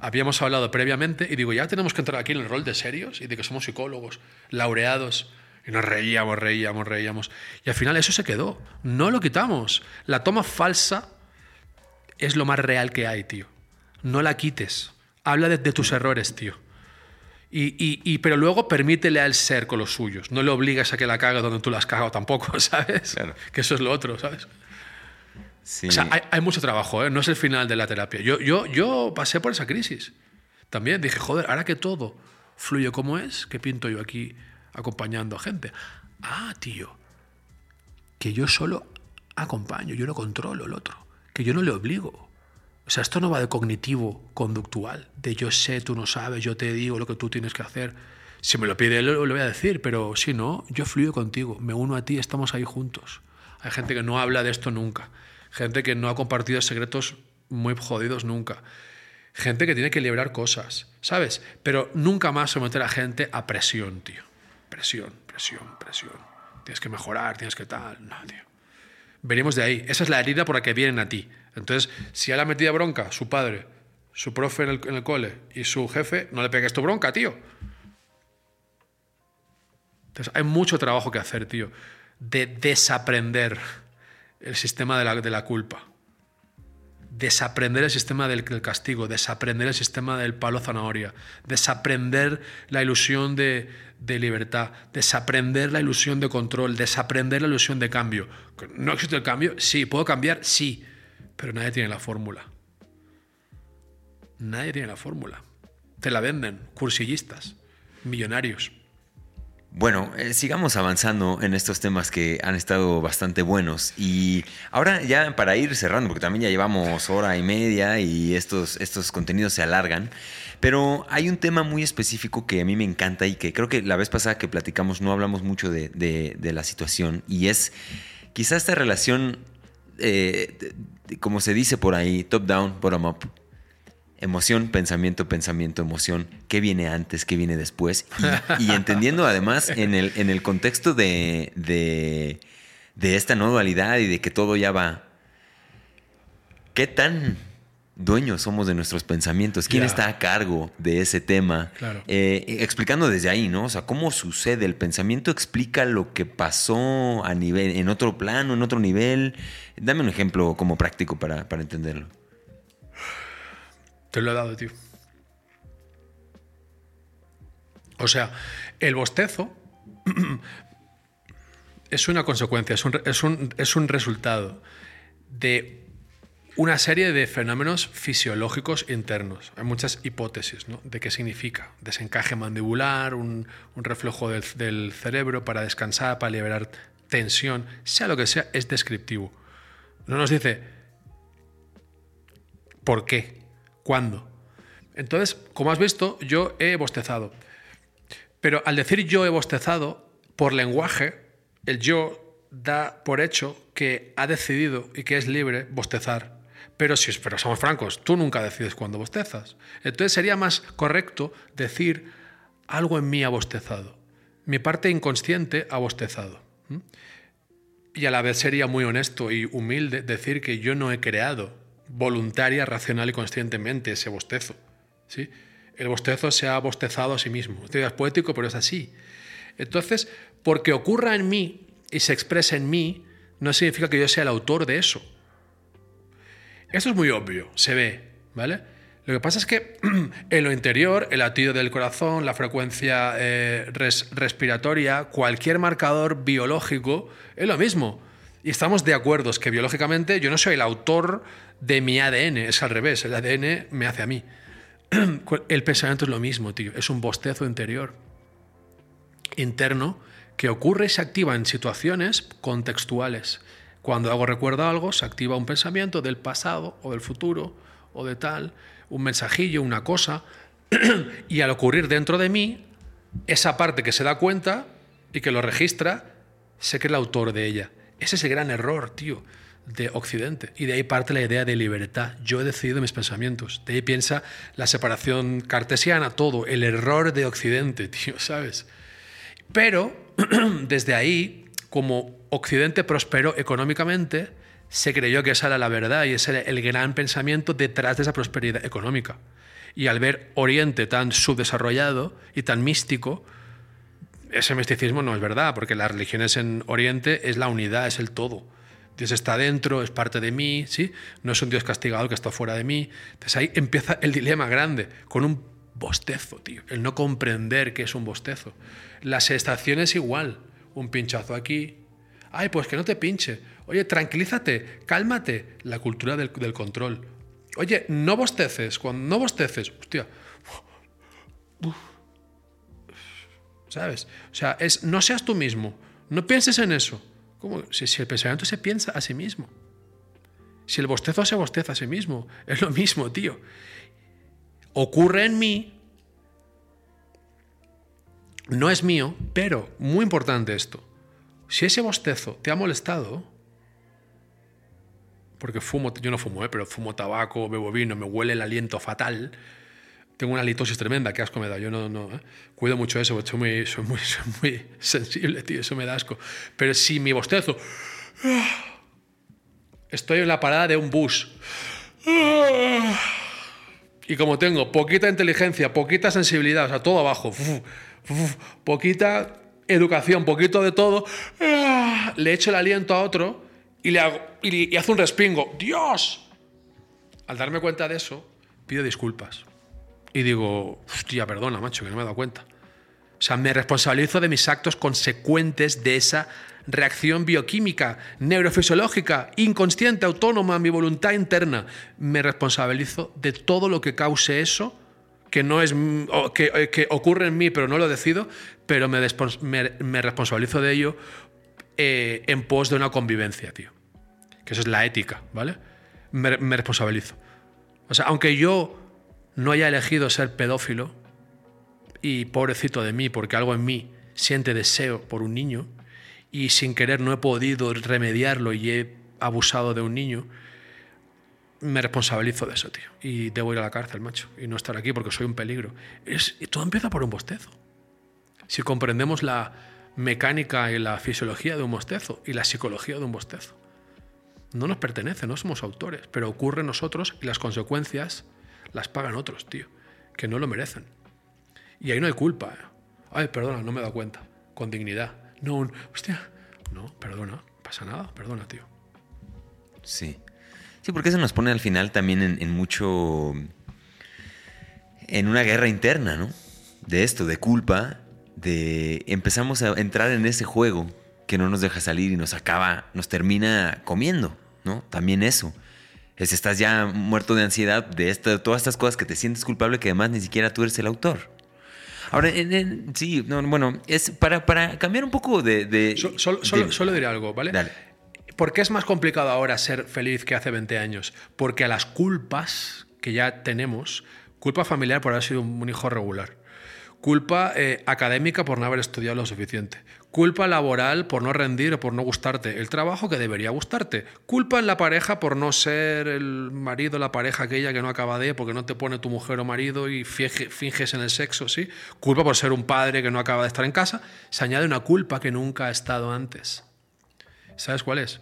B: Habíamos hablado previamente y digo, ya tenemos que entrar aquí en el rol de serios y de que somos psicólogos, laureados. Y nos reíamos, reíamos, reíamos. Y al final eso se quedó. No lo quitamos. La toma falsa es lo más real que hay, tío no la quites. Habla de, tus errores, tío. Y, pero luego permítele a él ser con los suyos. No le obligas a que la cague donde tú la has cagado tampoco, ¿sabes? Que eso es lo otro, ¿sabes? Sí. O sea, hay, mucho trabajo, ¿eh? no es el final de la terapia. Yo, pasé por esa crisis. También dije, joder, ahora que todo fluye como es, ¿qué pinto yo aquí acompañando a gente? Ah, tío, que yo solo acompaño, yo no controlo el otro, que yo no le obligo. O sea, esto no va de cognitivo, conductual, de yo sé, tú no sabes, yo te digo lo que tú tienes que hacer. Si me lo pide lo voy a decir, pero si no, yo fluyo contigo, me uno a ti, estamos ahí juntos. Hay gente que no habla de esto nunca, gente que no ha compartido secretos muy jodidos nunca, gente que tiene que liberar cosas, ¿sabes? Pero nunca más someter a gente a presión, tío. Presión, presión, presión. Tienes que mejorar, tienes que tal. No, tío. Venimos de ahí. Esa es la herida por la que vienen a ti. Entonces, si a la metida bronca su padre, su profe en el, cole y su jefe, no le pegues tu bronca, tío. Entonces, hay mucho trabajo que hacer, tío, de desaprender el sistema de la, de la culpa. Desaprender el sistema del, castigo, desaprender el sistema del palo zanahoria, desaprender la ilusión de, de libertad, desaprender la ilusión de control, desaprender la ilusión de cambio. ¿No existe el cambio? Sí. ¿Puedo cambiar? Sí pero nadie tiene la fórmula. Nadie tiene la fórmula. Te la venden, cursillistas, millonarios.
A: Bueno, eh, sigamos avanzando en estos temas que han estado bastante buenos. Y ahora ya para ir cerrando, porque también ya llevamos hora y media y estos, estos contenidos se alargan, pero hay un tema muy específico que a mí me encanta y que creo que la vez pasada que platicamos no hablamos mucho de, de la situación y es quizá esta relación eh, como se dice por ahí, top down, bottom up. Emoción, pensamiento, pensamiento, emoción. ¿Qué viene antes? ¿Qué viene después? Y, entendiendo además en el, en el contexto de, de, de esta no dualidad y de que todo ya va. ¿Qué tan dueños somos de nuestros pensamientos. ¿Quién está a cargo de ese tema? Eh, explicando desde ahí, ¿no? O sea, cómo sucede. El pensamiento explica lo que pasó a nivel, en otro plano, en otro nivel. Dame un ejemplo como práctico para, para entenderlo.
B: Te lo he dado, tío. O sea, el bostezo es una consecuencia, es un, es un- es un resultado de una serie de fenómenos fisiológicos internos. Hay muchas hipótesis ¿no? de qué significa. Desencaje mandibular, un, un reflejo del, del cerebro para descansar, para liberar tensión, sea lo que sea, es descriptivo. No nos dice por qué, cuándo. Entonces, como has visto, yo he bostezado. Pero al decir yo he bostezado, por lenguaje, el yo da por hecho que ha decidido y que es libre bostezar. Pero si pero somos francos, tú nunca decides cuándo bostezas. Entonces sería más correcto decir algo en mí ha bostezado. Mi parte inconsciente ha bostezado. ¿Mm? Y a la vez sería muy honesto y humilde decir que yo no he creado voluntaria, racional y conscientemente ese bostezo. ¿sí? El bostezo se ha bostezado a sí mismo. Esto es poético, pero es así. Entonces, porque ocurra en mí y se exprese en mí, no significa que yo sea el autor de eso. Esto es muy obvio, se ve, ¿vale? Lo que pasa es que en lo interior, el latido del corazón, la frecuencia eh, res- respiratoria, cualquier marcador biológico, es lo mismo. Y estamos de acuerdo, que biológicamente yo no soy el autor de mi ADN, es al revés, el ADN me hace a mí. El pensamiento es lo mismo, tío, es un bostezo interior, interno, que ocurre y se activa en situaciones contextuales. Cuando hago recuerdo a algo, se activa un pensamiento del pasado o del futuro o de tal, un mensajillo, una cosa, y al ocurrir dentro de mí, esa parte que se da cuenta y que lo registra, sé que el autor de ella. Ese es el gran error, tío, de Occidente. Y de ahí parte la idea de libertad. Yo he decidido mis pensamientos. De ahí piensa la separación cartesiana, todo, el error de Occidente, tío, ¿sabes? Pero desde ahí, como Occidente prosperó económicamente, se creyó que esa era la verdad y ese era el gran pensamiento detrás de esa prosperidad económica. Y al ver Oriente tan subdesarrollado y tan místico, ese misticismo no es verdad, porque las religiones en Oriente es la unidad, es el todo. Dios está dentro, es parte de mí, ¿sí? No es un Dios castigado que está fuera de mí. Entonces ahí empieza el dilema grande, con un bostezo, tío. El no comprender que es un bostezo. Las estaciones igual. Un pinchazo aquí. Ay, pues que no te pinche. Oye, tranquilízate, cálmate. La cultura del, del control. Oye, no bosteces. Cuando no bosteces, hostia. Uf. ¿Sabes? O sea, no seas tú mismo. No pienses en eso. ¿Cómo? Si, si el pensamiento se piensa a sí mismo. Si el bostezo se bosteza a sí mismo. Es lo mismo, tío. Ocurre en mí. No es mío, pero muy importante esto. Si ese bostezo te ha molestado, porque fumo, yo no fumo, ¿eh? pero fumo tabaco, bebo vino, me huele el aliento fatal, tengo una litosis tremenda, qué asco me da. Yo no, no ¿eh? cuido mucho eso, porque soy muy, soy, muy, muy sensible, tío, eso me da asco. Pero si mi bostezo, estoy en la parada de un bus, y como tengo poquita inteligencia, poquita sensibilidad, o sea, todo abajo, poquita educación, poquito de todo, le echo el aliento a otro y le hago, y hace un respingo. ¡Dios! Al darme cuenta de eso, pido disculpas. Y digo, hostia, perdona, macho, que no me he dado cuenta. O sea, me responsabilizo de mis actos consecuentes de esa reacción bioquímica, neurofisiológica, inconsciente, autónoma, mi voluntad interna. Me responsabilizo de todo lo que cause eso, que no es que, que ocurre en mí, pero no lo decido, pero me, me, me responsabilizo de ello eh, en pos de una convivencia, tío. Que eso es la ética, ¿vale? Me, me responsabilizo. O sea, aunque yo no haya elegido ser pedófilo, y pobrecito de mí, porque algo en mí siente deseo por un niño, y sin querer no he podido remediarlo y he abusado de un niño, me responsabilizo de eso, tío. Y debo ir a la cárcel, macho, y no estar aquí porque soy un peligro. Es, y todo empieza por un bostezo. Si comprendemos la mecánica y la fisiología de un bostezo y la psicología de un bostezo. No nos pertenece, no somos autores, pero ocurre nosotros y las consecuencias las pagan otros, tío, que no lo merecen. Y ahí no hay culpa. Ay, perdona, no me he dado cuenta. Con dignidad. No, hostia, no, perdona, pasa nada, perdona, tío.
A: Sí. Sí, porque eso nos pone al final también en, en mucho. en una guerra interna, ¿no? de esto, de culpa, de empezamos a entrar en ese juego que no nos deja salir y nos acaba, nos termina comiendo, ¿no? También eso. Es estás ya muerto de ansiedad de, esto, de todas estas cosas que te sientes culpable que además ni siquiera tú eres el autor. Ahora, en- en- sí, no, bueno, es para, para cambiar un poco de... de-
B: So- solo,
A: de-
B: solo- solo diré algo, ¿vale?
A: Dale.
B: ¿Por qué es más complicado ahora ser feliz que hace 20 años? Porque a las culpas que ya tenemos, culpa familiar por haber sido un hijo regular, culpa eh, académica por no haber estudiado lo suficiente, culpa laboral por no rendir o por no gustarte el trabajo que debería gustarte, culpa en la pareja por no ser el marido, la pareja aquella que no acaba de, porque no te pone tu mujer o marido y finge- finges en el sexo, ¿sí? Culpa por ser un padre que no acaba de estar en casa, se añade una culpa que nunca ha estado antes. ¿Sabes cuál es?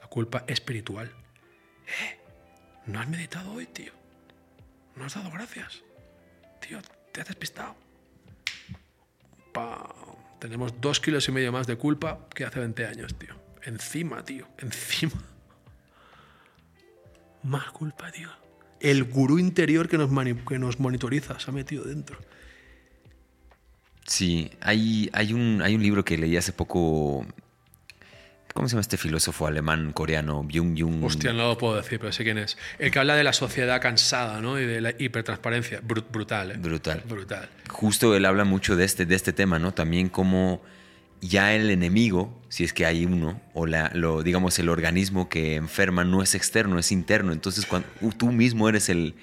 B: La culpa espiritual. Eh, no has meditado hoy, tío. No has dado gracias. Tío, te has despistado. Pa. Tenemos dos kilos y medio más de culpa que hace 20 años, tío. Encima, tío. Encima. Más culpa, tío. El gurú interior que nos, que nos monitoriza se ha metido dentro.
A: Sí, hay, hay, un, hay un libro que leí hace poco. ¿Cómo se llama este filósofo alemán coreano? Byung Jung.
B: Hostia, no lo puedo decir, pero sé quién es. El que habla de la sociedad cansada, ¿no? Y de la hipertransparencia. Bru- brutal, ¿eh?
A: Brutal.
B: Brutal.
A: Justo él habla mucho de este, de este tema, ¿no? También como ya el enemigo, si es que hay uno, o la, lo, digamos el organismo que enferma no es externo, es interno. Entonces cuando, tú mismo eres el,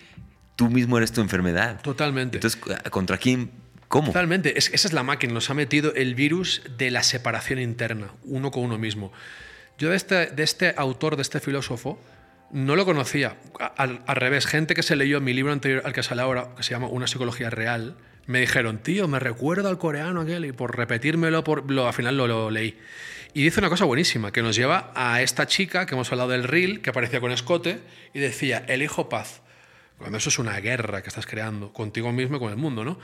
A: tú mismo eres tu enfermedad.
B: Totalmente.
A: Entonces, ¿contra quién? ¿Cómo?
B: Totalmente. Es- esa es la máquina. Nos ha metido el virus de la separación interna, uno con uno mismo. Yo de este, de este autor, de este filósofo, no lo conocía. Al, al revés, gente que se leyó mi libro anterior al que sale ahora, que se llama Una psicología real, me dijeron, tío, me recuerda al coreano aquel, y por repetírmelo, por, lo, al final lo, lo leí. Y dice una cosa buenísima, que nos lleva a esta chica que hemos hablado del reel, que aparecía con escote, y decía, elijo paz. Cuando eso es una guerra que estás creando contigo mismo y con el mundo, ¿no?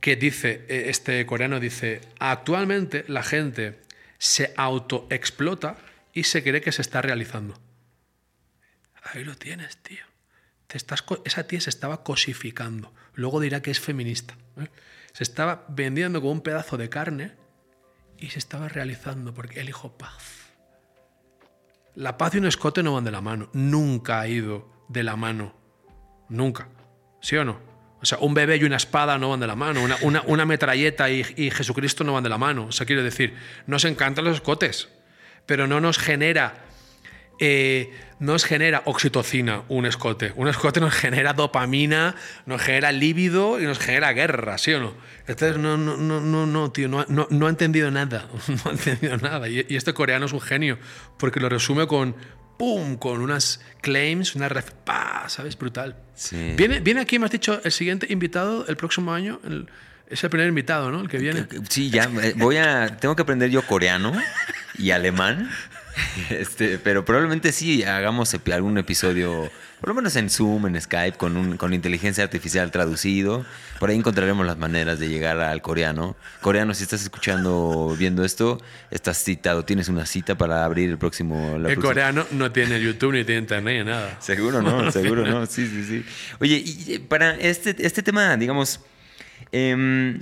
B: Que dice, eh, este coreano dice, actualmente la gente se autoexplota y se cree que se está realizando. Ahí lo tienes, tío. Esa tía se estaba cosificando. Luego dirá que es feminista. ¿eh? Se estaba vendiendo como un pedazo de carne y se estaba realizando porque elijo paz. La paz y un escote no van de la mano. Nunca ha ido de la mano. Nunca. ¿Sí o no? O sea, un bebé y una espada no van de la mano. Una, una- una metralleta y, y Jesucristo no van de la mano. O sea, quiero decir, nos encantan los escotes, pero no nos genera. eh, nos genera oxitocina un escote. Un escote nos genera dopamina, nos genera líbido y nos genera guerra, ¿sí o no? Entonces, no, no, no, no, no tío, no, no, no ha entendido nada. No ha entendido nada. Y, y este coreano es un genio, porque lo resume con ¡pum! Con unas claims, una ref, ¡pa! ¿Sabes? Brutal.
A: Sí.
B: Viene, viene aquí, me has dicho, el siguiente invitado el próximo año. el- es el primer invitado, ¿no? El que viene.
A: Sí, ya eh, voy a. Tengo que aprender yo coreano y alemán. Este, pero probablemente sí hagamos algún episodio, por lo menos en Zoom, en Skype, con, un, con inteligencia artificial traducido. Por ahí encontraremos las maneras de llegar al coreano. Coreano, si estás escuchando, viendo esto, estás citado, tienes una cita para abrir el próximo. la
B: el
A: próxima-
B: coreano no tiene YouTube ni tiene internet ni nada.
A: Seguro no, seguro no. Sí, sí, sí. Oye, y eh, para este, este tema, digamos, em,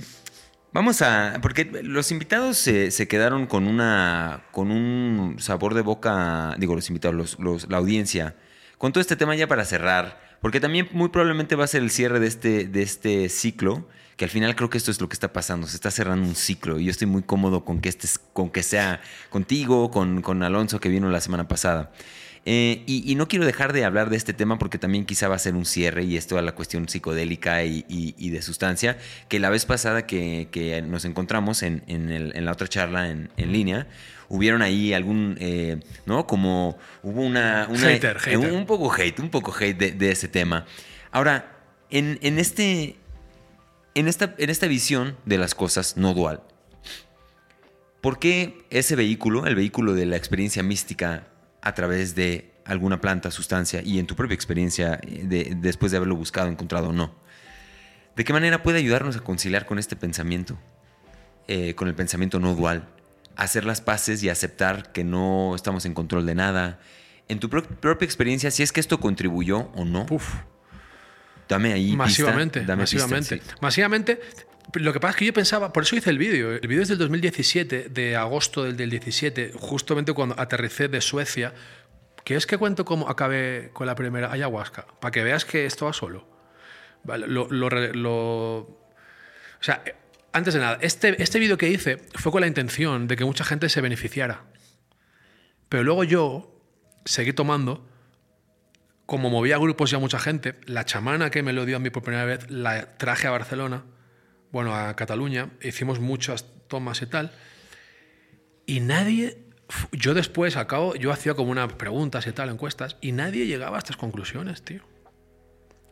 A: vamos a. Porque los invitados se, se quedaron con una. con un sabor de boca. Digo, los invitados, los- la audiencia. Con todo este tema ya para cerrar. Porque también muy probablemente va a ser el cierre de este, de este ciclo. Que al final creo que esto es lo que está pasando. Se está cerrando un ciclo. Y yo estoy muy cómodo con que, este, con que sea contigo, con, con Alonso que vino la semana pasada. Eh, y, y no quiero dejar de hablar de este tema porque también quizá va a ser un cierre y esto a la cuestión psicodélica y, y- y de sustancia, que la vez pasada que, que nos encontramos en, en el- en la otra charla en, en línea, hubieron ahí algún, eh, ¿no? Como hubo una... una-
B: Hater,
A: eh. Un, un poco hate, un poco hate de, de ese tema. Ahora, en, en este... En esta, en esta visión de las cosas no dual, ¿Por qué ese vehículo, el vehículo de la experiencia mística a través de alguna planta, sustancia y en tu propia experiencia eh, de- después de haberlo buscado, encontrado o no? ¿De qué manera puede ayudarnos a conciliar con este pensamiento, eh, con el pensamiento no dual? Hacer las paces y aceptar que no estamos en control de nada. En tu pro- propia experiencia, si es que esto contribuyó o no
B: Uf.
A: Dame ahí.
B: Masivamente,
A: pista, dame pista,
B: masivamente.
A: sí.
B: Masivamente. Lo que pasa es que yo pensaba, por eso hice el vídeo. El vídeo es del 2017, de agosto del, del 17, justamente cuando aterricé de Suecia. ¿Quieres que cuento cómo acabé con la primera ayahuasca? Para que veas que estaba solo. Vale, lo, lo re- lo- o sea, antes de nada, este, este vídeo que hice fue con la intención de que mucha gente se beneficiara. Pero luego yo seguí tomando, como movía grupos ya mucha gente, la chamana que me lo dio a mí por primera vez, la traje a Barcelona, bueno, a Cataluña, hicimos muchas tomas y tal, y nadie, yo después, al cabo, yo hacía como unas preguntas y tal, encuestas, y nadie llegaba a estas conclusiones, tío.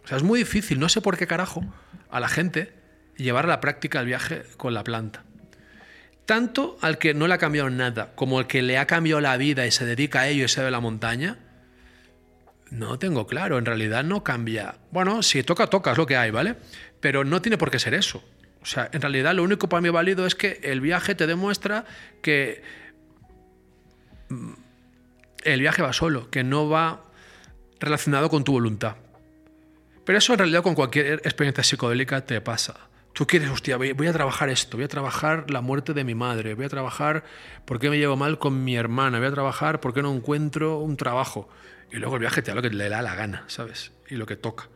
B: O sea, es muy difícil, no sé por qué carajo, a la gente llevar a la práctica el viaje con la planta. Tanto al que no le ha cambiado nada, como al que le ha cambiado la vida y se dedica a ello y se ve la montaña, no tengo claro. En realidad no cambia. Bueno, si toca, toca, es lo que hay, ¿vale? Pero no tiene por qué ser eso. O sea, en realidad lo único para mí válido es que el viaje te demuestra que mm, el viaje va solo, que no va relacionado con tu voluntad. Pero eso en realidad con cualquier experiencia psicodélica te pasa. Tú quieres, hostia, voy, voy a trabajar esto, voy a trabajar la muerte de mi madre, voy a trabajar por qué me llevo mal con mi hermana, voy a trabajar por qué no encuentro un trabajo. Y luego el viaje te da lo que le da la gana, ¿sabes? Y lo que toca.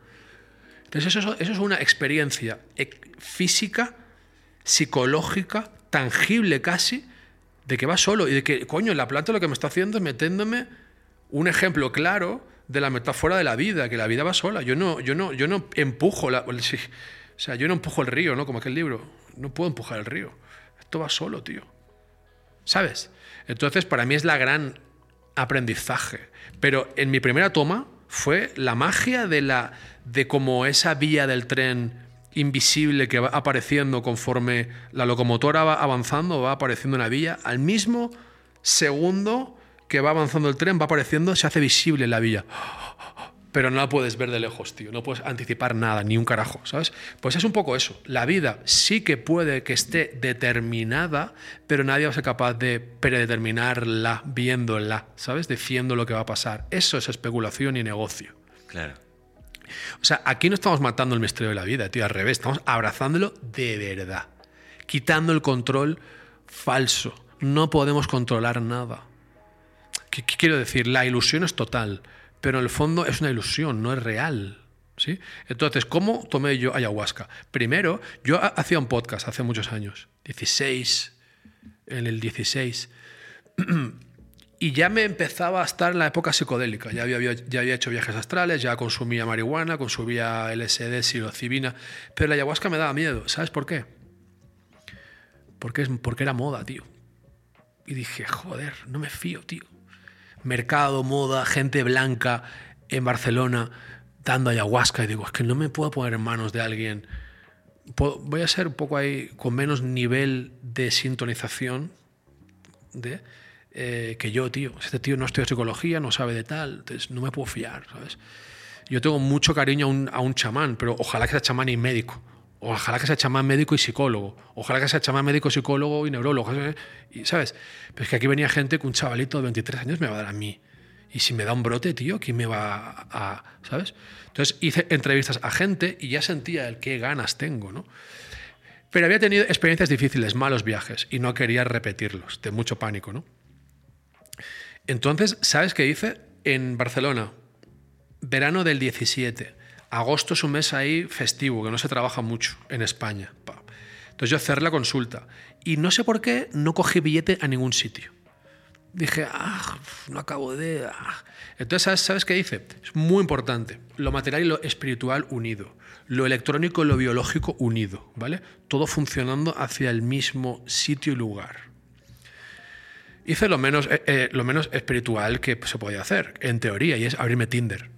B: Entonces eso, eso es una experiencia eh, física, psicológica, tangible casi, de que va solo y de que, coño, la planta lo que me está haciendo es metiéndome un ejemplo claro de la metáfora de la vida, que la vida va sola. Yo no, yo no, yo no empujo la, o sea, yo no empujo el río, ¿no? Como aquel libro. No puedo empujar el río. Esto va solo, tío. ¿Sabes? Entonces, para mí es la gran aprendizaje. Pero en mi primera toma fue la magia de la de como esa vía del tren invisible que va apareciendo conforme la locomotora va avanzando, va apareciendo una vía, al mismo segundo que va avanzando el tren va apareciendo, se hace visible la vía. Pero no la puedes ver de lejos, tío. No puedes anticipar nada, ni un carajo, ¿sabes? Pues es un poco eso. La vida sí que puede que esté determinada, pero nadie va a ser capaz de predeterminarla viéndola, ¿sabes? Diciendo lo que va a pasar. Eso es especulación y negocio.
A: Claro.
B: O sea, aquí no estamos matando el misterio de la vida, tío. Al revés, estamos abrazándolo de verdad. Quitando el control falso. No podemos controlar nada. ¿Qué, qué quiero decir? La ilusión es total, pero en el fondo es una ilusión, no es real. ¿sí? Entonces, ¿cómo tomé yo ayahuasca? Primero, yo ha- hacía un podcast hace muchos años, 16, en el 16, y ya me empezaba a estar en la época psicodélica. Ya había, ya había hecho viajes astrales, ya consumía marihuana, consumía LSD, psilocibina, pero la ayahuasca me daba miedo. ¿Sabes por qué? Porque, es, porque era moda, tío. Y dije, joder, no me fío, tío. Mercado, moda, gente blanca en Barcelona dando ayahuasca. Y digo, es que no me puedo poner en manos de alguien. Voy a ser un poco ahí con menos nivel de sintonización de, eh, que yo, tío. Este tío no estudia psicología, no sabe de tal, entonces no me puedo fiar, ¿sabes? Yo tengo mucho cariño a un, a un chamán, pero ojalá que sea chamán y médico. Ojalá que sea chamán médico y psicólogo. Ojalá que sea chamán médico, psicólogo y neurólogo. Y, ¿Sabes? Pero es que aquí venía gente que un chavalito de 23 años me va a dar a mí. Y si me da un brote, tío, ¿quién me va a...? ¿Sabes? Entonces hice entrevistas a gente y ya sentía qué ganas tengo, ¿no? Pero había tenido experiencias difíciles, malos viajes, y no quería repetirlos, de mucho pánico, ¿no? Entonces, ¿sabes qué hice? En Barcelona, verano del 17. Agosto es un mes ahí festivo, que no se trabaja mucho en España. Pa. Entonces yo cerré la consulta. Y no sé por qué no cogí billete a ningún sitio. Dije, ah, no acabo de... ah". Entonces, ¿sabes, ¿sabes qué hice? Es muy importante. Lo material y lo espiritual unido. Lo electrónico y lo biológico unido, ¿vale? Todo funcionando hacia el mismo sitio y lugar. Hice lo menos, eh, eh, lo menos espiritual que se podía hacer, en teoría, y es abrirme Tinder.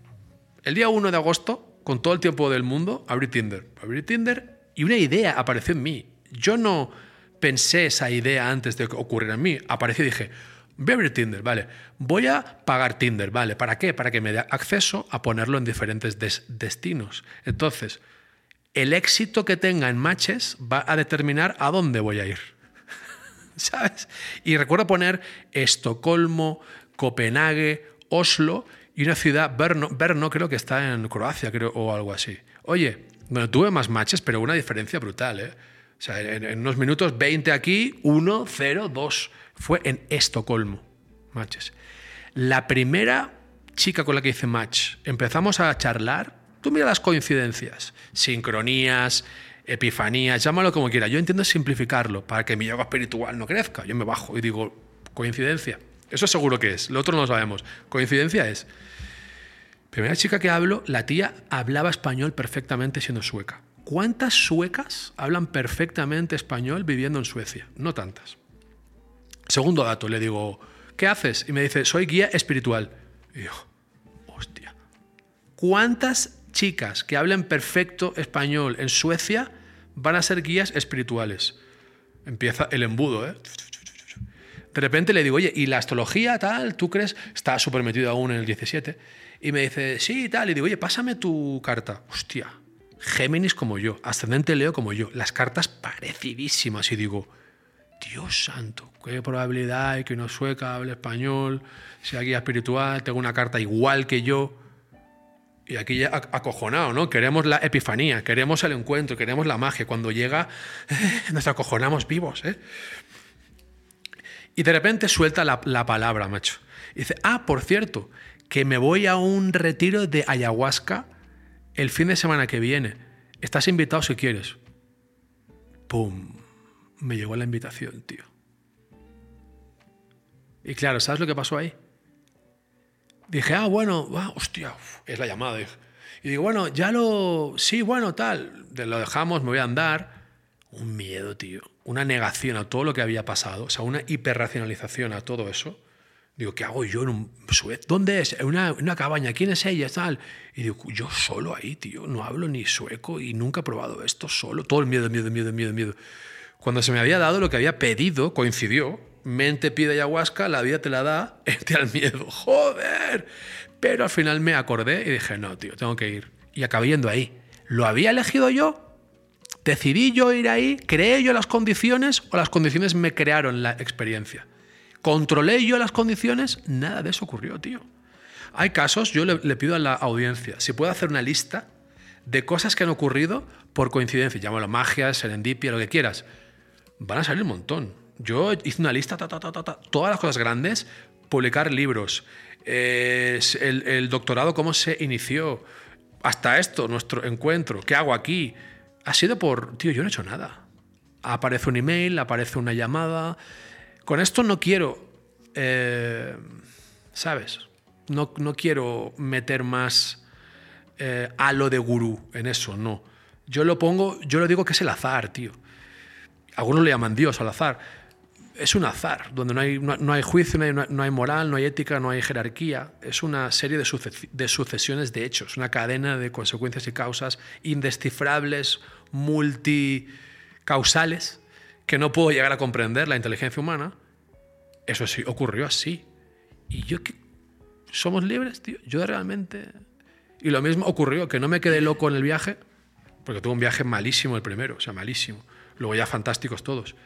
B: El día 1 de agosto, con todo el tiempo del mundo, abrí Tinder. Abrí Tinder y una idea apareció en mí. Yo no pensé esa idea antes de que ocurriera en mí. Apareció y dije, voy a abrir Tinder, vale. Voy a pagar Tinder, vale. ¿Para qué? Para que me dé acceso a ponerlo en diferentes des- destinos. Entonces, el éxito que tenga en matches va a determinar a dónde voy a ir. ¿Sabes? Y recuerdo poner Estocolmo, Copenhague, Oslo y una ciudad, Brno, Brno creo que está en Croacia creo, o algo así. Oye, bueno, tuve más matches, pero una diferencia brutal, ¿eh? O sea, en, unos minutos 20 aquí, 1, 0, 2. Fue en Estocolmo, matches. La primera chica con la que hice match, empezamos a charlar. Tú mira las coincidencias, sincronías, epifanías, llámalo como quieras. Yo entiendo simplificarlo para que mi yoga espiritual no crezca. Yo me bajo y digo, coincidencia. Eso seguro que es, lo otro no lo sabemos. Coincidencia es. Primera chica que hablo, la tía hablaba español perfectamente siendo sueca. ¿Cuántas suecas hablan perfectamente español viviendo en Suecia? No tantas. Segundo dato, le digo, ¿qué haces? Y me dice, soy guía espiritual. Y yo, hostia. ¿Cuántas chicas que hablen perfecto español en Suecia van a ser guías espirituales? Empieza el embudo, ¿eh? De repente le digo, oye, ¿y la astrología tal? ¿Tú crees? Está súper metido aún en el 17. Y me dice, sí, tal. Y digo, oye, pásame tu carta. Hostia, Géminis como yo, ascendente Leo como yo. Las cartas parecidísimas. Y digo, Dios santo, qué probabilidad hay que una sueca hable español, sea guía espiritual, tenga una carta igual que yo. Y aquí ya acojonado, ¿no? Queremos la epifanía, queremos el encuentro, queremos la magia. Cuando llega, nos acojonamos vivos, ¿eh? Y de repente suelta la, la palabra, macho. Y dice, ah, por cierto, que me voy a un retiro de ayahuasca el fin de semana que viene. Estás invitado si quieres. ¡Pum! Me llegó la invitación, tío. Y claro, ¿sabes lo que pasó ahí? Dije, ah, bueno, ah, hostia, es la llamada. Y digo, bueno, ya lo. Sí, bueno, tal. Lo dejamos, me voy a andar. Un miedo, tío. Una negación a todo lo que había pasado. O sea, una hiperracionalización a todo eso. Digo, ¿qué hago yo en un? ¿Dónde es? En una, una, cabaña. ¿Quién es ella? Tal. Y digo, yo solo ahí, tío. No hablo ni sueco y nunca he probado esto solo. Todo el miedo, miedo, miedo, miedo, miedo. Cuando se me había dado lo que había pedido, coincidió. Mente pide ayahuasca, la vida te la da, entre al miedo. ¡Joder! Pero al final me acordé y dije, no, tío, tengo que ir. Y acabé yendo ahí. ¿Lo había elegido yo? ¿Decidí yo ir ahí? ¿Creé yo las condiciones o las condiciones me crearon la experiencia? ¿Controlé yo las condiciones? Nada de eso ocurrió, tío. Hay casos, yo le, pido a la audiencia, si puede hacer una lista de cosas que han ocurrido por coincidencia, llámalo magia, serendipia, lo que quieras. Van a salir un montón. Yo hice una lista, ta, ta, ta, todas las cosas grandes, publicar libros, eh, el doctorado, cómo se inició, hasta esto, nuestro encuentro, ¿qué hago aquí? Ha sido por, tío, yo no he hecho nada. Aparece un email, aparece una llamada, con esto no quiero, eh, ¿sabes? No, no, quiero meter más eh, halo de gurú en eso, no. Yo lo pongo, yo lo digo que es el azar, tío. Algunos le llaman Dios al azar. Es un azar, donde no hay, no, no hay juicio, no hay, no hay, moral, no hay ética, no hay jerarquía. Es una serie de, de sucesiones de hechos, una cadena de consecuencias y causas indescifrables, multicausales, que no puedo llegar a comprender la inteligencia humana, eso sí ocurrió así. Y yo que somos libres, tío. Yo realmente. Y lo mismo ocurrió, que no me quedé loco en el viaje, porque tuve un viaje malísimo el primero, o sea, malísimo. Luego ya fantásticos todos.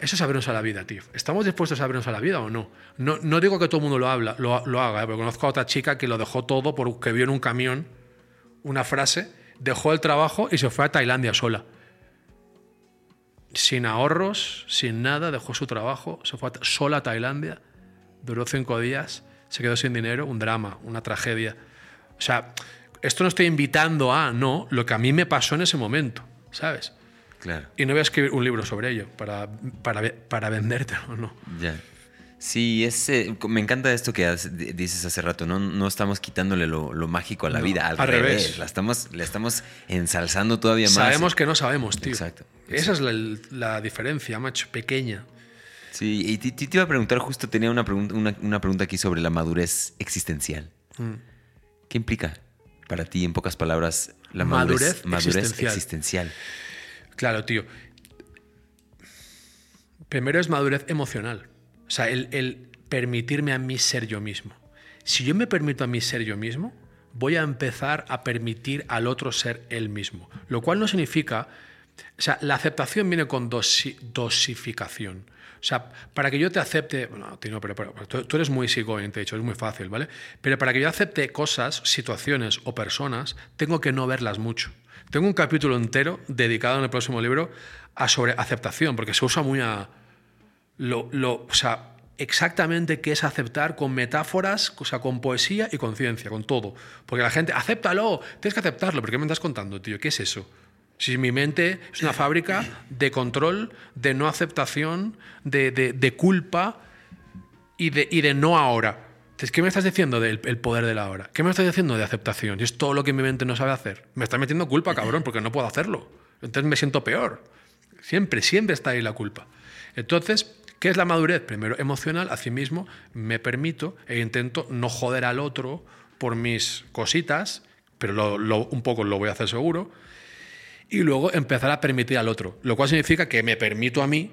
B: Eso es abrirnos a la vida, tío. ¿Estamos dispuestos a abrirnos a la vida o no? No, no digo que todo el mundo lo, habla, lo, lo haga, ¿eh? conozco a otra chica que lo dejó todo porque vio en un camión una frase, dejó el trabajo y se fue a Tailandia sola sin ahorros, sin nada, dejó su trabajo, se fue sola a Tailandia, duró cinco días, se quedó sin dinero, un drama, una tragedia. O sea, esto no estoy invitando a, no, lo que a mí me pasó en ese momento, ¿sabes?
A: Claro.
B: Y no voy a escribir un libro sobre ello para, para, para vendértelo, ¿no?
A: Ya. Sí, es, eh, me encanta esto que dices hace rato, no, no estamos quitándole lo, lo mágico a la
B: No,
A: vida, al,
B: al
A: revés.
B: revés.
A: La estamos, la estamos ensalzando todavía más.
B: Sabemos que no sabemos, tío.
A: Exacto.
B: Esa es la, la diferencia, macho, pequeña.
A: Sí, y te, te iba a preguntar, justo tenía una pregunta, una, una pregunta aquí sobre la madurez existencial.
B: Mm.
A: ¿Qué implica para ti, en pocas palabras, la
B: Madurez
A: madurez, madurez
B: existencial.
A: existencial?
B: Claro, tío. Primero es madurez emocional. O sea, el, el, permitirme a mí ser yo mismo. Si yo me permito a mí ser yo mismo, voy a empezar a permitir al otro ser él mismo. Lo cual no significa... O sea, la aceptación viene con dosi, dosificación. O sea, para que yo te acepte, bueno, no, pero, pero, tú, tú eres muy psicólogo, te he dicho, es muy fácil, ¿vale? Pero para que yo acepte cosas, situaciones o personas, tengo que no verlas mucho. Tengo un capítulo entero dedicado en el próximo libro a sobre aceptación, porque se usa muy a... Lo, o sea, exactamente qué es aceptar con metáforas, o sea, con poesía y con ciencia, con todo. Porque la gente, acéptalo, tienes que aceptarlo, ¿pero qué me estás contando, tío? ¿Qué es eso? Si mi mente es una fábrica de control, de no aceptación, de, de, culpa y de, y de no ahora. ¿qué me estás diciendo del el poder de la hora? ¿Qué me estás diciendo de aceptación? Y es todo lo que mi mente no sabe hacer. Me estás metiendo culpa, cabrón, porque no puedo hacerlo. Entonces me siento peor. Siempre, siempre está ahí la culpa. Entonces, ¿qué es la madurez? Primero, emocional, a sí mismo me permito e intento no joder al otro por mis cositas, pero un poco lo voy a hacer seguro y luego empezar a permitir al otro. Lo cual significa que me permito a mí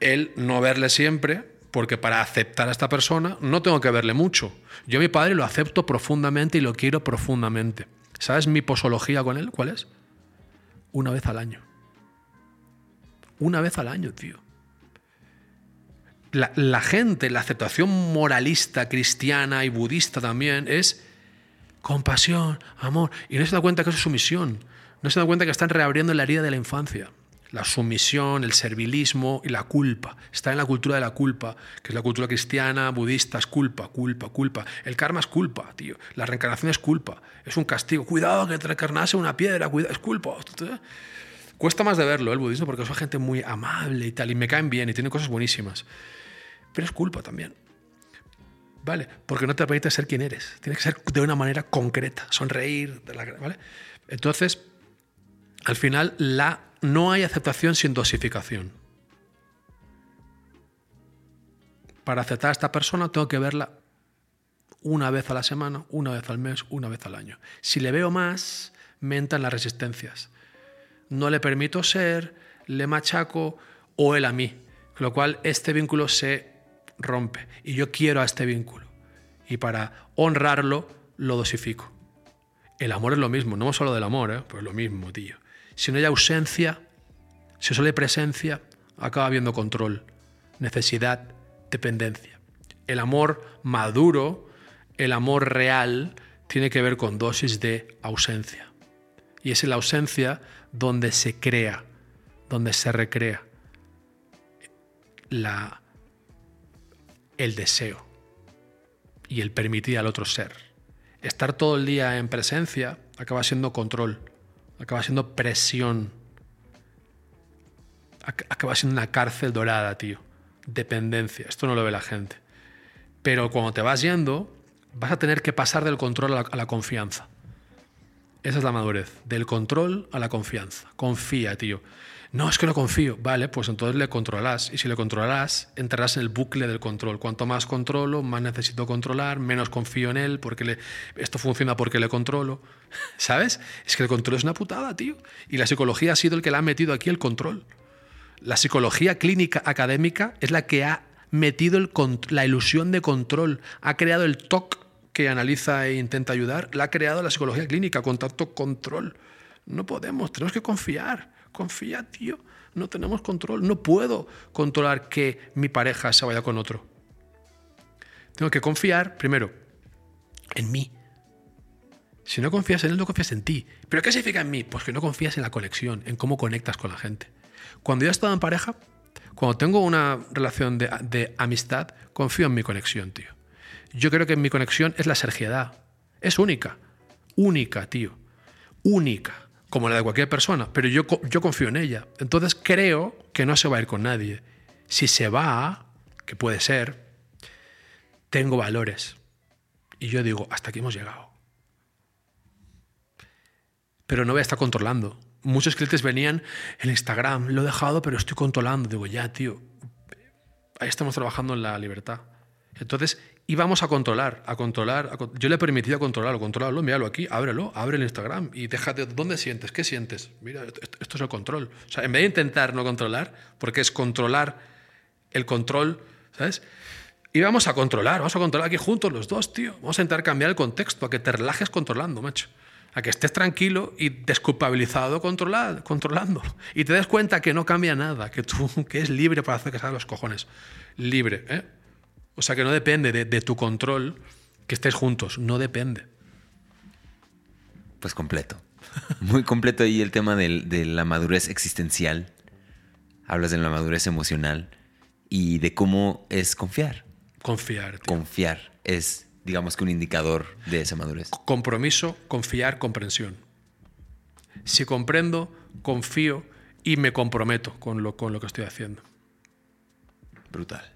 B: el no verle siempre, porque para aceptar a esta persona no tengo que verle mucho. Yo a mi padre lo acepto profundamente y lo quiero profundamente. ¿Sabes mi posología con él? ¿Cuál es? Una vez al año. Una vez al año, tío. La, gente, la aceptación moralista, cristiana y budista también es compasión, amor. Y no se da cuenta que eso es sumisión. No se da cuenta que están reabriendo la herida de la infancia. La sumisión, el servilismo y la culpa. Está en la cultura de la culpa, que es la cultura cristiana, budista, es culpa, culpa, culpa. El karma es culpa, tío. La reencarnación es culpa. Es un castigo. Cuidado que te reencarnase una piedra, cuidado, es culpa. Cuesta más de verlo el budismo porque son gente muy amable y tal, y me caen bien y tienen cosas buenísimas. Pero es culpa también. ¿Vale? Porque no te permite ser quien eres. Tienes que ser de una manera concreta, sonreír, ¿vale? Entonces, al final, la, no hay aceptación sin dosificación. Para aceptar a esta persona tengo que verla una vez a la semana, una vez al mes, una vez al año. Si le veo más, me entran las resistencias. No le permito ser, le machaco o él a mí. Con lo cual, este vínculo se rompe. Y yo quiero a este vínculo. Y para honrarlo, lo dosifico. El amor es lo mismo, no solo del amor, ¿eh? pues lo mismo, tío. Si no hay ausencia, si solo hay presencia, acaba habiendo control, necesidad, dependencia. El amor maduro, el amor real, tiene que ver con dosis de ausencia. Y es en la ausencia donde se crea, donde se recrea la, el deseo y el permitir al otro ser. Estar todo el día en presencia acaba siendo control acaba siendo presión. Acaba siendo una cárcel dorada, tío. Dependencia. Esto no lo ve la gente. Pero cuando te vas yendo, vas a tener que pasar del control a la, confianza. Esa es la madurez. Del control a la confianza. Confía, tío. No, es que no confío. Vale, pues entonces le controlarás. Y si le controlarás, entrarás en el bucle del control. Cuanto más controlo, más necesito controlar, menos confío en él, porque le... esto funciona porque le controlo. ¿Sabes? Es que el control es una putada, tío. Y la psicología ha sido el que le ha metido aquí el control. La psicología clínica académica es la que ha metido la ilusión de control, ha creado el TOC que analiza e intenta ayudar, la ha creado la psicología clínica, contacto control. No podemos, tenemos que confiar. Confía, tío. No tenemos control. No puedo controlar que mi pareja se vaya con otro. Tengo que confiar, primero, en mí. Si no confías en él, no confías en ti. ¿Pero qué significa en mí? Pues que no confías en la conexión, en cómo conectas con la gente. Cuando yo he estado en pareja, cuando tengo una relación de, amistad, confío en mi conexión, tío. Yo creo que mi conexión es la sergiedad. Es única. Única, tío. Única como la de cualquier persona, pero yo, yo confío en ella. Entonces creo que no se va a ir con nadie. Si se va, que puede ser, tengo valores. Y yo digo, hasta aquí hemos llegado. Pero no voy a estar controlando. Muchos clientes venían en Instagram, lo he dejado, pero estoy controlando. Digo, ya, tío, ahí estamos trabajando en la libertad. Entonces, íbamos a controlar, a controlar. yo le he permitido controlarlo, controlarlo, míralo aquí, ábrelo, abre el Instagram y déjate, ¿dónde sientes? ¿Qué sientes? Mira, esto, es el control. O sea, en vez de intentar no controlar, porque es controlar el control, ¿sabes? Y vamos a controlar, vamos a controlar aquí juntos los dos, tío. Vamos a intentar cambiar el contexto, a que te relajes controlando, macho. a que estés tranquilo y desculpabilizado controlando. Y te des cuenta que no cambia nada, que tú que es libre para hacer que salga los cojones. Libre, ¿eh? O sea, que no depende de, tu control que estés juntos, no depende.
A: Pues completo. Muy completo ahí el tema de la madurez existencial. Hablas de la madurez emocional y de cómo es confiar.
B: Confiar.
A: Confiar es digamos que un indicador de esa madurez.
B: Compromiso, confiar, comprensión. Si comprendo, confío y me comprometo con lo, con lo que estoy haciendo.
A: Brutal.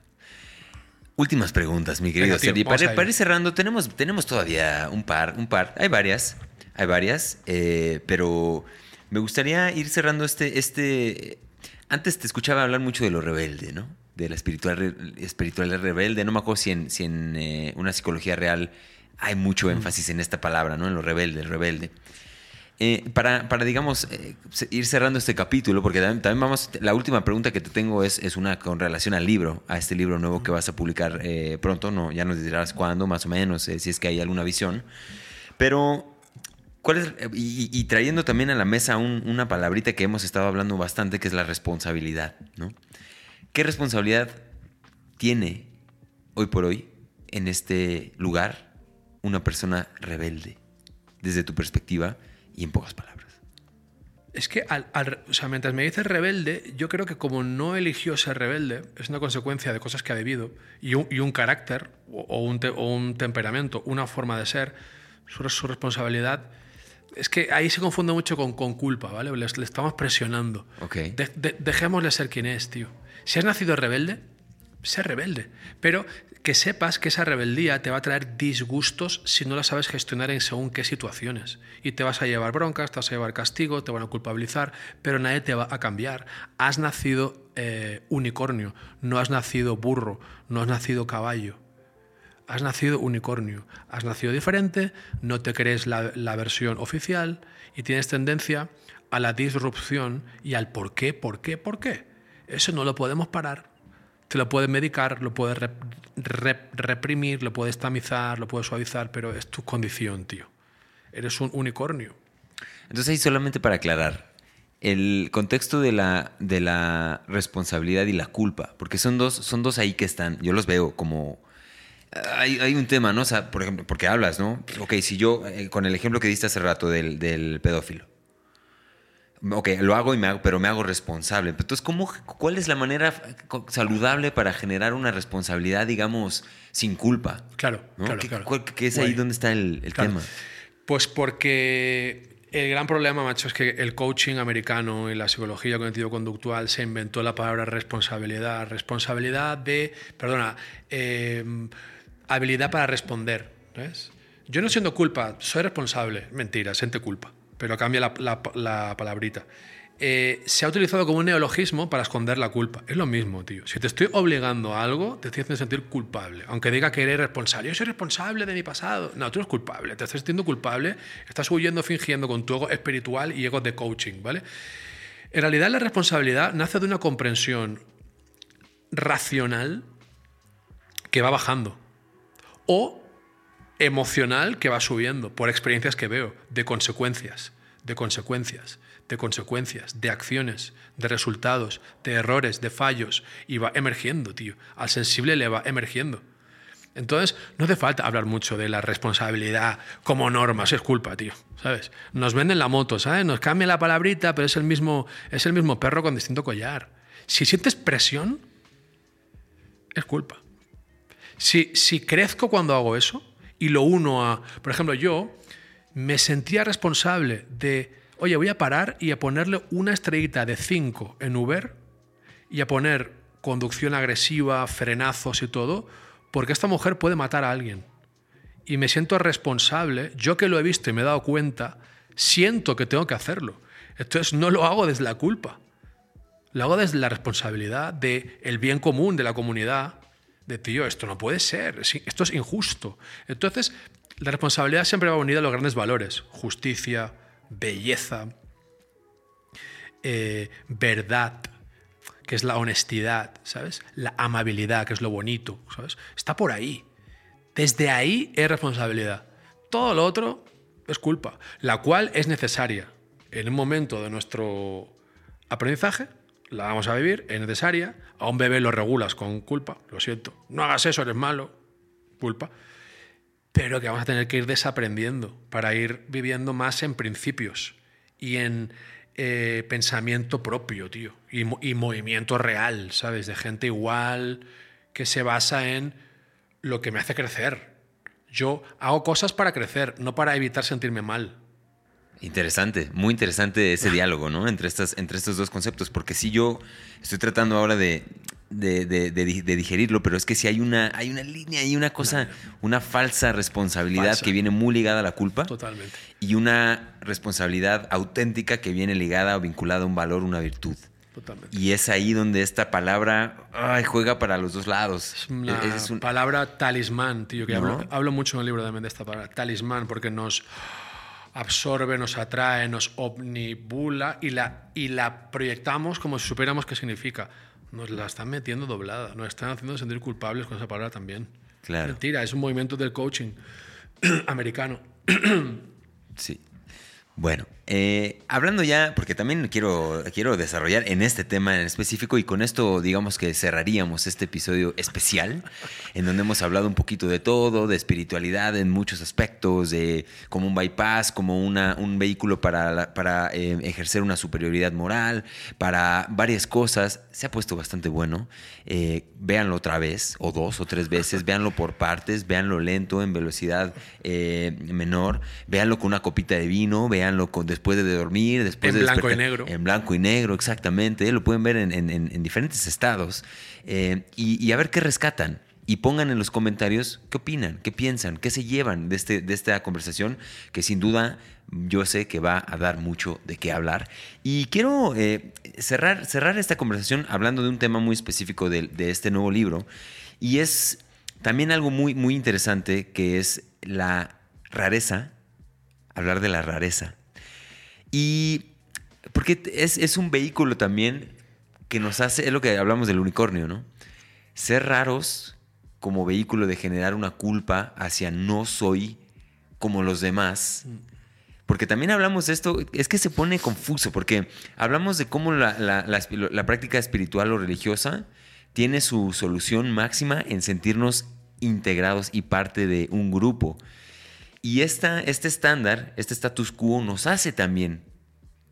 A: Últimas preguntas, mi querido Sergi. Para, ir cerrando, tenemos, tenemos todavía un par, un par. Hay varias, hay varias, eh, pero me gustaría ir cerrando este, este. Antes te escuchaba hablar mucho de lo rebelde, ¿no? de la espiritual, espiritualidad rebelde. No me acuerdo si en, si en eh, una psicología real hay mucho énfasis en esta palabra, ¿no? En lo rebelde, el rebelde. Eh, para, para, digamos, eh, ir cerrando este capítulo, porque también, vamos, la última pregunta que te tengo es, es una con relación al libro, a este libro nuevo que vas a publicar pronto, no, ya nos dirás cuándo, más o menos, si es que hay alguna visión. Pero, ¿cuál es, y, trayendo también a la mesa una palabrita que hemos estado hablando bastante, que es la responsabilidad, ¿no? ¿Qué responsabilidad tiene hoy por hoy en este lugar una persona rebelde, desde tu perspectiva y en pocas palabras?
B: Es que, o sea, mientras me dices rebelde, yo creo que como no eligió ser rebelde, es una consecuencia de cosas que ha vivido y un, carácter o, un temperamento, una forma de ser, su, responsabilidad. Es que ahí se confunde mucho con, culpa, ¿vale? Le, estamos presionando.
A: Okay.
B: dejémosle ser quien es, tío. Si has nacido rebelde, sé rebelde. Pero que sepas que esa rebeldía te va a traer disgustos si no la sabes gestionar en según qué situaciones. Y te vas a llevar broncas, te vas a llevar castigo, te van a culpabilizar, pero nadie te va a cambiar. Has nacido eh, unicornio, no has nacido burro, no has nacido caballo. Has nacido unicornio, has nacido diferente, no te crees la, la versión oficial y tienes tendencia a la disrupción y al por qué, por qué, por qué. Eso no lo podemos parar. Te lo puedes medicar, lo puedes reprimir, lo puedes tamizar, lo puedes suavizar, pero es tu condición, tío. Eres un unicornio.
A: Entonces, ahí solamente para aclarar, el contexto de la, de la responsabilidad y la culpa, porque son dos, son dos ahí que están, yo los veo como... Hay, hay un tema, ¿no? O sea, por ejemplo, porque hablas, ¿no? Ok, si yo, eh, con el ejemplo que diste hace rato del, del pedófilo, Ok, lo hago, y me hago, pero me hago responsable. Entonces, ¿cómo, ¿cuál es la manera saludable para generar una responsabilidad, digamos, sin culpa?
B: Claro, claro,
A: ¿Qué,
B: claro.
A: ¿Qué es ahí donde está el, tema?
B: Pues porque el gran problema, macho, es que el coaching americano y la psicología cognitivo-conductual se inventó la palabra responsabilidad. Responsabilidad de, perdona, em, habilidad para responder. ¿ves? Yo no siento culpa, soy responsable. Mentira, siente culpa pero cambia la, palabrita. Eh, se ha utilizado como un neologismo para esconder la culpa. Es lo mismo, tío. Si te estoy obligando a algo, te estoy haciendo sentir culpable. Aunque diga que eres responsable. Yo soy responsable de mi pasado. No, tú eres culpable. Te estás sintiendo culpable. Estás huyendo, fingiendo con tu ego espiritual y ego de coaching, ¿vale? En realidad la responsabilidad nace de una comprensión racional que va bajando. O emocional que va subiendo por experiencias que veo, de consecuencias, de consecuencias, de consecuencias, de acciones, de resultados, de errores, de fallos, y va emergiendo, tío. Al sensible le va emergiendo. Entonces, no hace falta hablar mucho de la responsabilidad como normas, es culpa, tío, ¿sabes? Nos venden la moto, ¿sabes? Nos cambia la palabrita, pero es el mismo, es el mismo perro con distinto collar. Si sientes presión, es culpa. Si, si crezco cuando hago eso, y lo uno a, por ejemplo, yo me sentía responsable de, oye, voy a parar y a ponerle una estrellita de 5 en Uber y a poner conducción agresiva, frenazos y todo, porque esta mujer puede matar a alguien. Y me siento responsable, yo que lo he visto y me he dado cuenta, siento que tengo que hacerlo. Entonces no lo hago desde la culpa. Lo hago desde la responsabilidad del el bien común de la comunidad, de tío, esto no puede ser, esto es injusto. Entonces, la responsabilidad siempre va unida a los grandes valores, justicia, belleza, eh, verdad, que es la honestidad, ¿sabes? La amabilidad, que es lo bonito, ¿sabes? Está por ahí. Desde ahí es responsabilidad. Todo lo otro es culpa, la cual es necesaria en un momento de nuestro aprendizaje, la vamos a vivir, es necesaria, a un bebé lo regulas con culpa, lo siento, no hagas eso, eres malo, culpa, pero que vamos a tener que ir desaprendiendo para ir viviendo más en principios y en eh, pensamiento propio, tío, y, y movimiento real, ¿sabes? De gente igual que se basa en lo que me hace crecer. Yo hago cosas para crecer, no para evitar sentirme mal.
A: Interesante, muy interesante ese diálogo, ¿no? Entre, estas, entre estos dos conceptos, porque si yo estoy tratando ahora de, de, digerirlo, pero es que si hay una, hay una línea y una cosa, una falsa responsabilidad que viene muy ligada a la culpa.
B: Totalmente.
A: Y una responsabilidad auténtica que viene ligada o vinculada a un valor, una virtud.
B: Totalmente.
A: Y es ahí donde esta palabra juega para los dos lados.
B: Es una palabra talismán, tío, que hablo, hablo, mucho en el libro también de esta palabra, talismán, porque nos absorbe, nos atrae, nos omnibula y la, y la proyectamos como si supiéramos qué significa. Nos la están metiendo doblada, nos están haciendo sentir culpables con esa palabra también.
A: Claro.
B: Mentira, es un movimiento del coaching americano.
A: sí. Bueno, eh, hablando ya, porque también quiero, quiero desarrollar en este tema en específico y con esto digamos que cerraríamos este episodio especial, en donde hemos hablado un poquito de todo, de espiritualidad en muchos aspectos, de como un bypass, como una, un vehículo para, para eh, ejercer una superioridad moral, para varias cosas. Se ha puesto bastante bueno. Eh, véanlo otra vez, o dos o tres veces, véanlo por partes, véanlo lento, en velocidad menor, véanlo con una copita de vino, véanlo después de dormir, después
B: en
A: de
B: blanco y negro.
A: En blanco y negro, exactamente. Lo pueden ver en, diferentes estados eh, y, a ver qué rescatan. Y pongan en los comentarios qué opinan, qué piensan, qué se llevan de, este, de esta conversación, que sin duda yo sé que va a dar mucho de qué hablar. Y quiero eh, cerrar, cerrar esta conversación hablando de un tema muy específico de, de este nuevo libro. Y es también algo muy, muy interesante que es la rareza, hablar de la rareza. Y porque es, un vehículo también que nos hace, es lo que hablamos del unicornio, ¿no? Ser raros como vehículo de generar una culpa hacia no soy como los demás. Porque también hablamos de esto, es que se pone confuso, porque hablamos de cómo la, la práctica espiritual o religiosa tiene su solución máxima en sentirnos integrados y parte de un grupo. Y esta, este estándar, este status quo nos hace también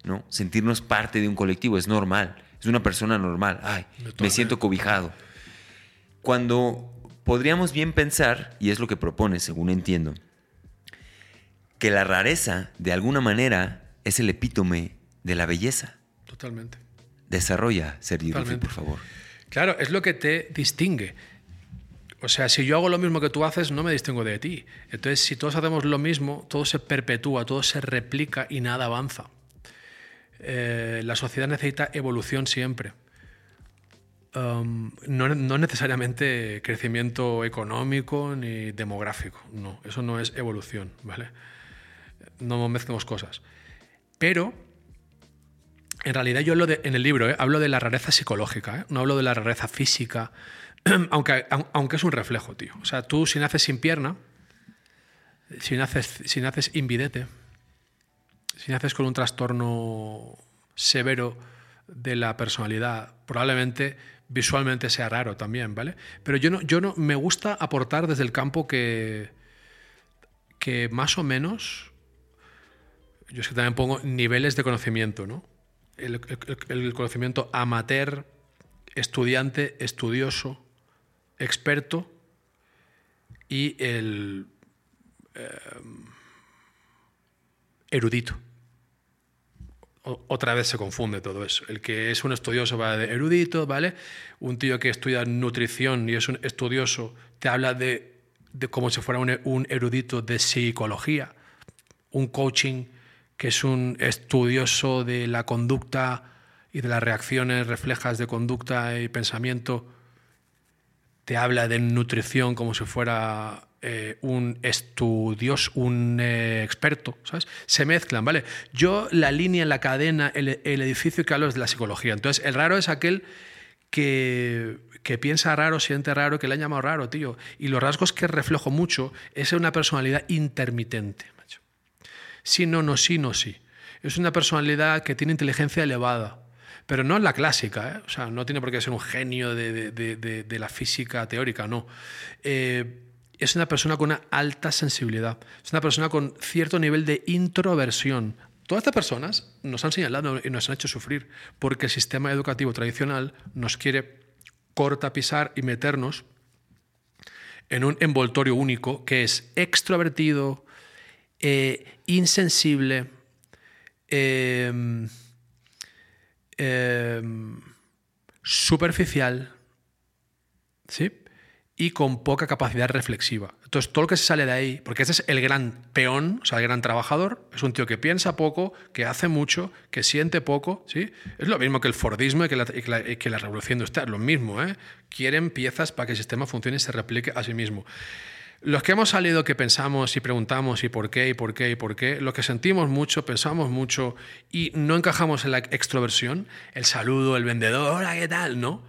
A: ¿no? sentirnos parte de un colectivo, es normal, es una persona normal, ay, me siento cobijado. Cuando podríamos bien pensar, y es lo que propone, según entiendo, que la rareza, de alguna manera, es el epítome de la belleza.
B: Totalmente.
A: Desarrolla, Sergio por favor.
B: Claro, es lo que te distingue. O sea, si yo hago lo mismo que tú haces, no me distingo de ti. Entonces, si todos hacemos lo mismo, todo se perpetúa, todo se replica y nada avanza. Eh, la sociedad necesita evolución siempre. Um, no, no, necesariamente crecimiento económico ni demográfico. No, eso no es evolución, ¿vale? No mezclemos cosas. Pero, en realidad yo hablo de, en el libro, ¿eh? hablo de la rareza psicológica, ¿eh? no hablo de la rareza física, aunque, aunque es un reflejo, tío. O sea, tú si naces sin pierna, si naces, si naces invidente, si naces con un trastorno severo de la personalidad, probablemente visualmente sea raro también, ¿vale? Pero yo no, yo no me gusta aportar desde el campo que, que más o menos, yo es que también pongo niveles de conocimiento, ¿no? el conocimiento amateur, estudiante, estudioso, experto y el eh, erudito. otra vez se confunde todo eso. El que es un estudioso va de erudito, ¿vale? Un tío que estudia nutrición y es un estudioso te habla de, como si fuera un, un erudito de psicología. Un coaching que es un estudioso de la conducta y de las reacciones reflejas de conducta y pensamiento te habla de nutrición como si fuera eh, un estudioso, un eh, experto, ¿sabes? Se mezclan, ¿vale? Yo la línea, la cadena, el, edificio que hablo es de la psicología. Entonces, el raro es aquel que, que, piensa raro, siente raro, que le han llamado raro, tío. Y los rasgos que reflejo mucho es una personalidad intermitente. Sí, no, no, sí, no, sí. Es una personalidad que tiene inteligencia elevada, pero no es la clásica, ¿eh? o sea, no tiene por qué ser un genio de, la física teórica, no. Eh, es una persona con una alta sensibilidad, es una persona con cierto nivel de introversión. Todas estas personas nos han señalado y nos han hecho sufrir porque el sistema educativo tradicional nos quiere cortapisar y meternos en un envoltorio único que es extrovertido, eh, insensible, em, em, superficial, ¿sí? y con poca capacidad reflexiva. Entonces, todo lo que se sale de ahí, porque este es el gran peón, o sea, el gran trabajador, es un tío que piensa poco, que hace mucho, que siente poco, ¿sí? Es lo mismo que el Fordismo y que la, que la, revolución industrial, lo mismo, ¿eh? Quieren piezas para que el sistema funcione y se replique a sí mismo. Los que hemos salido que pensamos y preguntamos y por qué y por qué y por qué, lo que sentimos mucho, pensamos mucho y no encajamos en la extroversión, el saludo, el vendedor, hola, ¿qué tal? ¿No?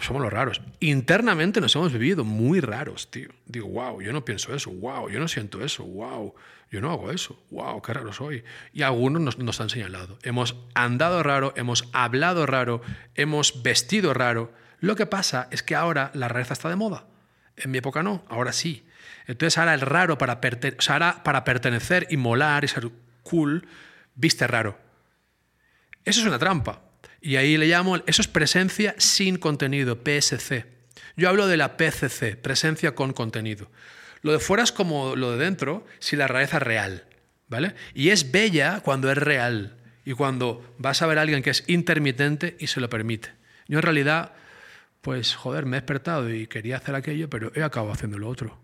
B: somos los raros. Internamente nos hemos vivido muy raros, tío. Digo, wow, yo no pienso eso, wow, yo no siento eso, wow, yo no hago eso, wow, qué raro soy. Y algunos nos, nos han señalado. Hemos andado raro, hemos hablado raro, hemos vestido raro. Lo que pasa es que ahora la rareza está de moda. En mi época no, ahora sí. Entonces ahora el raro para, para pertenecer y molar y ser cool, viste raro. Eso es una trampa. Y ahí le llamo, eso es presencia sin contenido, PSC. Yo hablo de la PCC, presencia con contenido. Lo de fuera es como lo de dentro, si la rareza es real, ¿vale? Y es bella cuando es real y cuando vas a ver a alguien que es intermitente y se lo permite. Yo en realidad, pues joder, me he despertado y quería hacer aquello, pero he acabado haciendo lo otro.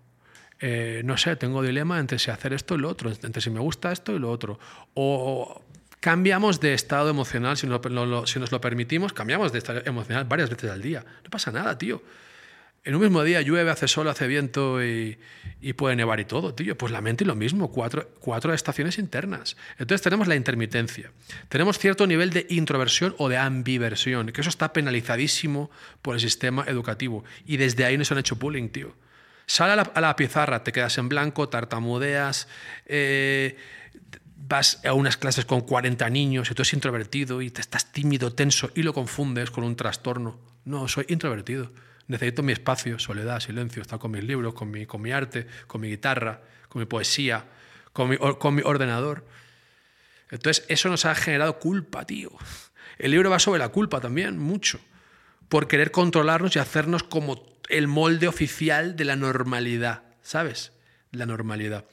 B: Eh, no sé, tengo dilema entre si hacer esto y lo otro, entre si me gusta esto y lo otro. O cambiamos de estado emocional, si nos, lo, si nos lo permitimos, cambiamos de estado emocional varias veces al día. No pasa nada, tío. En un mismo día llueve, hace sol, hace viento y, puede nevar y todo, tío. Pues la mente lo mismo, cuatro, cuatro estaciones internas. Entonces tenemos la intermitencia. Tenemos cierto nivel de introversión o de ambiversión, que eso está penalizadísimo por el sistema educativo. Y desde ahí nos han hecho bullying, tío. Sale a la, pizarra, te quedas en blanco, tartamudeas, eh, vas a unas clases con 40 niños y tú eres introvertido y te estás tímido, tenso y lo confundes con un trastorno. No, soy introvertido. Necesito mi espacio, soledad, silencio, estar con mis libros, con mi, con mi arte, con mi guitarra, con mi poesía, con mi, con mi ordenador. Entonces, eso nos ha generado culpa, tío. El libro va sobre la culpa también, mucho. Por querer controlarnos y hacernos como el molde oficial de la normalidad, ¿sabes? La normalidad.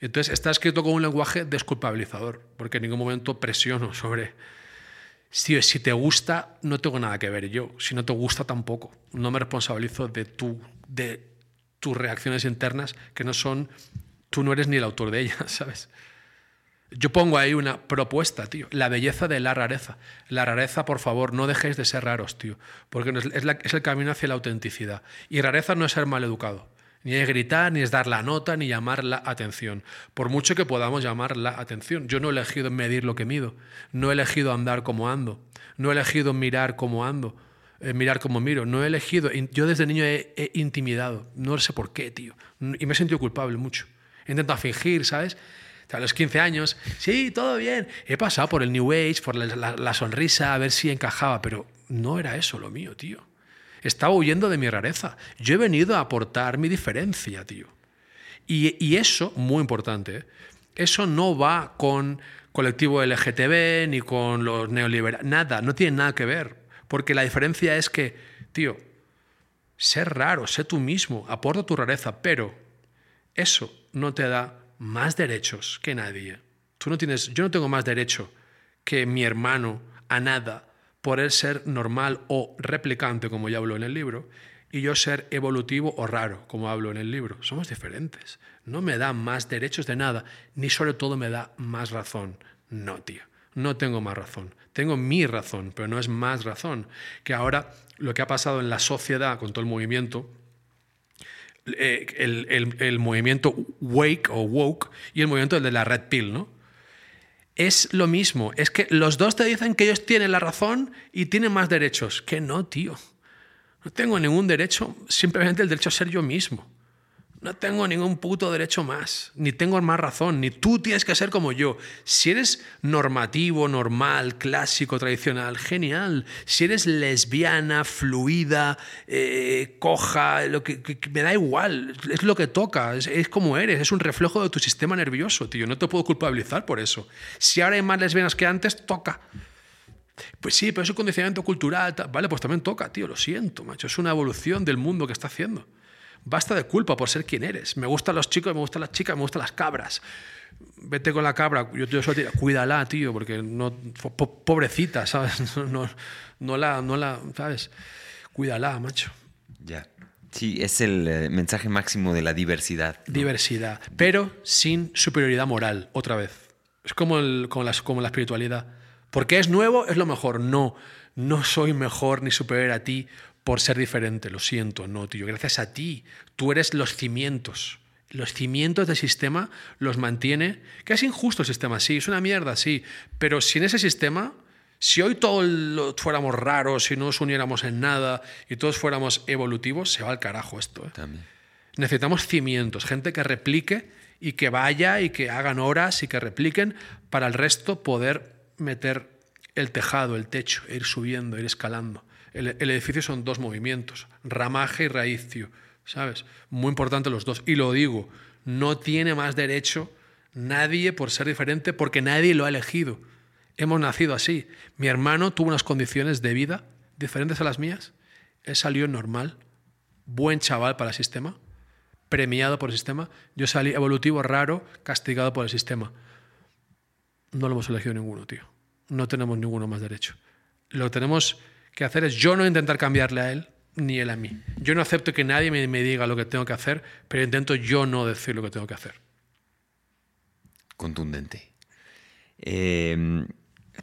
B: Entonces está escrito con un lenguaje desculpabilizador, porque en ningún momento presiono sobre si, si te gusta, no tengo nada que ver yo. Si no te gusta, tampoco. No me responsabilizo de, tu, de tus reacciones internas, que no son. Tú no eres ni el autor de ellas, ¿sabes? Yo pongo ahí una propuesta, tío. La belleza de la rareza. La rareza, por favor, no dejéis de ser raros, tío. Porque es, el camino hacia la autenticidad. Y rareza no es ser mal educado. Ni es gritar, ni es dar la nota, ni llamar la atención. Por mucho que podamos llamar la atención. Yo no he elegido medir lo que mido. No he elegido andar como ando. No he elegido mirar como ando. Eh, mirar como miro. No he elegido. Yo desde niño he, intimidado. No sé por qué, tío. Y me he sentido culpable mucho. He intentado fingir, ¿sabes? A los 15 años, sí, todo bien. He pasado por el New Age, por la sonrisa, a ver si encajaba, pero no era eso lo mío, tío. Estaba huyendo de mi rareza. Yo he venido a aportar mi diferencia, tío. Y, eso, muy importante, ¿eh? eso no va con colectivo LGTB ni con los neoliberales. Nada, no tiene nada que ver. Porque la diferencia es que, tío, sé raro, sé tú mismo, aporta tu rareza, pero eso no te da más derechos que nadie. Tú no tienes, yo no tengo más derecho que mi hermano a nada por él ser normal o replicante, como ya hablo en el libro, y yo ser evolutivo o raro, como hablo en el libro. Somos diferentes. No me da más derechos de nada, ni sobre todo me da más razón. No, tío. No tengo más razón. Tengo mi razón, pero no es más razón. Que ahora lo que ha pasado en la sociedad con todo el movimiento, eh, el, el, movimiento wake o woke y el movimiento de la red pill, ¿no? es lo mismo. Es que los dos te dicen que ellos tienen la razón y tienen más derechos. Que no, tío. No tengo ningún derecho, simplemente el derecho a ser yo mismo. No tengo ningún puto derecho más, ni tengo más razón, ni tú tienes que ser como yo. Si eres normativo, normal, clásico, tradicional, genial. Si eres lesbiana, fluida, eh, coja, lo que, me da igual, es lo que toca, es, es, como eres, es un reflejo de tu sistema nervioso, tío. No te puedo culpabilizar por eso. Si ahora hay más lesbianas que antes, toca. Pues sí, pero es un condicionamiento cultural. Vale, pues también toca, tío, lo siento, macho. Es una evolución del mundo que está haciendo. Basta de culpa por ser quien eres. Me gustan los chicos, me gustan las chicas, me gustan las cabras. Vete con la cabra, yo, yo solo cuídala, tío, porque no, pobrecita, ¿sabes? No, no, la, no la, ¿sabes? Cuídala, macho.
A: Ya. Sí, es el eh, mensaje máximo de la diversidad.
B: Diversidad, pero sin superioridad moral, otra vez. Es como, el, como, como la espiritualidad. Porque es nuevo, es lo mejor. No, no soy mejor ni superior a ti por ser diferente, lo siento, no, tío, gracias a ti, tú eres los cimientos. Los cimientos del sistema los mantiene, que es injusto el sistema, sí, es una mierda, sí, pero sin ese sistema, si hoy todos fuéramos raros, si no nos uniéramos en nada y todos fuéramos evolutivos, se va al carajo esto. ¿eh?
A: También.
B: Necesitamos cimientos, gente que replique y que vaya y que hagan horas y que repliquen para el resto poder meter el tejado, el techo, ir subiendo, ir escalando. El, edificio son dos movimientos, ramaje y raíz, ¿sabes? Muy importante los dos. Y lo digo, no tiene más derecho nadie por ser diferente porque nadie lo ha elegido. Hemos nacido así. Mi hermano tuvo unas condiciones de vida diferentes a las mías. Él salió normal, buen chaval para el sistema, premiado por el sistema. Yo salí evolutivo, raro, castigado por el sistema. No lo hemos elegido ninguno, tío. No tenemos ninguno más derecho. Lo tenemos que hacer es yo no intentar cambiarle a él ni él a mí. Yo no acepto que nadie me, diga lo que tengo que hacer, pero intento yo no decir lo que tengo que hacer.
A: Contundente. Em,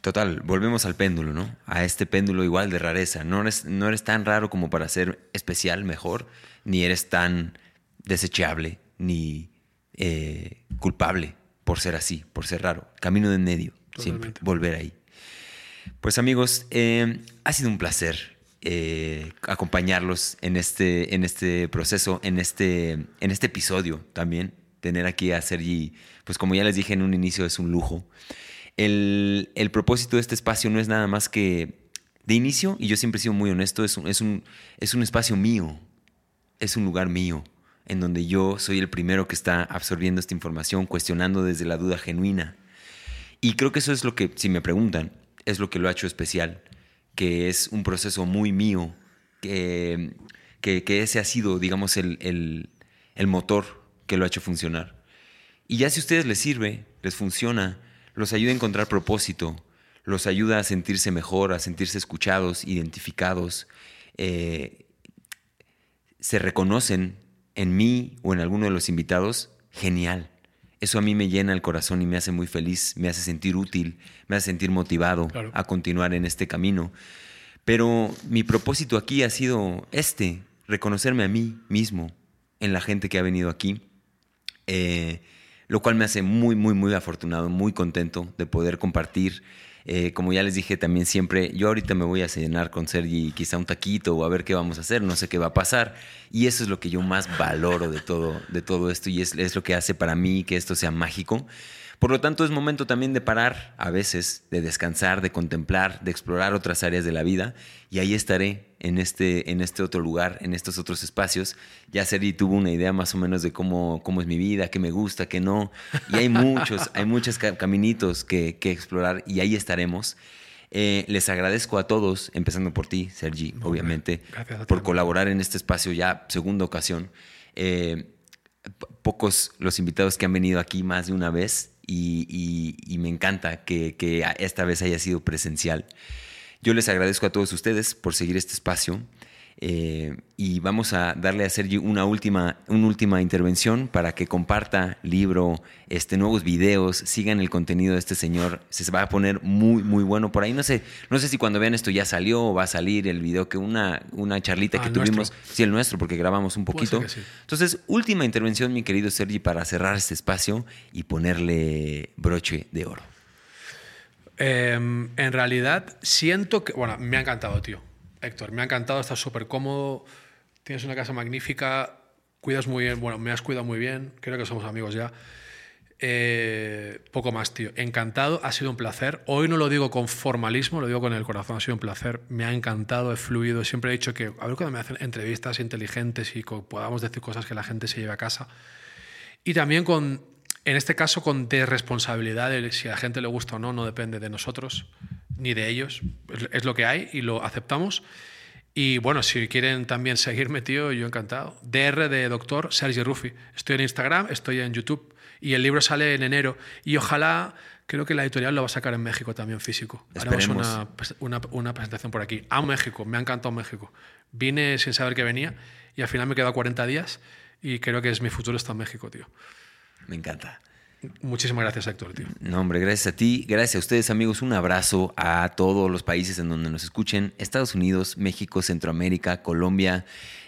A: total, volvemos al péndulo, ¿no? A este péndulo igual de rareza. No eres, no eres tan raro como para ser especial, mejor, ni eres tan desechable, ni eh, culpable por ser así, por ser raro. Camino de en medio, siempre, volver ahí. Pues amigos, eh, ha sido un placer eh, acompañarlos en este, en este proceso, en este, en este episodio también. Tener aquí a Sergi, pues como ya les dije en un inicio, es un lujo. El, propósito de este espacio no es nada más que de inicio, y yo siempre he sido muy honesto, es un, es un, es un espacio mío, es un lugar mío, en donde yo soy el primero que está absorbiendo esta información, cuestionando desde la duda genuina. Y creo que eso es lo que, si me preguntan, es lo que lo ha hecho especial, que es un proceso muy mío, que, que, ese ha sido, digamos, el, motor que lo ha hecho funcionar. Y ya si a ustedes les sirve, les funciona, los ayuda a encontrar propósito, los ayuda a sentirse mejor, a sentirse escuchados, identificados, eh, se reconocen en mí o en alguno de los invitados, genial. Eso a mí me llena el corazón y me hace muy feliz, me hace sentir útil, me hace sentir motivado a continuar en este camino. Pero mi propósito aquí ha sido este, reconocerme a mí mismo en la gente que ha venido aquí, eh, lo cual me hace muy, muy, muy afortunado, muy contento de poder compartir eh, como ya les dije también siempre, yo ahorita me voy a cenar con Sergi quizá un taquito o a ver qué vamos a hacer, no sé qué va a pasar. Y eso es lo que yo más valoro de todo, de todo esto y es, es lo que hace para mí que esto sea mágico. Por lo tanto, es momento también de parar a veces, de descansar, de contemplar, de explorar otras áreas de la vida. Y ahí estaré en este, en este otro lugar, en estos otros espacios. Ya Seri tuvo una idea más o menos de cómo, cómo es mi vida, qué me gusta, qué no. Y hay muchos, hay muchos caminitos que, que explorar y ahí estaremos. Eh, les agradezco a todos, empezando por ti, Sergi, obviamente, por colaborar en este espacio ya segunda ocasión. Eh, pocos los invitados que han venido aquí más de una vez y, me encanta que, esta vez haya sido presencial. Yo les agradezco a todos ustedes por seguir este espacio. Eh, y vamos a darle a Sergio una última, una última intervención para que comparta libro, este, nuevos videos, sigan el contenido de este señor. Se va a poner muy, muy bueno por ahí. No sé, no sé si cuando vean esto ya salió o va a salir el video, que una, una charlita que ah, tuvimos. Sí, el nuestro, porque grabamos un poquito. Entonces, última intervención, mi querido Sergi, para cerrar este espacio y ponerle broche de oro.
B: Em, en realidad, siento que. Bueno, me ha encantado, tío Héctor, me ha encantado, estás súper cómodo, tienes una casa magnífica, Cuidas muy bien, bueno, me has cuidado muy bien, creo que somos amigos ya. Eh, poco más, tío. Encantado, ha sido un placer. Hoy no lo digo con formalismo, lo digo con el corazón, ha sido un placer. Me ha encantado, he fluido. Siempre he dicho que, a ver cuando me hacen entrevistas inteligentes y podamos decir cosas que la gente se lleve a casa. Y también con, en este caso, con desresponsabilidad. Si a la gente le gusta o no, no depende de nosotros ni de ellos. Es lo que hay y lo aceptamos. Y bueno, si quieren también seguirme, tío, yo encantado. DR de doctor Sergi Rufi. Estoy en Instagram, estoy en YouTube y el libro sale en enero. Y ojalá, creo que la editorial lo va a sacar en México también físico. Haremos una, una, una, presentación por aquí. Amo México, me ha encantado México. Vine sin saber que venía y al final me he quedado 40 días y creo que es mi futuro está en México, tío.
A: Me encanta.
B: Muchísimas gracias, Héctor, tío.
A: No, hombre, gracias a ti. Gracias a ustedes, amigos. Un abrazo a todos los países en donde nos escuchen. Estados Unidos, México, Centroamérica, Colombia,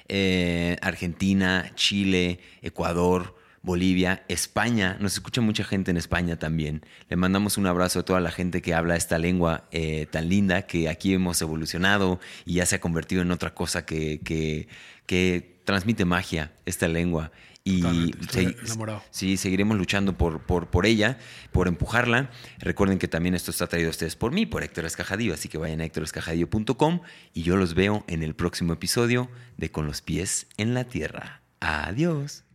A: eh, Argentina, Chile, Ecuador, Bolivia, España. Nos escucha mucha gente en España también. Le mandamos un abrazo a toda la gente que habla esta lengua eh, tan linda que aquí hemos evolucionado y ya se ha convertido en otra cosa que, que, que transmite magia, esta lengua. Y sí, seguiremos luchando por, por, por ella, por empujarla. Recuerden que también esto está traído a ustedes por mí, por Héctor Escajadillo, así que vayan a héctorescajadillo.com y yo los veo en el próximo episodio de Con los pies en la tierra. Adiós.